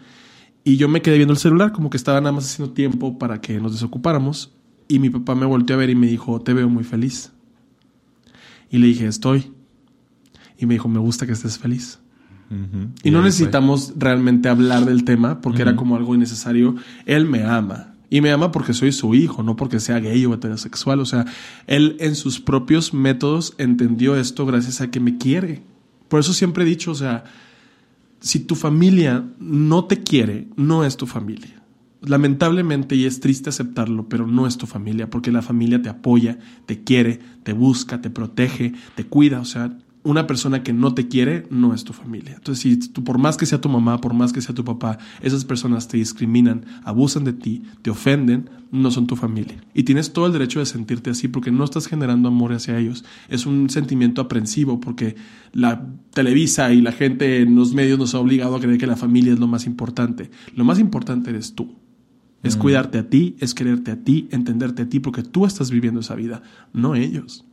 y yo me quedé viendo el celular, como que estaba nada más haciendo tiempo para que nos desocupáramos. Y mi papá me volteó a ver y me dijo, te veo muy feliz. Y le dije, estoy. Y me dijo, me gusta que estés feliz. Ujú. Y no fue. necesitamos realmente hablar del tema porque era Ujú. como algo innecesario. Él me ama. Y me ama porque soy su hijo, no porque sea gay o heterosexual. O sea, él en sus propios métodos entendió esto gracias a que me quiere. Por eso siempre he dicho, o sea, si tu familia no te quiere, no es tu familia. Lamentablemente, y es triste aceptarlo, pero no es tu familia, porque la familia te apoya, te quiere, te busca, te protege, te cuida. O sea, una persona que no te quiere no es tu familia. Entonces, si tú, por más que sea tu mamá, por más que sea tu papá, esas personas te discriminan, abusan de ti, te ofenden, no son tu familia. Y tienes todo el derecho de sentirte así porque no estás generando amor hacia ellos. Es un sentimiento aprensivo porque la Televisa y la gente en los medios nos ha obligado a creer que la familia es lo más importante. Lo más importante eres tú. Es cuidarte a ti, es quererte a ti, entenderte a ti, porque tú estás viviendo esa vida, no ellos.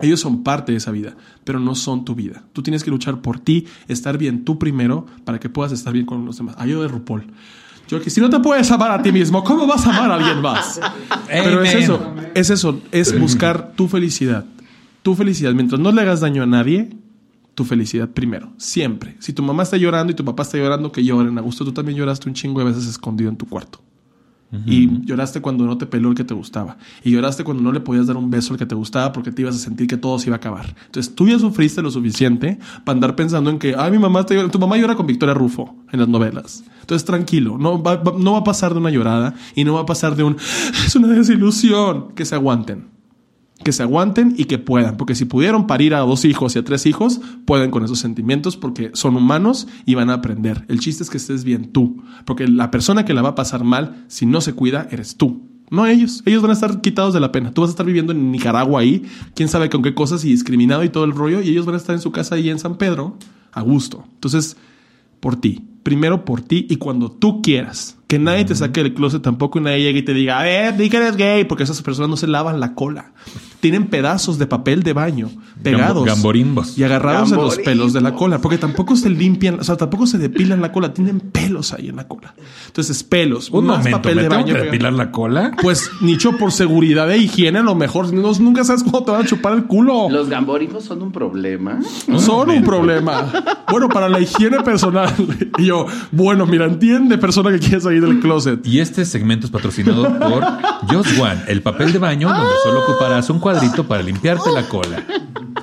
Ellos son parte de esa vida, pero no son tu vida. Tú tienes que luchar por ti, estar bien tú primero para que puedas estar bien con los demás. Ayuda de RuPaul. Yo que si no te puedes amar a ti mismo, ¿cómo vas a amar a alguien más? Pero es eso, es eso, es buscar tu felicidad. Tu felicidad. Mientras no le hagas daño a nadie, tu felicidad primero, siempre. Si tu mamá está llorando y tu papá está llorando, que lloren a gusto. Tú también lloraste un chingo de veces escondido en tu cuarto. Y lloraste cuando no te peló el que te gustaba. Y lloraste cuando no le podías dar un beso al que te gustaba porque te ibas a sentir que todo se iba a acabar. Entonces tú ya sufriste lo suficiente para andar pensando en que, ay, mi mamá llorando. Tu mamá llora con Victoria Rufo en las novelas. Entonces tranquilo, no va, va- no va a pasar de una llorada y no va a pasar de un, es una desilusión. Que se aguanten. Que se aguanten y que puedan. Porque si pudieron parir a dos hijos y a tres hijos, pueden con esos sentimientos porque son humanos y van a aprender. El chiste es que estés bien tú. Porque la persona que la va a pasar mal, si no se cuida, eres tú. No ellos. Ellos van a estar quitados de la pena. Tú vas a estar viviendo en Nicaragua ahí, quién sabe con qué cosas y discriminado y todo el rollo. Y ellos van a estar en su casa ahí en San Pedro, a gusto. Entonces, por ti. Primero por ti y cuando tú quieras. Que nadie te saque del closet tampoco y nadie llegue y te diga, a ver, di que eres gay, porque esas personas no se lavan la cola. Tienen pedazos de papel de baño pegados. gamborimbos. Y agarrados de los Gamborimbos. pelos de la cola. Porque tampoco se limpian, o sea, tampoco se depilan la cola. Tienen pelos ahí en la cola. Entonces, pelos. Un más momento, papel ¿me de tengo baño. que depilar la cola? Pues, nicho, por seguridad e higiene, a lo mejor. No- nunca sabes cómo te van a chupar el culo. ¿Los gamborinos son un problema? Son un problema. Bueno, para la higiene personal. Y yo, bueno, mira, entiende, persona que quiere salir del closet. Y este segmento es patrocinado por Just One, el papel de baño donde solo ocuparás un cuadrito para limpiarte la cola.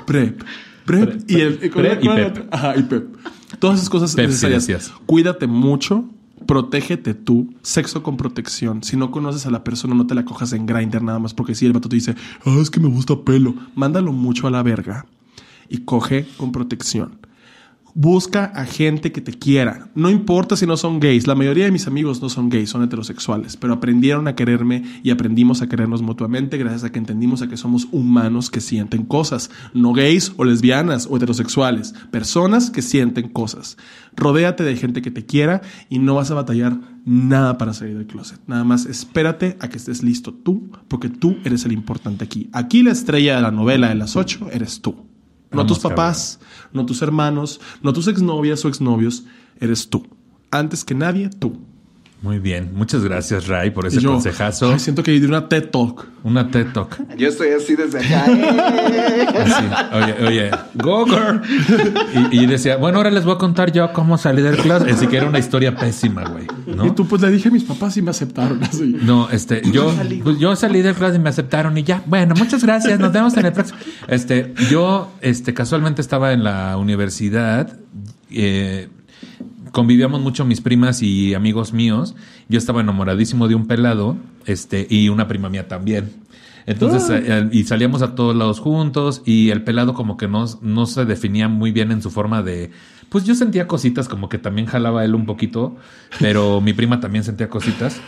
Prep. Prep, y el Prep y Pep. Ajá, y Pep. Todas esas cosas Pep, necesarias. Cuídate mucho. Protégete tú, sexo con protección. Si no conoces a la persona, no te la cojas en grinder nada más porque si el vato te dice, ah, es que me gusta pelo, mándalo mucho a la verga y coge con protección. Busca a gente que te quiera. No importa si no son gays. La mayoría de mis amigos no son gays, son heterosexuales. Pero aprendieron a quererme y aprendimos a querernos mutuamente gracias a que entendimos a que somos humanos que sienten cosas. No gays o lesbianas o heterosexuales. Personas que sienten cosas. Rodéate de gente que te quiera y no vas a batallar nada para salir del closet. Nada más espérate a que estés listo tú, porque tú eres el importante aquí. Aquí la estrella de la novela de las ocho eres tú. No Vamos, tus papás, no tus hermanos, no tus exnovias o exnovios, eres tú. Antes que nadie, tú. Muy bien, muchas gracias Ray por ese yo, consejazo. ay, siento que di una TED Talk. Una TED Talk. Yo estoy así desde acá. ¡eh! Así, oye, oye, go girl. Y, y decía, bueno, ahora les voy a contar yo cómo salí del closet. Así que era una historia pésima, güey. ¿no? Y tú pues le dije a mis papás y me aceptaron así. No, este, yo, pues, yo salí del closet y me aceptaron y ya. Bueno, muchas gracias. Nos vemos en el próximo. Este, yo, este, casualmente estaba en la universidad. eh, convivíamos mucho mis primas y amigos míos. Yo estaba enamoradísimo de un pelado, este, y una prima mía también. Entonces, eh, y salíamos a todos lados juntos y el pelado como que no, no se definía muy bien en su forma de... Pues yo sentía cositas como que también jalaba él un poquito, pero mi prima también sentía cositas.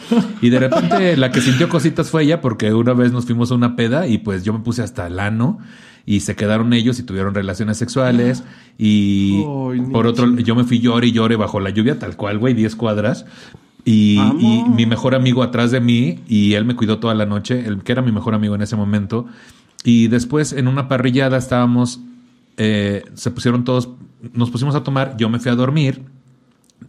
Y de repente la que sintió cositas fue ella porque una vez nos fuimos a una peda y pues yo me puse hasta el ano y se quedaron ellos y tuvieron relaciones sexuales y por otro yo me fui llore y llore bajo la lluvia tal cual, güey, 10 cuadras. Y, y mi mejor amigo atrás de mí y él me cuidó toda la noche, el que era mi mejor amigo en ese momento. Y después en una parrillada estábamos, eh, se pusieron todos, nos pusimos a tomar, yo me fui a dormir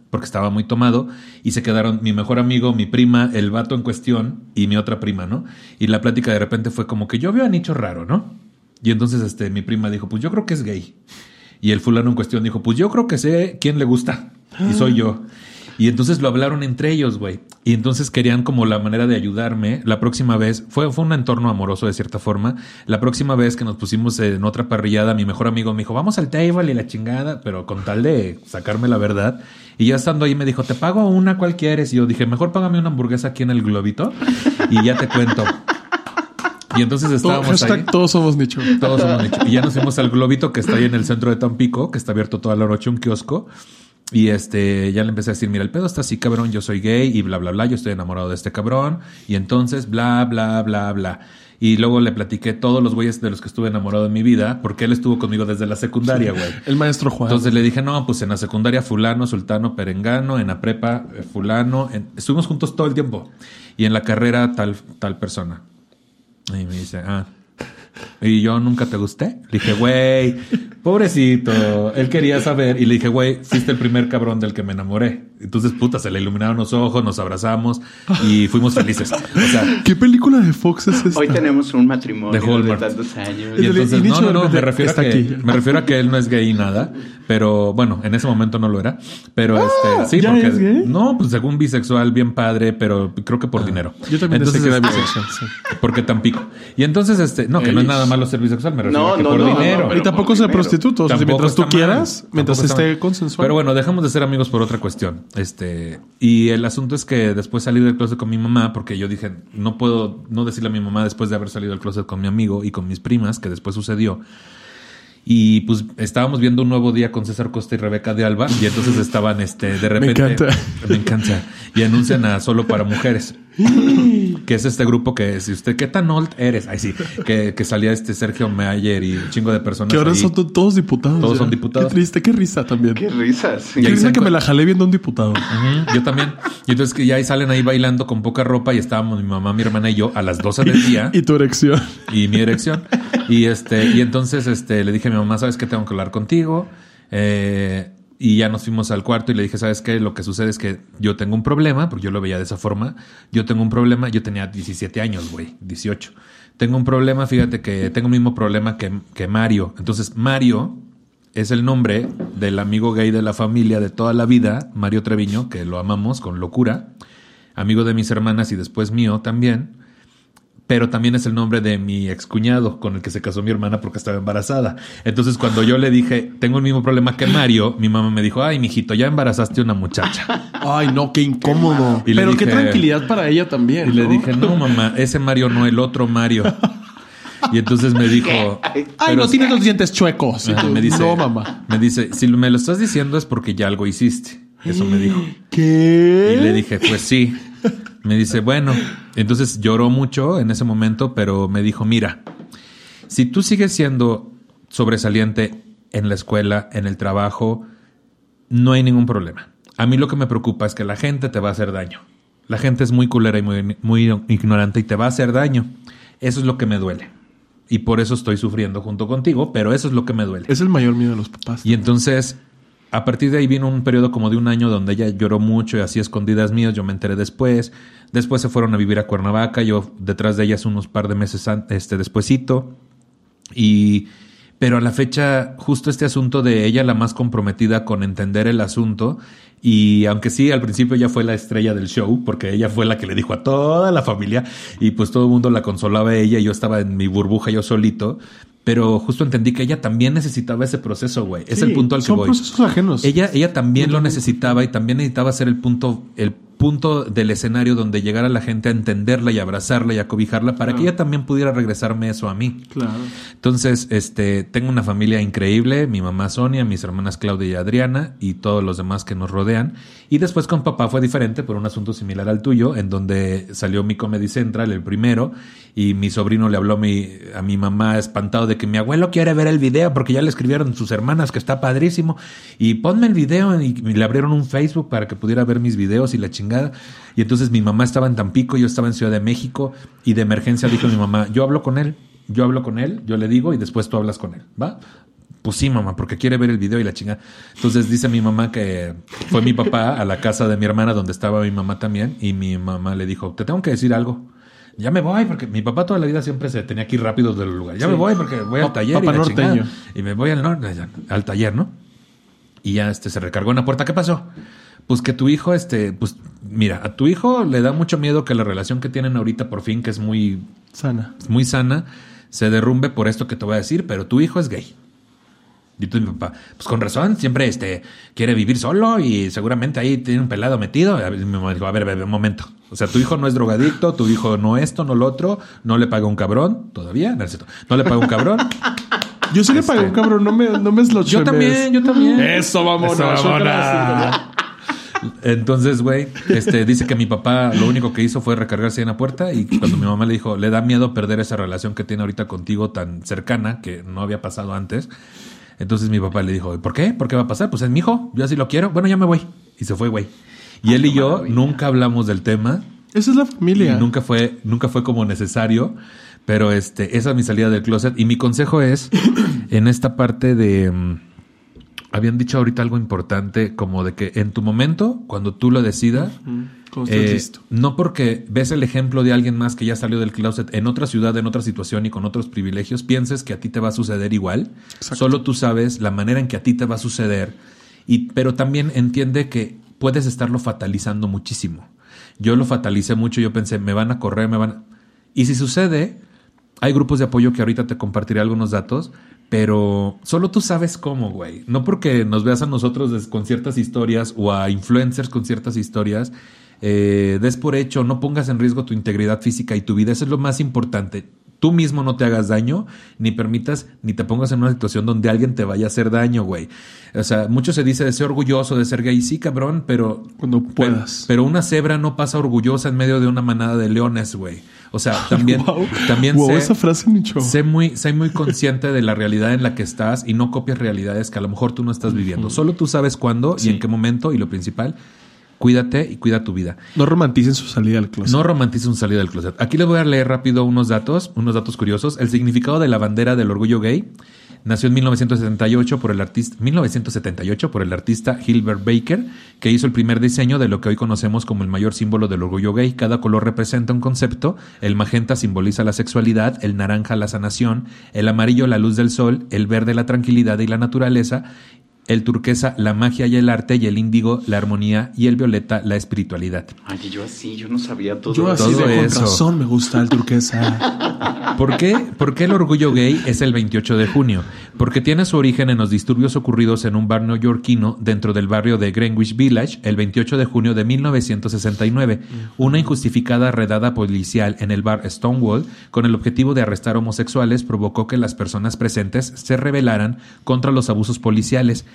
porque estaba muy tomado y se quedaron mi mejor amigo, mi prima, el vato en cuestión y mi otra prima, ¿no? Y la plática de repente fue como que yo veo a Nicho raro, ¿no? Y entonces este, mi prima dijo, pues yo creo que es gay. Y el fulano en cuestión dijo, pues yo creo que sé quién le gusta. Y soy yo. Y entonces lo hablaron entre ellos, güey. Y entonces querían como la manera de ayudarme. La próxima vez, fue, fue un entorno amoroso de cierta forma. La próxima vez que nos pusimos en otra parrillada, mi mejor amigo me dijo, vamos al table y la chingada, pero con tal de sacarme la verdad. Y ya estando ahí me dijo, te pago una, ¿cuál quieres? Y yo dije, mejor págame una hamburguesa aquí en el globito y ya te cuento. Y entonces estábamos ahí. todos somos nicho. Todos somos nicho. Y ya nos fuimos al globito que está ahí en el centro de Tampico, que está abierto toda la noche, un kiosco. Y este, ya le empecé a decir, mira, el pedo está así, cabrón, yo soy gay y bla, bla, bla, yo estoy enamorado de este cabrón. Y entonces, bla, bla, bla, bla. Y luego le platiqué todos los güeyes de los que estuve enamorado en mi vida, porque él estuvo conmigo desde la secundaria, güey. El maestro Juan. Entonces le dije, no, pues en la secundaria fulano, sultano, perengano, en la prepa eh, fulano, en- estuvimos juntos todo el tiempo. Y en la carrera tal, tal persona. Y me dice, ah. Y yo nunca te gusté. Le dije, güey, pobrecito. Él quería saber. Y le dije, güey, fuiste el primer cabrón del que me enamoré. Entonces, puta, se le iluminaron los ojos, nos abrazamos y fuimos felices. O sea, ¿Qué película de Fox es esta? Hoy tenemos un matrimonio De de, tantos años. Y entonces, no, no, no, me refiero, a que, aquí. me refiero a que él no es gay y nada, pero bueno, en ese momento no lo era. Pero este, sí, ¿ya porque es gay? no, pues según bisexual, bien padre, pero creo que por dinero. Yo también entonces que era este, bisexual. sí. Porque Tampico. Y entonces, este, no, que no es nada malo ser bisexual, me refiero No, a que no, por no, dinero. y tampoco ser prostituto. O sea, mientras tú mal. quieras, mientras esté mal. consensual. Pero bueno, dejamos de ser amigos por otra cuestión. Este, y el asunto es que después salí del closet con mi mamá, porque yo dije, no puedo no decirle a mi mamá después de haber salido del closet con mi amigo y con mis primas, que después sucedió. Y pues estábamos viendo un nuevo día con César Costa y Rebeca de Alba, y entonces estaban, este, de repente. encanta. Me encanta. Y anuncian a Solo para Mujeres. que es este grupo que, si usted, ¿qué tan old eres? Ay, sí. Que, que salía este Sergio Mayer y un chingo de personas. que ahora ahí. son to- todos diputados. Todos ya. son diputados. Qué triste, qué risa también. Qué risas. sí. Qué risa que me la jalé viendo a un diputado. Yo también. Y entonces que ya ahí salen ahí bailando con poca ropa y estábamos mi mamá, mi hermana y yo a las 12 del día Y tu erección. y mi erección. Y este, y entonces este le dije a mi mamá, ¿sabes qué? Tengo que hablar contigo. Eh, y ya nos fuimos al cuarto y le dije, ¿sabes qué? Lo que sucede es que yo tengo un problema, porque yo lo veía de esa forma. Yo tengo un problema, yo tenía 17 años, güey, 18. Tengo un problema, fíjate que tengo el mismo problema que, que Mario. Entonces, Mario es el nombre del amigo gay de la familia de toda la vida, Mario Treviño, que lo amamos con locura, amigo de mis hermanas y después mío también, pero también es el nombre de mi excuñado con el que se casó mi hermana porque estaba embarazada. Entonces cuando yo le dije, tengo el mismo problema que Mario, mi mamá me dijo, ay, mijito, ya embarazaste una muchacha. Ay, no, qué incómodo. Y Pero qué dije- tranquilidad para ella también. Y le ¿no? dije, no, mamá, ese Mario no, el otro Mario. Y entonces me dijo, Ay, "Pero no tienes los dientes chuecos. Ajá, me dice, no, mamá. Me dice, si me lo estás diciendo es porque ya algo hiciste. Eso me dijo. ¿Qué? Y le dije, pues sí. Me dice, bueno. Entonces lloró mucho en ese momento, pero me dijo, mira, si tú sigues siendo sobresaliente en la escuela, en el trabajo, no hay ningún problema. A mí lo que me preocupa es que la gente te va a hacer daño. La gente es muy culera y muy, muy ignorante y te va a hacer daño. Eso es lo que me duele. Y por eso estoy sufriendo junto contigo, pero eso es lo que me duele. Es el mayor miedo de los papás. Y entonces, a partir de ahí vino un periodo como de un año donde ella lloró mucho y así escondidas mías, yo me enteré después. Después se fueron a vivir a Cuernavaca, yo detrás de ellas unos par de meses an- este, despuesito. Y, pero a la fecha, justo este asunto de ella la más comprometida con entender el asunto. Y aunque sí, al principio ella fue la estrella del show, porque ella fue la que le dijo a toda la familia y pues todo el mundo la consolaba a ella y yo estaba en mi burbuja yo solito. Pero justo entendí que ella también necesitaba ese proceso, güey. Es el punto al que son voy. procesos ajenos. Ella, ella también lo necesitaba y también necesitaba ser el punto, el punto del escenario donde llegara la gente a entenderla y abrazarla y a cobijarla para que ella también pudiera regresarme eso a mí. Claro. Entonces, este, tengo una familia increíble, mi mamá Sonia, mis hermanas Claudia y Adriana y todos los demás que nos rodean. Y después con papá fue diferente por un asunto similar al tuyo, en donde salió mi Comedy Central, el primero, y mi sobrino le habló a mi, a mi mamá espantado de que mi abuelo quiere ver el video porque ya le escribieron sus hermanas que está padrísimo. Y ponme el video y le abrieron un Facebook para que pudiera ver mis videos y la chingada. Y entonces mi mamá estaba en Tampico, yo estaba en Ciudad de México y de emergencia dijo mi mamá, yo hablo con él, yo hablo con él, yo le digo y después tú hablas con él, ¿va? Pues sí, mamá, porque quiere ver el video y la chingada. Entonces dice mi mamá que fue mi papá a la casa de mi hermana donde estaba mi mamá también y mi mamá le dijo, te tengo que decir algo. Ya me voy porque mi papá toda la vida siempre se tenía que ir rápido del lugar. Ya Sí. me voy porque voy al taller y, papá chingada. norteño. y me voy al norte, al taller, ¿no? Y ya este se recargó en la puerta. ¿Qué pasó? Pues que tu hijo, este, pues, mira, a tu hijo le da mucho miedo que la relación que tienen ahorita por fin, que es muy, Sana. muy sana, se derrumbe por esto que te voy a decir, pero tu hijo es gay. Y tú, mi papá, pues con razón, siempre este, quiere vivir solo y seguramente ahí tiene un pelado metido. Y mi mamá dijo, a ver, ver, un momento. O sea, tu hijo no es drogadicto, tu hijo no esto, no lo otro, no le paga un cabrón, todavía, no, es cierto. no le paga un cabrón. Yo sí le pagué un cabrón, no me, no me es lo Yo también, yo también. Eso, vamos. Eso, mamona. Entonces, güey, este, dice que mi papá lo único que hizo fue recargarse en la puerta y cuando mi mamá le dijo, le da miedo perder esa relación que tiene ahorita contigo tan cercana, que no había pasado antes. Entonces mi papá le dijo, ¿por qué? ¿Por qué va a pasar? Pues es mi hijo, yo así lo quiero. Bueno, ya me voy. Y se fue, güey. Y él y yo nunca hablamos del tema. Esa es la familia. Y nunca fue, nunca fue como necesario. Pero este, esa es mi salida del closet. Y mi consejo es, en esta parte de... habían dicho ahorita algo importante, como de que en tu momento, cuando tú lo decidas, eh, listo. no porque ves el ejemplo de alguien más que ya salió del closet en otra ciudad, en otra situación y con otros privilegios, pienses que a ti te va a suceder igual. Exacto. Solo tú sabes la manera en que a ti te va a suceder. Y, pero también entiende que puedes estarlo fatalizando muchísimo. Yo lo fatalicé mucho, yo pensé, me van a correr, me van. Y si sucede, hay grupos de apoyo que ahorita te compartiré algunos datos, pero solo tú sabes cómo, güey. No porque nos veas a nosotros con ciertas historias o a influencers con ciertas historias, eh, des por hecho, no pongas en riesgo tu integridad física y tu vida. Eso es lo más importante. Tú mismo no te hagas daño, ni permitas, ni te pongas en una situación donde alguien te vaya a hacer daño, güey. O sea, mucho se dice de ser orgulloso, de ser gay, sí, cabrón, pero Cuando puedas. pero, pero una cebra no pasa orgullosa en medio de una manada de leones, güey. O sea, también, Wow. también Wow, sé, esa frase sé muy, sé muy consciente de la realidad en la que estás y no copias realidades que a lo mejor tú no estás viviendo. Solo tú sabes cuándo y en qué momento y lo principal, cuídate y cuida tu vida. No romanticen su salida al closet. No romantices un salida del closet. Aquí les voy a leer rápido unos datos, unos datos curiosos. El significado de la bandera del orgullo gay nació en 1978 por el artista 1978 por el artista Hilbert Baker, que hizo el primer diseño de lo que hoy conocemos como el mayor símbolo del orgullo gay. Cada color representa un concepto. El magenta simboliza la sexualidad, el naranja la sanación, el amarillo la luz del sol, el verde la tranquilidad y la naturaleza. El turquesa, la magia y el arte, y el índigo, la armonía, y el violeta, la espiritualidad. Ay, yo así, yo no sabía todo. Yo así Todo de con eso. razón me gusta el turquesa. ¿Por qué? ¿Por qué el orgullo gay es el 28 de junio? Porque tiene su origen en los disturbios ocurridos en un bar neoyorquino dentro del barrio de Greenwich Village el 28 de junio de 1969. Una injustificada redada policial en el bar Stonewall con el objetivo de arrestar homosexuales provocó que las personas presentes se rebelaran contra los abusos policiales.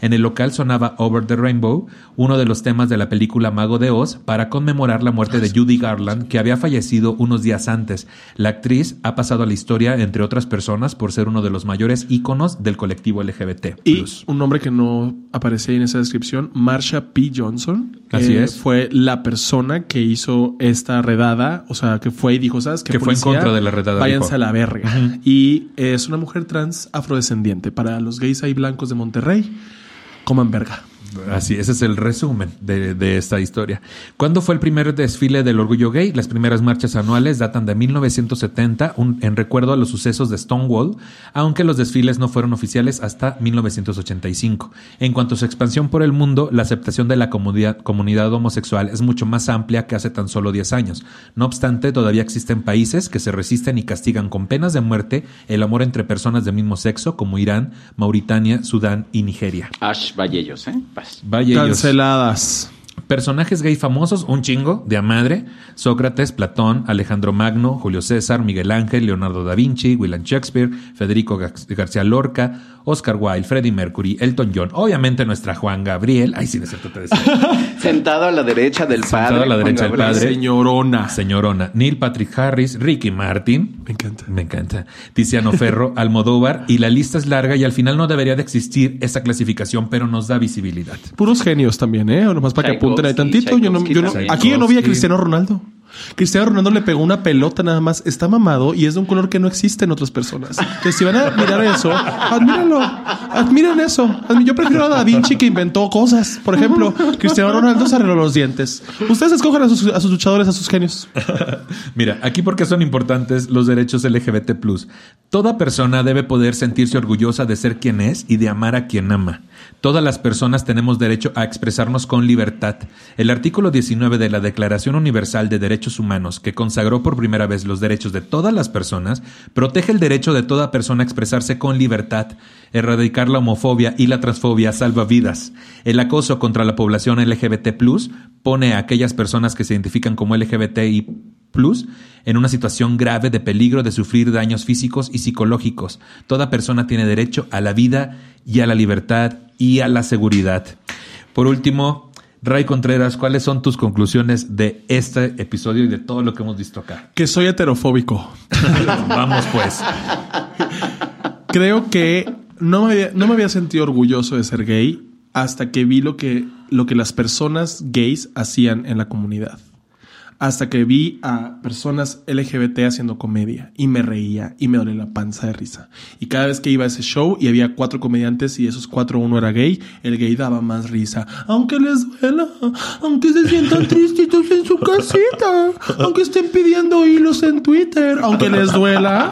En el local sonaba Over the Rainbow, uno de los temas de la película Mago de Oz, para conmemorar la muerte de Judy Garland, que había fallecido unos días antes. La actriz ha pasado a la historia, entre otras personas, por ser uno de los mayores íconos del colectivo LGBT. Y un nombre que no aparece ahí en esa descripción, Marsha P. Johnson. que Así es. Fue la persona que hizo esta redada, o sea, que fue y dijo, ¿sabes qué? Que fue en contra de la redada, Váyanse dijo. a la verga. Y es una mujer trans afrodescendiente. Para los gays ahí blancos de Monterrey, coman verga. Así, ese es el resumen de, esta historia. ¿Cuándo fue el primer desfile del orgullo gay? Las primeras marchas anuales datan de 1970, un- en recuerdo a los sucesos de Stonewall, aunque los desfiles no fueron oficiales hasta 1985. En cuanto a su expansión por el mundo, la aceptación de la comunidad, comunidad homosexual es mucho más amplia que hace tan solo 10 años. No obstante, todavía existen países que se resisten y castigan con penas de muerte el amor entre personas del mismo sexo, como Irán, Mauritania, Sudán y Nigeria. Ash Vallellos, ¿eh? Vas. Vaya ellos. Canceladas. Personajes gay famosos, un chingo, de a madre. Sócrates, Platón, Alejandro Magno, Julio César, Miguel Ángel, Leonardo da Vinci, William Shakespeare, Federico Gar- García Lorca, Oscar Wilde, Freddie Mercury, Elton John, obviamente nuestra Juan Gabriel. Ay, sí, no es cierto, te decía. Sentado a la derecha del Sentado padre. a la Juan derecha del Gabriel. padre. Señorona. Señorona, Neil Patrick Harris, Ricky Martin. Me encanta. Me encanta. Tiziano Ferro, Almodóvar, y la lista es larga y al final no debería de existir esa clasificación, pero nos da visibilidad. Puros genios también, ¿eh? Nomás para que apunten ahí tantito. Yo no, yo no- aquí yo no vi a. Cristiano Ronaldo. Cristiano Ronaldo le pegó una pelota nada más. Está mamado y es de un color que no existe en otras personas. Entonces, si van a admirar eso, admírenlo. Admiren eso. Yo prefiero a Da Vinci que inventó cosas. Por ejemplo, Cristiano Ronaldo se arregló los dientes. Ustedes escojan a sus, a sus luchadores, a sus genios. Mira, aquí porque son importantes los derechos LGBT. Toda persona debe poder sentirse orgullosa de ser quien es y de amar a quien ama. Todas las personas tenemos derecho a expresarnos con libertad. El artículo 19 de la Declaración Universal de Derechos Humanos, que consagró por primera vez los derechos de todas las personas, protege el derecho de toda persona a expresarse con libertad. Erradicar la homofobia y la transfobia salva vidas. El acoso contra la población LGBT pone a aquellas personas que se identifican como LGBTI en una situación grave de peligro de sufrir daños físicos y psicológicos. Toda persona tiene derecho a la vida y a la libertad y a la seguridad. Por último, Ray Contreras, ¿cuáles son tus conclusiones de este episodio y de todo lo que hemos visto acá? Que soy heterofóbico. Vamos pues. Creo que no me, había, no me había sentido orgulloso de ser gay hasta que vi lo que, lo que las personas gays hacían en la comunidad hasta que vi a personas LGBT haciendo comedia y me reía y me dolía la panza de risa. Y cada vez que iba a ese show y había cuatro comediantes y esos cuatro uno era gay, el gay daba más risa. Aunque les duela, aunque se sientan tristitos en su casita, aunque estén pidiendo hilos en Twitter, aunque les duela.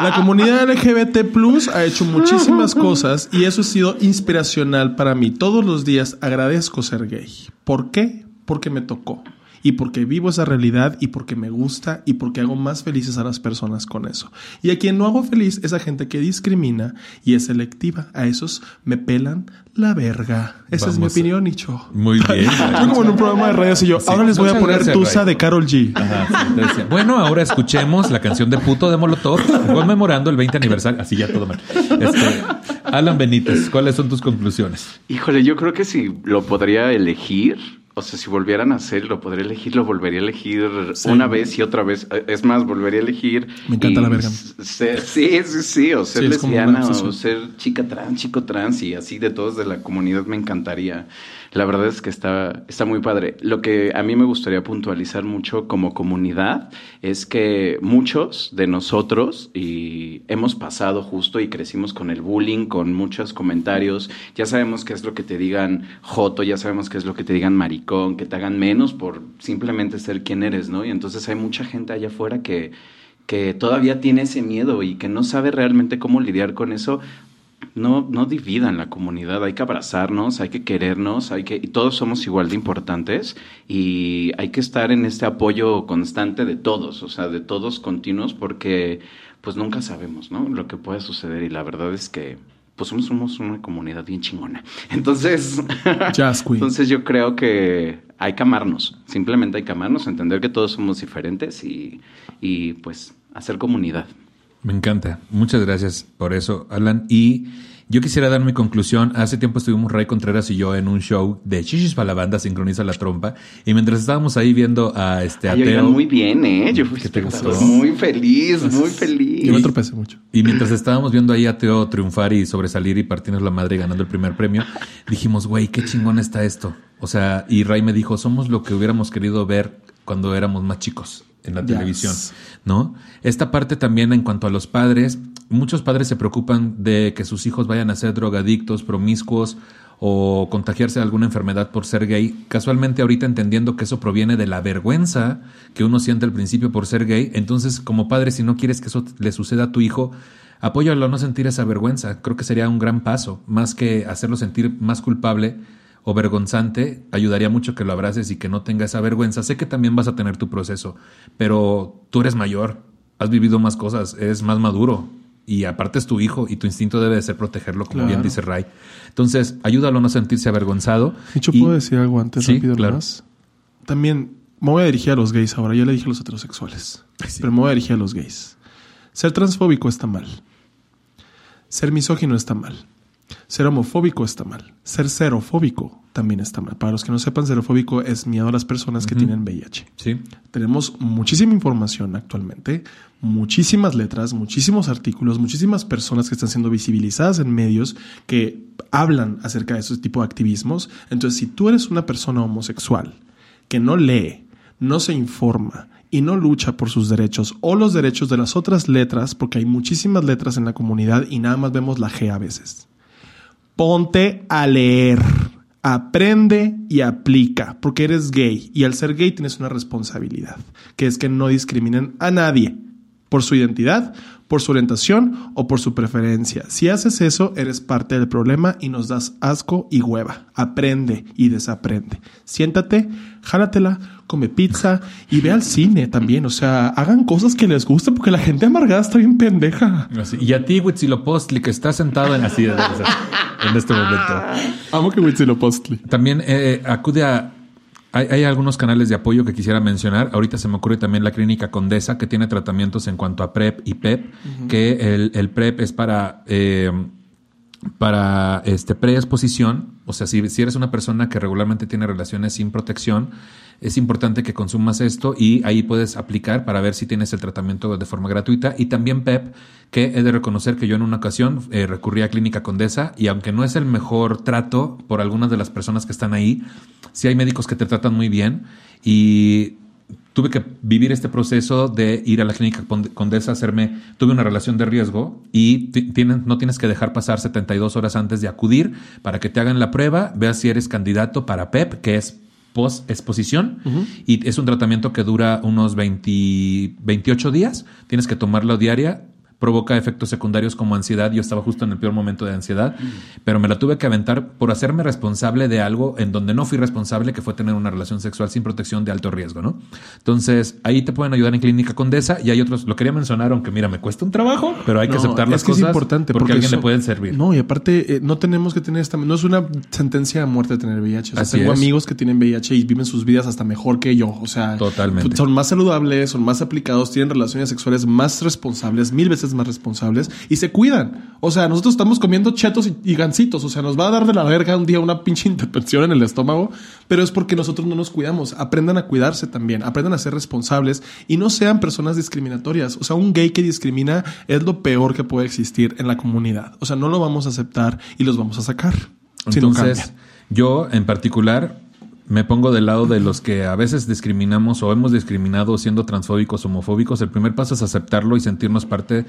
La comunidad LGBT Plus ha hecho muchísimas cosas y eso ha sido inspiracional para mí. Todos los días agradezco ser gay. ¿Por qué? Porque me tocó y porque vivo esa realidad y porque me gusta y porque hago más felices a las personas con eso. Y a quien no hago feliz es a gente que discrimina y es selectiva. A esos me pelan la verga. Esa es mi opinión, Nicho. Muy bien. Yo como en un programa de radio y yo, ahora les voy a poner Tusa de Carol G. bueno, ahora escuchemos la canción de puto de Molotov conmemorando el 20 aniversario. Así ya todo mal. Este, Alan Benítez, ¿cuáles son tus conclusiones? Híjole, yo creo que si lo podría elegir o sea, si volvieran a hacer, lo podría elegir, lo volvería a elegir una vez y otra vez. Es más, volvería a elegir. Me encanta la verga. sí, sí, sí. O ser lesbiana, o ser chica trans, chico trans y así de todos de la comunidad me encantaría. La verdad es que está, está muy padre. Lo que a mí me gustaría puntualizar mucho como comunidad es que muchos de nosotros y hemos pasado justo y crecimos con el bullying, con muchos comentarios. Ya sabemos qué es lo que te digan joto, ya sabemos qué es lo que te digan maricón, que te hagan menos por simplemente ser quien eres, ¿no? Y entonces hay mucha gente allá afuera que que todavía tiene ese miedo y que no sabe realmente cómo lidiar con eso no, no dividan la comunidad, hay que abrazarnos, hay que querernos, hay que, y todos somos igual de importantes y hay que estar en este apoyo constante de todos, o sea, de todos continuos, porque pues nunca sabemos, ¿no? Lo que puede suceder y la verdad es que pues somos, somos una comunidad bien chingona. Entonces, entonces yo creo que hay que amarnos, simplemente hay que amarnos, entender que todos somos diferentes y, y pues hacer comunidad. Me encanta. Muchas gracias por eso, Alan. Y yo quisiera dar mi conclusión. Hace tiempo estuvimos Ray Contreras y yo en un show de Chichis para la banda, sincroniza la trompa. Y mientras estábamos ahí viendo a este ateo. muy bien, ¿eh? Yo fui muy feliz, muy feliz. Yo me tropecé mucho. Y mientras estábamos viendo ahí a Teo triunfar y sobresalir y partirnos la madre y ganando el primer premio, dijimos, güey, qué chingón está esto. O sea, y Ray me dijo, somos lo que hubiéramos querido ver cuando éramos más chicos en la televisión, ¿no? Esta parte también en cuanto a los padres, muchos padres se preocupan de que sus hijos vayan a ser drogadictos, promiscuos o contagiarse de alguna enfermedad por ser gay. Casualmente ahorita entendiendo que eso proviene de la vergüenza que uno siente al principio por ser gay, entonces como padre si no quieres que eso le suceda a tu hijo, apóyalo a no sentir esa vergüenza. Creo que sería un gran paso, más que hacerlo sentir más culpable o vergonzante, ayudaría mucho que lo abraces y que no tenga esa vergüenza. Sé que también vas a tener tu proceso, pero tú eres mayor, has vivido más cosas, eres más maduro y aparte es tu hijo y tu instinto debe de ser protegerlo, como bien dice Ray. Entonces, ayúdalo a no sentirse avergonzado. Dicho, ¿puedo decir algo antes rápido más? También me voy a dirigir a los gays ahora. Ya le dije a los heterosexuales, pero me voy a dirigir a los gays. Ser transfóbico está mal. Ser misógino está mal. Ser homofóbico está mal. Ser serofóbico también está mal. Para los que no sepan, serofóbico es miedo a las personas que tienen VIH. Sí. Tenemos muchísima información actualmente, muchísimas letras, muchísimos artículos, muchísimas personas que están siendo visibilizadas en medios que hablan acerca de ese tipo de activismos. Entonces, si tú eres una persona homosexual que no lee, no se informa y no lucha por sus derechos o los derechos de las otras letras, porque hay muchísimas letras en la comunidad y nada más vemos la G a veces ponte a leer. Aprende y aplica, porque eres gay y al ser gay tienes una responsabilidad, que es que no discriminen a nadie, por su identidad, por su orientación o por su preferencia. Si haces eso, eres parte del problema y nos das asco y hueva. Aprende y desaprende. Siéntate, jálatela, come pizza y ve al cine también. O sea, hagan cosas que les gusten porque la gente amargada está bien pendeja. Y a ti, Huitzilopochtli, que está sentado en de- de- en este momento. Amo que Huitzilopochtli. También eh, acude a. Hay, hay algunos canales de apoyo que quisiera mencionar. Ahorita se me ocurre también la Clínica Condesa, que tiene tratamientos en cuanto a PrEP y PEP, que el, el PrEP es para. eh, para este preexposición, o sea, si, si eres una persona que regularmente tiene relaciones sin protección, es importante que consumas esto y ahí puedes aplicar para ver si tienes el tratamiento de forma gratuita. Y también PEP, que he de reconocer que yo en una ocasión eh, recurrí a Clínica Condesa y aunque no es el mejor trato por algunas de las personas que están ahí, sí hay médicos que te tratan muy bien y tuve que vivir este proceso de ir a la clínica Conde- Condesa, hacerme, tuve una relación de riesgo y ti- tienen- no tienes que dejar pasar 72 horas antes de acudir para que te hagan la prueba, veas si eres candidato para PEP, que es post exposición y es un tratamiento que dura unos 20 28 días, tienes que tomarlo diaria. Provoca efectos secundarios como ansiedad. Yo estaba justo en el peor momento de ansiedad, pero me la tuve que aventar por hacerme responsable de algo en donde no fui responsable, que fue tener una relación sexual sin protección de alto riesgo, ¿no? Entonces, ahí te pueden ayudar en Clínica Condesa y hay otros, lo quería mencionar, aunque mira, me cuesta un trabajo, pero hay que No, aceptar las es que cosas es importante porque, a alguien eso- le pueden servir. No, y aparte, eh, no tenemos que tener esta. No es una sentencia de muerte tener VIH. O sea, Así tengo es. amigos que tienen VIH y viven sus vidas hasta mejor que yo. O sea, Totalmente. son más saludables, son más aplicados, tienen relaciones sexuales más responsables, mil veces más responsables y se cuidan. O sea, nosotros estamos comiendo chetos y, y gancitos. O sea, nos va a dar de la verga un día una pinche intervención en el estómago, pero es porque nosotros no nos cuidamos. Aprendan a cuidarse también, aprendan a ser responsables y no sean personas discriminatorias. O sea, un gay que discrimina es lo peor que puede existir en la comunidad. O sea, no lo vamos a aceptar y los vamos a sacar. si no Entonces, yo en particular me pongo del lado de los que a veces discriminamos o hemos discriminado siendo transfóbicos, homofóbicos. El primer paso es aceptarlo y sentirnos parte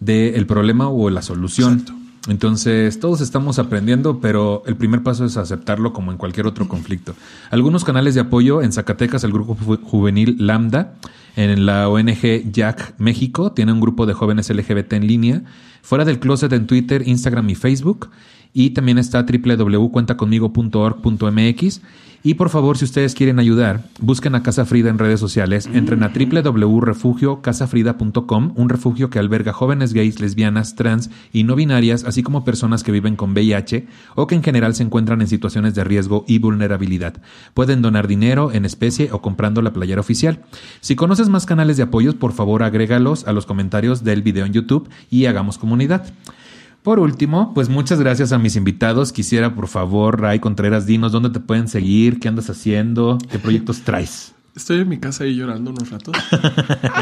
del problema o la solución. Exacto. Entonces, todos estamos aprendiendo, pero el primer paso es aceptarlo como en cualquier otro conflicto. Algunos canales de apoyo en Zacatecas, el grupo ju- juvenil Lambda, en la ONG Jack México, tiene un grupo de jóvenes LGBT en línea, fuera del closet en Twitter, Instagram y Facebook, y también está www.cuentaconmigo.org.mx. Y por favor, si ustedes quieren ayudar, busquen a Casa Frida en redes sociales, entren a www.refugiocasafrida.com, un refugio que alberga jóvenes gays, lesbianas, trans y no binarias, así como personas que viven con VIH o que en general se encuentran en situaciones de riesgo y vulnerabilidad. Pueden donar dinero en especie o comprando la playera oficial. Si conoces más canales de apoyos, por favor agrégalos a los comentarios del video en YouTube y hagamos comunidad. Por último, pues muchas gracias a mis invitados. Quisiera, por favor, Ray Contreras, dinos dónde te pueden seguir, qué andas haciendo, qué proyectos traes. Estoy en mi casa ahí llorando unos ratos.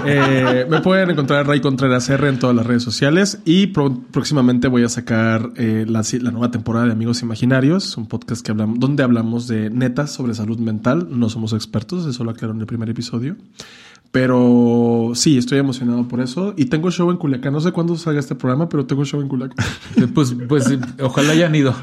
Eh, me pueden encontrar Ray Contreras R en todas las redes sociales y pro- próximamente voy a sacar eh, la, la nueva temporada de Amigos Imaginarios, un podcast que hablamos, donde hablamos de netas sobre salud mental. No somos expertos, eso lo aclaro en el primer episodio. Pero sí, estoy emocionado por eso. Y tengo show en Culiacán. No sé cuándo salga este programa, pero tengo show en Culiacán. Pues, pues eh, ojalá hayan ido.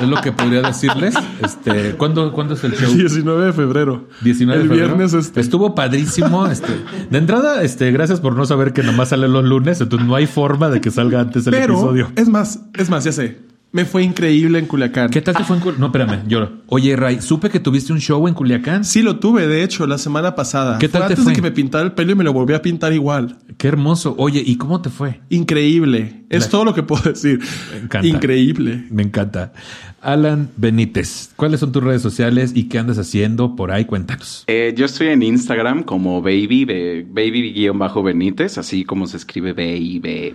Es lo que podría decirles. Este, ¿cuándo, ¿Cuándo es el show? 19 de febrero. 19 de El febrero. viernes este. Estuvo padrísimo. Este, de entrada, este, gracias por no saber que nomás sale los lunes, entonces no hay forma de que salga antes el Pero episodio. es más, es más, ya sé. Me fue increíble en Culiacán. ¿Qué tal te fue en Culiacán? No, espérame, yo. Oye, Ray, supe que tuviste un show en Culiacán. Sí, lo tuve, de hecho, la semana pasada. ¿Qué Fue tal te antes fue? de que me pintara el pelo y me lo volví a pintar igual. Qué hermoso. Oye, ¿y cómo te fue? Increíble. Es La- todo lo que puedo decir. Me encanta. Increíble. Me encanta. Alan Benítez, ¿cuáles son tus redes sociales y qué andas haciendo por ahí? Cuéntanos. Eh, yo estoy en Instagram como baby, be- baby-benítez, así como se escribe B y B.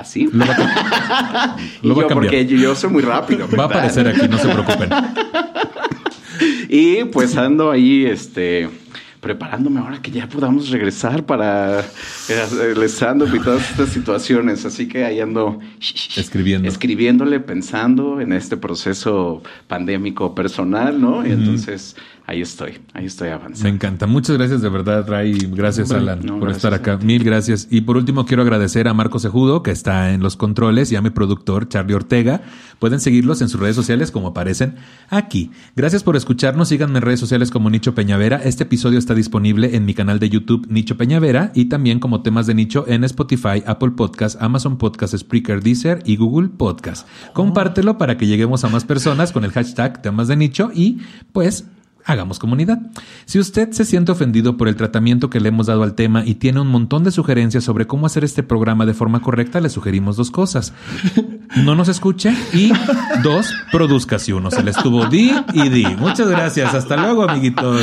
Así. Lo va a, lo va a yo, cambiar. porque yo, soy muy rápido. Va a aparecer aquí, no se preocupen. Y pues ando ahí, este, preparándome ahora que ya podamos regresar para eh, el stand-up y todas estas situaciones. Así que ahí ando Escribiendo. escribiéndole, pensando en este proceso pandémico personal, ¿no? Y entonces ahí estoy, ahí estoy Me avanzando. encanta. Muchas gracias de verdad, Ray. Gracias, Hombre, Alan, no, por gracias estar acá. Mil gracias. Y por último, quiero agradecer a Marco Sejudo, que está en los controles, y a mi productor, Charlie Ortega. Pueden seguirlos en sus redes sociales como aparecen aquí. Gracias por escucharnos. Síganme en redes sociales como Nicho Peñavera. Este episodio está está disponible en mi canal de YouTube Nicho Peñavera y también como temas de nicho en Spotify, Apple Podcast, Amazon Podcast, Spreaker, Deezer y Google Podcast. Compártelo para que lleguemos a más personas con el hashtag temas de nicho y pues hagamos comunidad. Si usted se siente ofendido por el tratamiento que le hemos dado al tema y tiene un montón de sugerencias sobre cómo hacer este programa de forma correcta, le sugerimos dos cosas. No nos escuche y dos, produzca si uno se le estuvo di y di. Muchas gracias. Hasta luego, amiguitos.